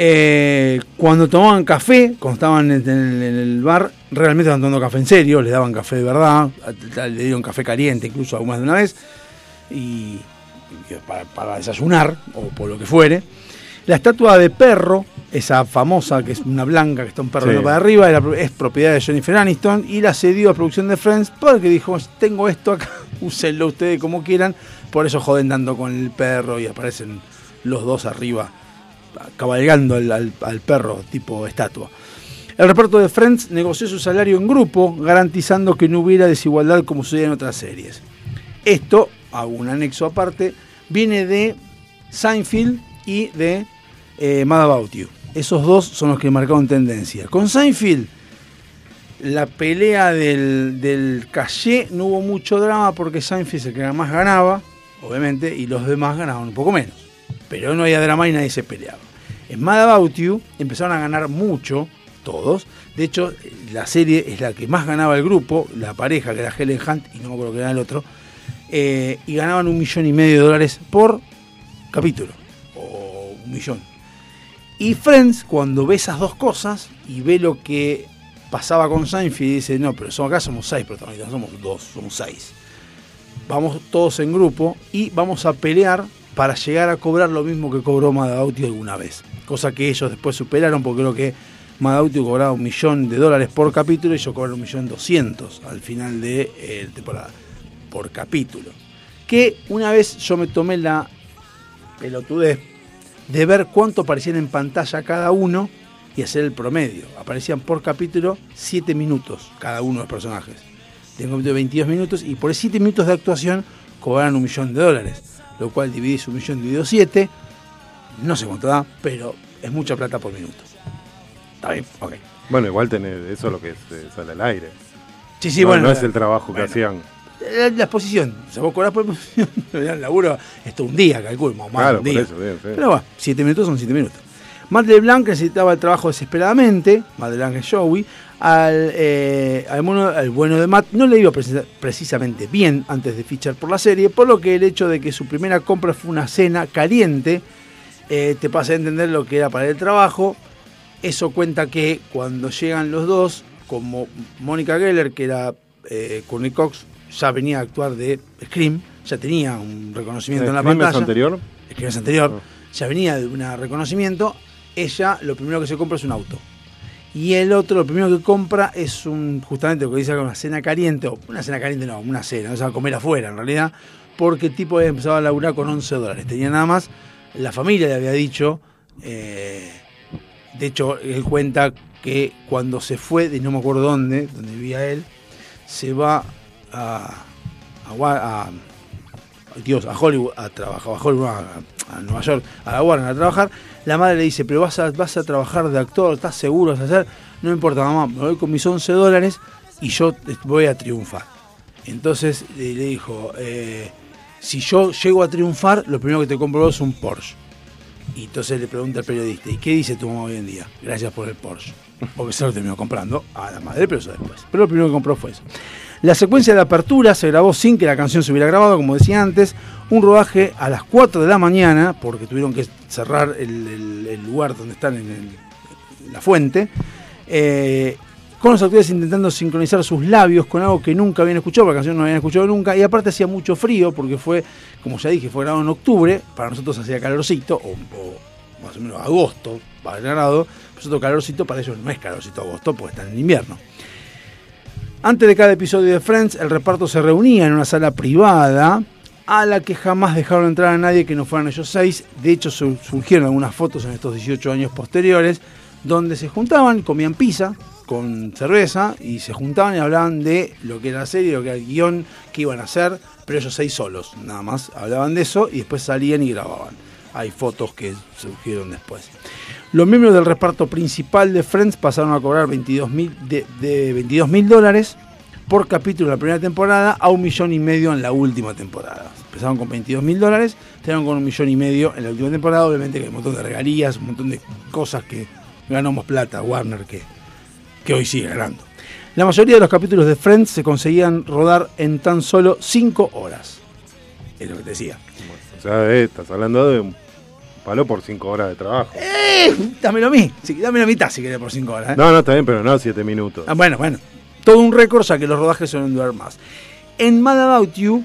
Eh, cuando tomaban café, cuando estaban en el, bar, realmente estaban tomando café en serio, les daban café de verdad, le dieron café caliente incluso algunas de una vez, y para, para desayunar o por lo que fuere. La estatua de perro, esa famosa que es una blanca que está un perro Sí. para arriba, era- es propiedad de Jennifer Aniston y la cedió a producción de Friends porque dijo, tengo esto acá, úsenlo ustedes como quieran, por eso joden tanto con el perro y aparecen los dos arriba cabalgando al, al- al perro tipo estatua. El reparto de Friends negoció su salario en grupo, garantizando que no hubiera desigualdad como sucede en otras series. Esto, hago un anexo aparte, viene de Seinfeld y de eh, Mad About You. Esos dos son los que marcaron tendencia. Con Seinfeld, la pelea del, del caché no hubo mucho drama porque Seinfeld es el que más ganaba, obviamente, y los demás ganaban un poco menos. Pero no había drama y nadie se peleaba. En Mad About You empezaron a ganar mucho, todos. De hecho, la serie es la que más ganaba el grupo, la pareja que era Helen Hunt y no me acuerdo que era el otro. eh, y ganaban un millón y medio de dólares por capítulo. O un millón. Y Friends, cuando ve esas dos cosas y ve lo que pasaba con Seinfeld, dice, no, pero acá somos seis protagonistas, no somos dos, somos seis. vamos todos en grupo y vamos a pelear para llegar a cobrar lo mismo que cobró Madauti alguna vez. Cosa que ellos después superaron porque creo que Madauti cobraba un millón de dólares por capítulo y ellos cobraron un millón doscientos al final de eh, temporada por capítulo. Que una vez yo me tomé la pelotudez de ver cuánto aparecían en pantalla cada uno y hacer el promedio. Aparecían por capítulo 7 minutos cada uno de los personajes. Tengo un capítulo de 22 minutos y por 7 minutos de actuación cobraron un millón de dólares. Lo cual dividís un millón dividido 7. No sé cuánto da, pero es mucha plata por minuto. Está bien, ok. Bueno, igual tenés eso es lo que se sale al aire. Sí, sí, No- bueno. No es el trabajo bueno. que hacían. La, la exposición. O sea, vos cobrás por exposición, el laburo, esto un día, calculo, más Claro, un por día. eso, bien, sí. Pero bueno, 7 minutos son 7 minutos. Matt LeBlanc necesitaba el trabajo desesperadamente, Matt LeBlanc es Joey, al, eh, al, mono- al bueno de Matt no le iba precisa- precisamente bien antes de fichar por la serie, por lo que el hecho de que su primera compra fue una cena caliente, eh, te pasa a entender lo que era para el trabajo. Eso cuenta que cuando llegan los dos, como Mónica Geller, que era eh, Courtney Cox, ya venía a actuar de Scream, ya tenía un reconocimiento en la ¿Scream es pantalla. anterior? Scream es anterior. Ya venía de un reconocimiento. Ella lo primero que se compra es un auto. Y el otro lo primero que compra es un justamente lo que dice acá, una cena caliente, o una cena caliente no, una cena, o sea, comer afuera en realidad, porque el tipo había empezado a laburar con 11 dólares, tenía nada más, la familia le había dicho, eh, de hecho él cuenta que cuando se fue de no me acuerdo dónde, donde vivía él, se va a, a, a- Dios, a Hollywood a trabajar, a, Hollywood, a, Nueva York, a la Warner a trabajar, la madre le dice, pero vas a, vas a trabajar de actor, ¿estás seguro? ¿Vas a hacer? No importa, mamá, me voy con mis 11 dólares y yo voy a triunfar. Entonces le dijo, eh, si yo llego a triunfar, lo primero que te compro es un Porsche. Y entonces le pregunta al periodista, ¿y qué dice tu mamá hoy en día? Gracias por el Porsche. Porque se lo terminó comprando a la madre, pero eso después. Pero lo primero que compró fue eso. La secuencia de apertura se grabó sin que la canción se hubiera grabado, como decía antes. Un rodaje a las 4 de la mañana, porque tuvieron que cerrar el, lugar donde están en, el- la fuente. eh, con los actores intentando sincronizar sus labios con algo que nunca habían escuchado, porque la canción no habían escuchado nunca, y aparte hacía mucho frío, porque fue, como ya dije, fue grabado en octubre, para nosotros hacía calorcito, o, o más o menos agosto, para el grado, nosotros calorcito, para ellos no es calorcito agosto, porque están en invierno. Antes de cada episodio de Friends, el reparto se reunía en una sala privada a la que jamás dejaron entrar a nadie que no fueran ellos seis. De hecho, su- surgieron algunas fotos en estos 18 años posteriores donde se juntaban, comían pizza con cerveza y se juntaban y hablaban de lo que era la serie, lo que era el guion, qué iban a hacer, pero ellos seis solos, nada más hablaban de eso y después salían y grababan. Hay fotos que surgieron después. Los miembros del reparto principal de Friends pasaron a cobrar 22 mil de, de 22 mil dólares por capítulo en la primera temporada a un millón y medio en la última temporada. Empezaron con 22 mil dólares, terminaron con un millón y medio en la última temporada. Obviamente que hay un montón de regalías, un montón de cosas que ganamos plata, Warner, que, que hoy sigue ganando. La mayoría de los capítulos de Friends se conseguían rodar en tan solo 5 horas. Es lo que te decía. O sea, eh, estás hablando de palo por 5 horas de trabajo. ¡Eh! Dámelo a mí. Sí, dámelo a mitad si querés por 5 horas. ¿eh? No, no, está bien, pero no 7 minutos. Ah, bueno, bueno. Todo un récord, ya que los rodajes suelen durar más. En Mad About You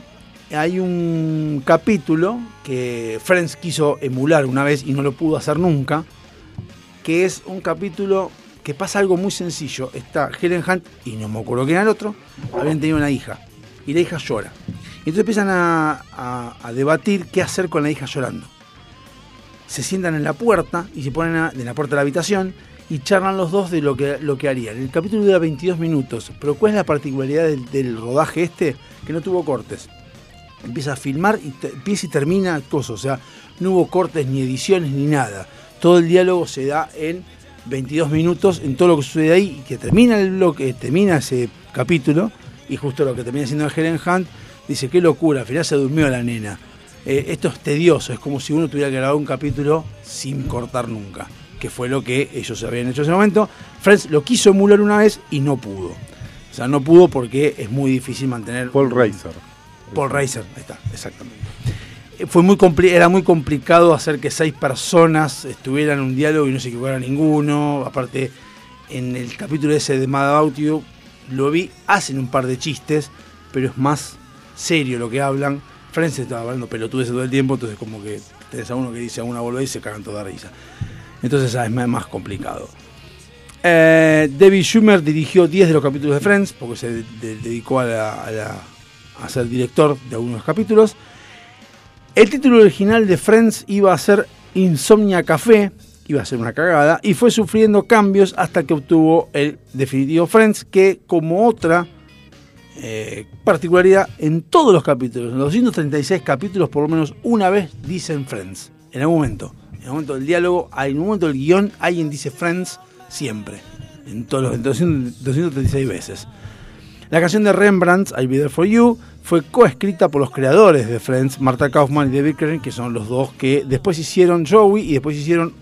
hay un capítulo que Friends quiso emular una vez y no lo pudo hacer nunca, que es un capítulo que pasa algo muy sencillo. Está Helen Hunt, y no me acuerdo quién era el otro, habían tenido una hija, y la hija llora. Y entonces empiezan a, a- a debatir qué hacer con la hija llorando. Se sientan en la puerta y se ponen en la puerta de la habitación y charlan los dos de lo que, lo que harían. El capítulo dura 22 minutos, pero ¿cuál es la particularidad del, rodaje este? Que no tuvo cortes. Empieza a filmar y empieza y termina cosas, o sea, no hubo cortes ni ediciones ni nada. Todo el diálogo se da en 22 minutos en todo lo que sucede ahí y que termina el bloque, termina ese capítulo y justo lo que termina siendo Helen Hunt dice, qué locura, al final se durmió la nena. Eh, esto es tedioso, es como si uno tuviera que grabar un capítulo sin cortar nunca, que fue lo que ellos habían hecho en ese momento. Friends lo quiso emular una vez y no pudo. O sea, no pudo porque es muy difícil mantener... Paul Reiser. Paul Reiser, ahí está, exactamente. Eh, Fue muy era muy complicado hacer que seis personas estuvieran en un diálogo y no se equivocara ninguno. Aparte, en el capítulo ese de Mad About You, lo vi, hacen un par de chistes, pero es más serio lo que hablan. Friends estaba hablando pelotudes todo el tiempo, entonces como que tenés a uno que dice a una boludez y se cagan toda risa. Entonces es más, complicado. Eh, David Schumer dirigió 10 de los capítulos de Friends, porque se de- de- dedicó a, la- a la- a ser director de algunos capítulos. El título original de Friends iba a ser Insomnia Café, iba a ser una cagada, y fue sufriendo cambios hasta que obtuvo el definitivo Friends, que como otra eh, particularidad, en todos los capítulos, en los 236 capítulos, por lo menos una vez dicen Friends, en algún momento. En el momento del diálogo, en un momento del guion, alguien dice Friends siempre, en todos los en 200 236 veces. La canción de Rembrandt, I'll Be There For You, fue coescrita por los creadores de Friends, Marta Kaufman y David Crane, que son los dos que después hicieron Joey y después hicieron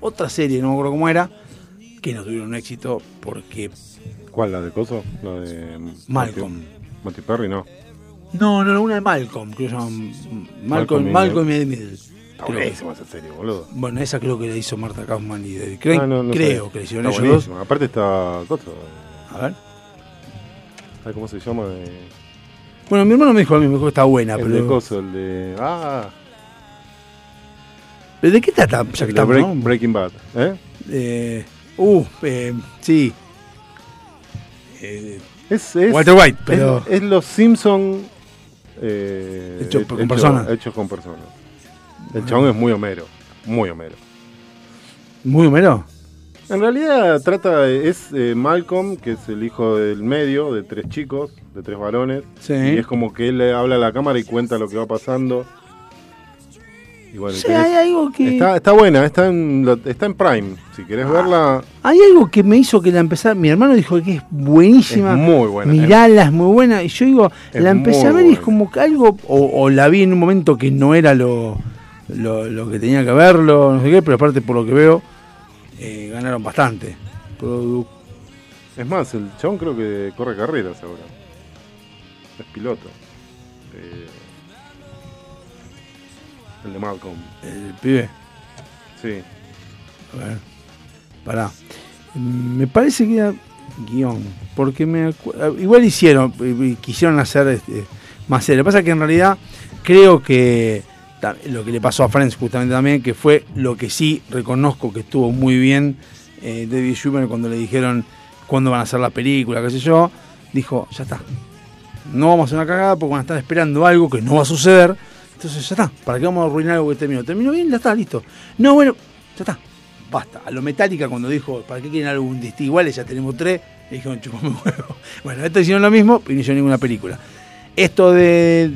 otra serie, no me acuerdo cómo era, que no tuvieron éxito porque... ¿Cuál? ¿La de Coso? La de. Malcolm. Monty Perry, no. No, no, una de Malcolm, que se llama Malcolm, Malcolm y- Middle. Está Creo. buenísima esa serie, boludo. Bueno, esa creo que la hizo Marta Kaufman y David Crane. Ah, no, no creo que la hicieron Está ellos dos. Aparte está. Coso. A ver. ¿Sabes cómo se llama? De- Bueno, mi hermano me dijo a mí, me dijo que está buena, el pero... de Coso, el de. Ah, ¿Pero ¿De qué trata? Ya que de estamos, Break- ¿no? Breaking Bad. ¿Eh? Eh, uh, eh, sí. Eh, Es, es- Walter White, pero- Es, es los Simpson. Eh, Hecho con personas. Hechos con personas. El chabón es muy homero. Muy homero. ¿Muy Homero? En realidad trata es eh, Malcolm, que es el hijo del medio de tres chicos, de tres varones. Sí. Y es como que él le habla a la cámara y cuenta lo que va pasando. Y bueno, hay algo que... está, está buena, está en, está en Prime. Si querés verla, Hay algo que me hizo que la empezara. Mi hermano dijo que es buenísima. Es muy buena. Mirala, es muy buena. Y yo digo, la empecé a ver y es como que algo. O, o la vi en un momento que no era lo, lo, lo que tenía que verlo, no sé qué, pero aparte por lo que veo, eh, ganaron bastante. Produ- es más, el chabón creo que corre carreras ahora. Es piloto. El de Malcolm. El pibe. Sí. A ver. Pará. Me parece que era guion. Porque me acu- igual hicieron, y- y quisieron hacer este, más serio. Lo que pasa es que en realidad creo que lo que le pasó a Friends justamente también, que fue lo que sí reconozco que estuvo muy bien eh, David Schumer cuando le dijeron cuándo van a hacer la película, qué sé yo, dijo, ya está. No vamos a hacer una cagada porque van a estar esperando algo que no va a suceder. Entonces ya está. ¿Para qué vamos a arruinar algo que terminó? Terminó bien, ya está, listo. No, bueno, ya está. Basta. A lo Metallica cuando dijo, ¿para qué quieren algo iguales? Ya tenemos tres. Le dijeron, chupame huevo. Bueno, esto hicieron lo mismo y no hicieron ninguna película. Esto de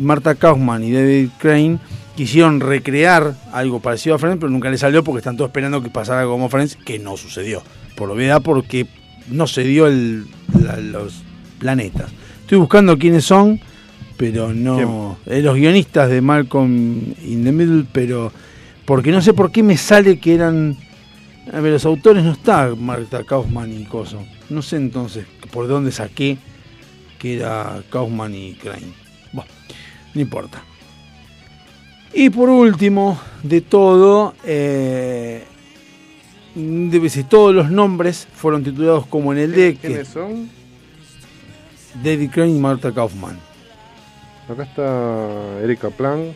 Marta Kaufman y David Crane quisieron recrear algo parecido a Friends, pero nunca les salió porque están todos esperando que pasara algo como Friends, que no sucedió. Por obviedad, porque no se dio el, los planetas. Estoy buscando quiénes son, pero no. eh, los guionistas de Malcolm in the Middle, pero. Porque no sé por qué me sale que eran. A ver, los autores no está Marta Kaufman y Coso. No sé entonces por dónde saqué que era Kaufman y Crane. Bueno, no importa. Y por último, de todo, eh, debe ser, todos los nombres fueron titulados como en el D, que ¿Quiénes son? David Crane y Marta Kaufman. Acá está Erika Plan.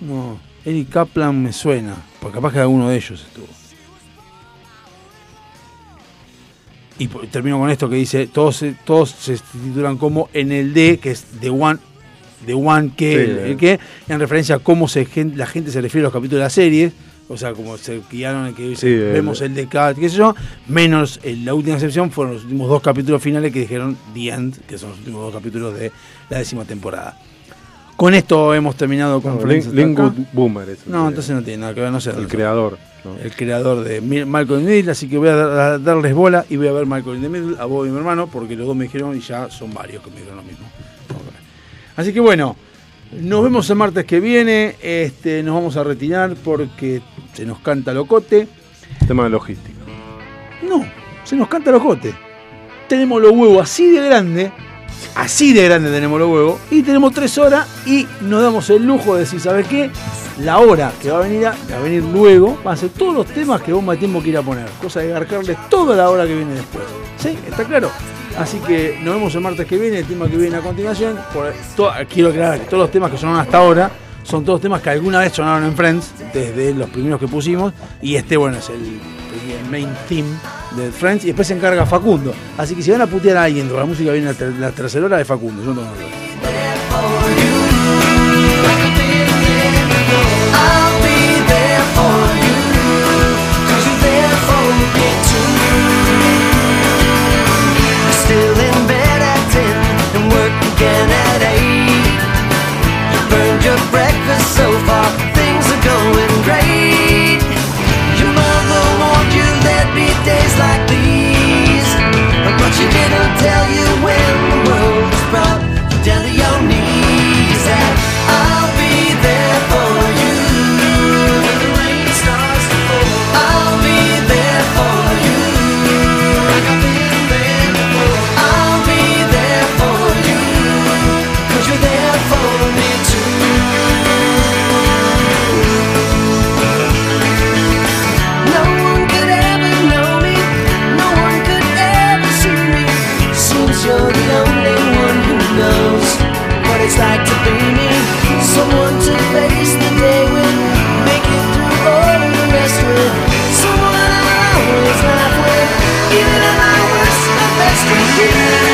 No, Eric Kaplan me suena, porque capaz que alguno de ellos estuvo. Y termino con esto que dice, todos, se- todos se titulan como en el D, que es The One, The One que, Sí, el, eh. el que, en referencia a cómo se, la gente se refiere a los capítulos de la serie, o sea, como se guiaron en que dice, Sí, el- vemos el de cada, qué sé yo, menos el- la última excepción fueron los últimos dos capítulos finales que dijeron The End, que son los últimos dos capítulos de la décima temporada. Con esto hemos terminado con No, Friends Lin- hasta acá. Lingwood Boomer es No, entonces no tiene nada que ver, no sé. el creador. El creador de Malcolm Middle, así que voy a, dar- a darles bola y voy a ver Malcolm in Middle a vos y mi hermano, porque los dos me dijeron y ya son varios que me dijeron lo mismo. Así que bueno, nos vemos el martes que viene. Este, nos vamos a retirar porque se nos canta locote. Tema de logística. No, se nos canta locote. Tenemos los huevos así de grande, así de grande tenemos los huevos, y tenemos tres horas y nos damos el lujo de decir, ¿sabes qué? La hora que va a venir, a, va a venir luego van a ser todos los temas que vos tiempo que ir a poner, cosa de garcarles toda la hora que viene después. ¿Sí? ¿Está claro? Así que nos vemos el martes que viene, el tema que viene a continuación. Por- to- quiero aclarar que todos los temas que sonaron hasta ahora son todos temas que alguna vez sonaron en Friends, desde los primeros que pusimos. Y este, bueno, es el main theme de Friends. Y después se encarga Facundo. Así que si van a putear a alguien, la música viene en la, la tercera hora de Facundo. Yo no tengo nada. I'll be there for you, she didn't tell you when it's like to be me. Someone to face the day with, make it through all of the rest with. Someone I always laugh with, even at my worst, my best with you.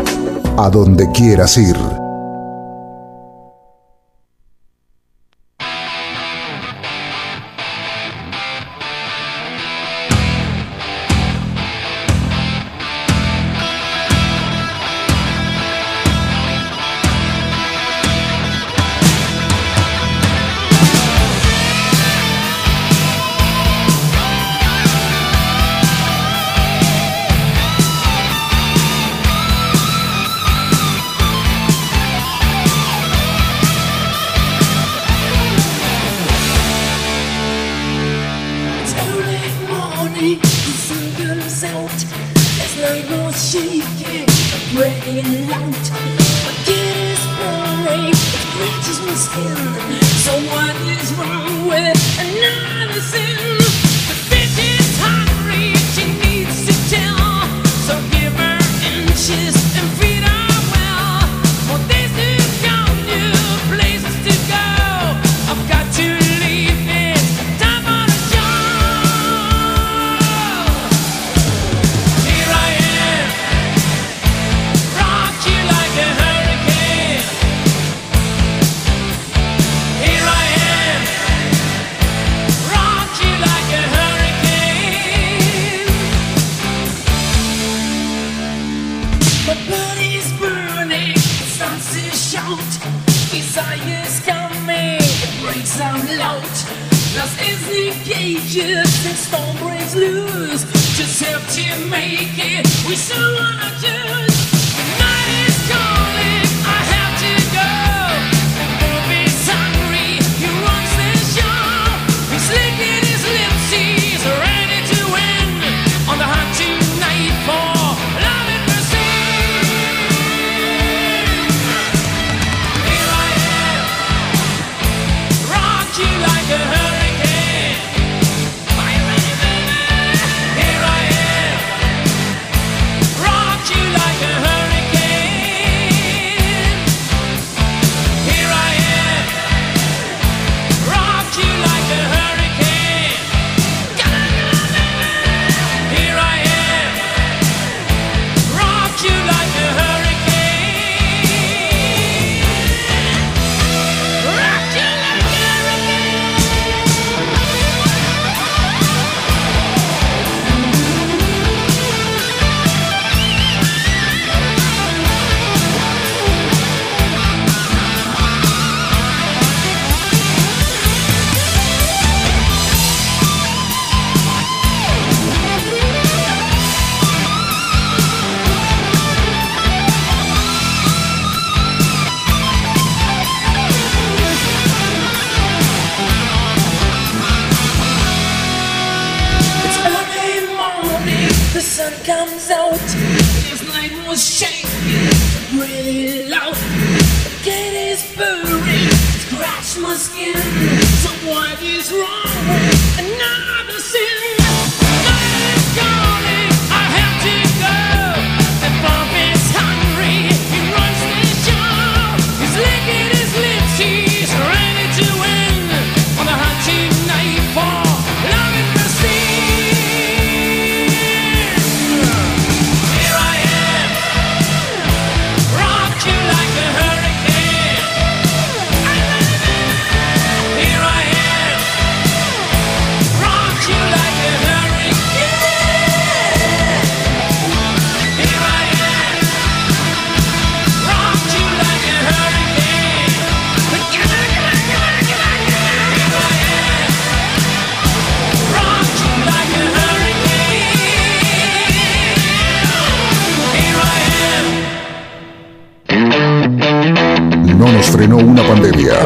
A donde quieras ir. sound laut. lost. ist nicht gauges, the storm breaks loose. Just help to make it, we still wanna do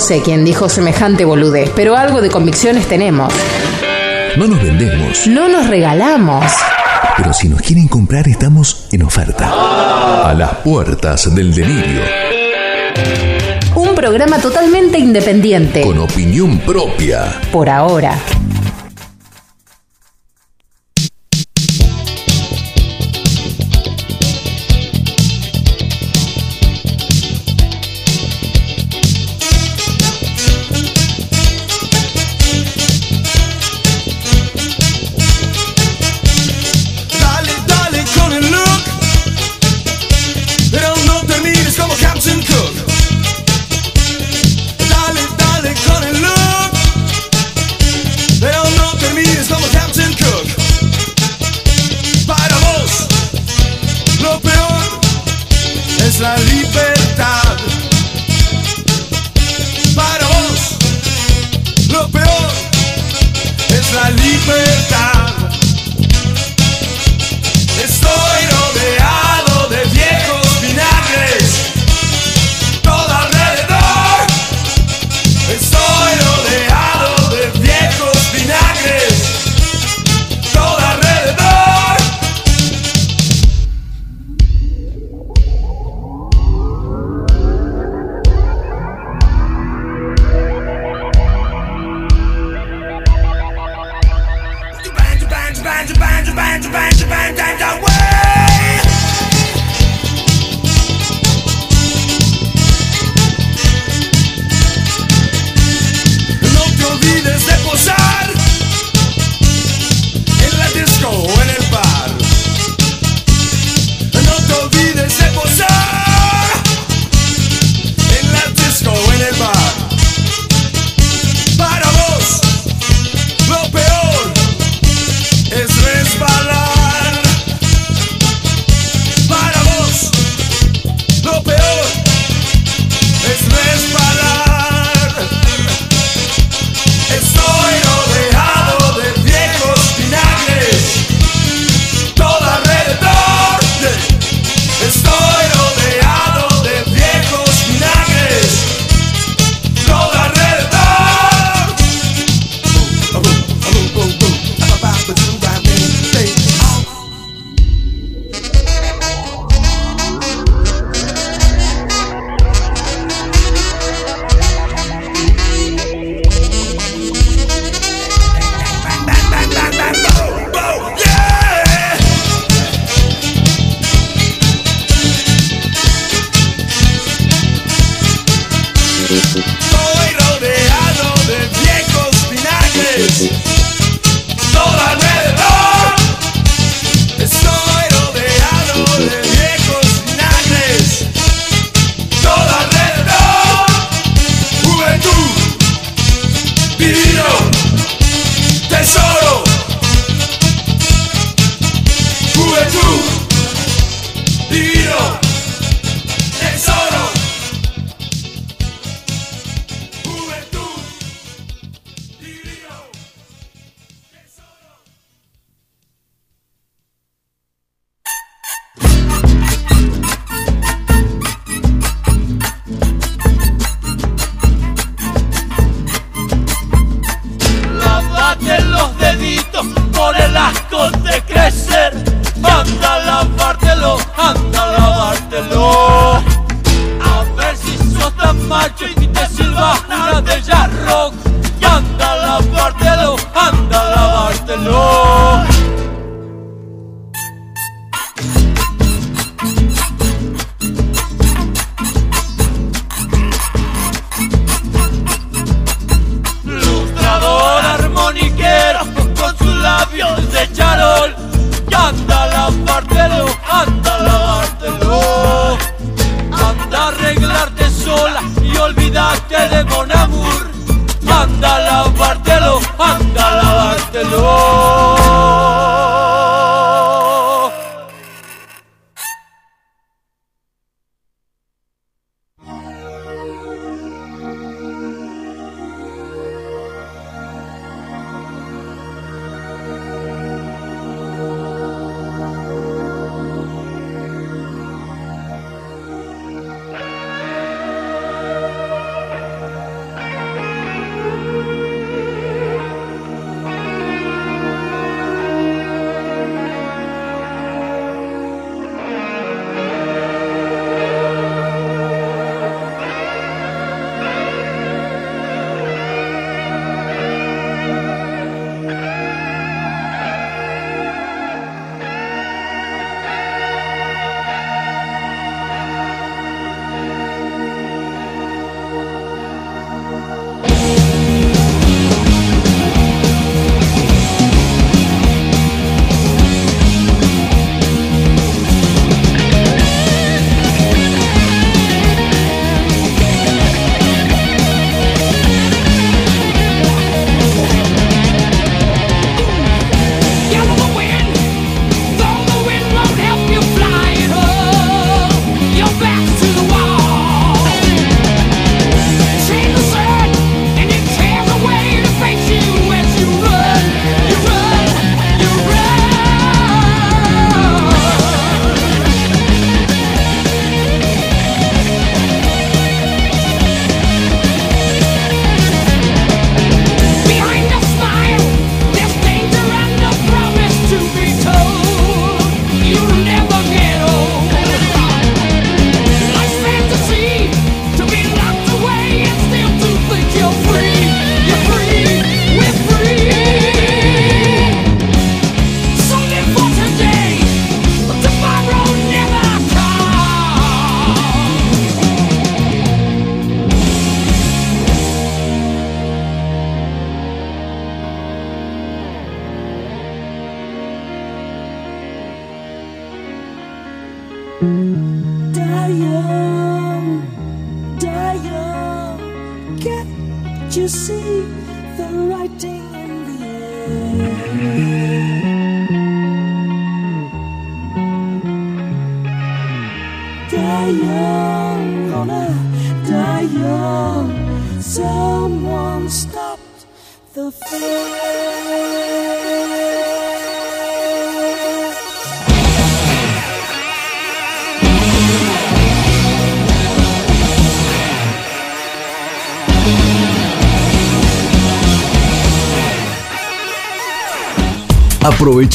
No sé quién dijo semejante boludez, pero algo de convicciones tenemos. No nos vendemos, No nos regalamos. pero si nos quieren comprar estamos en oferta. A las puertas del delirio, Un programa totalmente independiente. con opinión propia. Por ahora.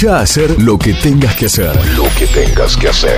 A hacer lo que tengas que hacer. Lo que tengas que hacer.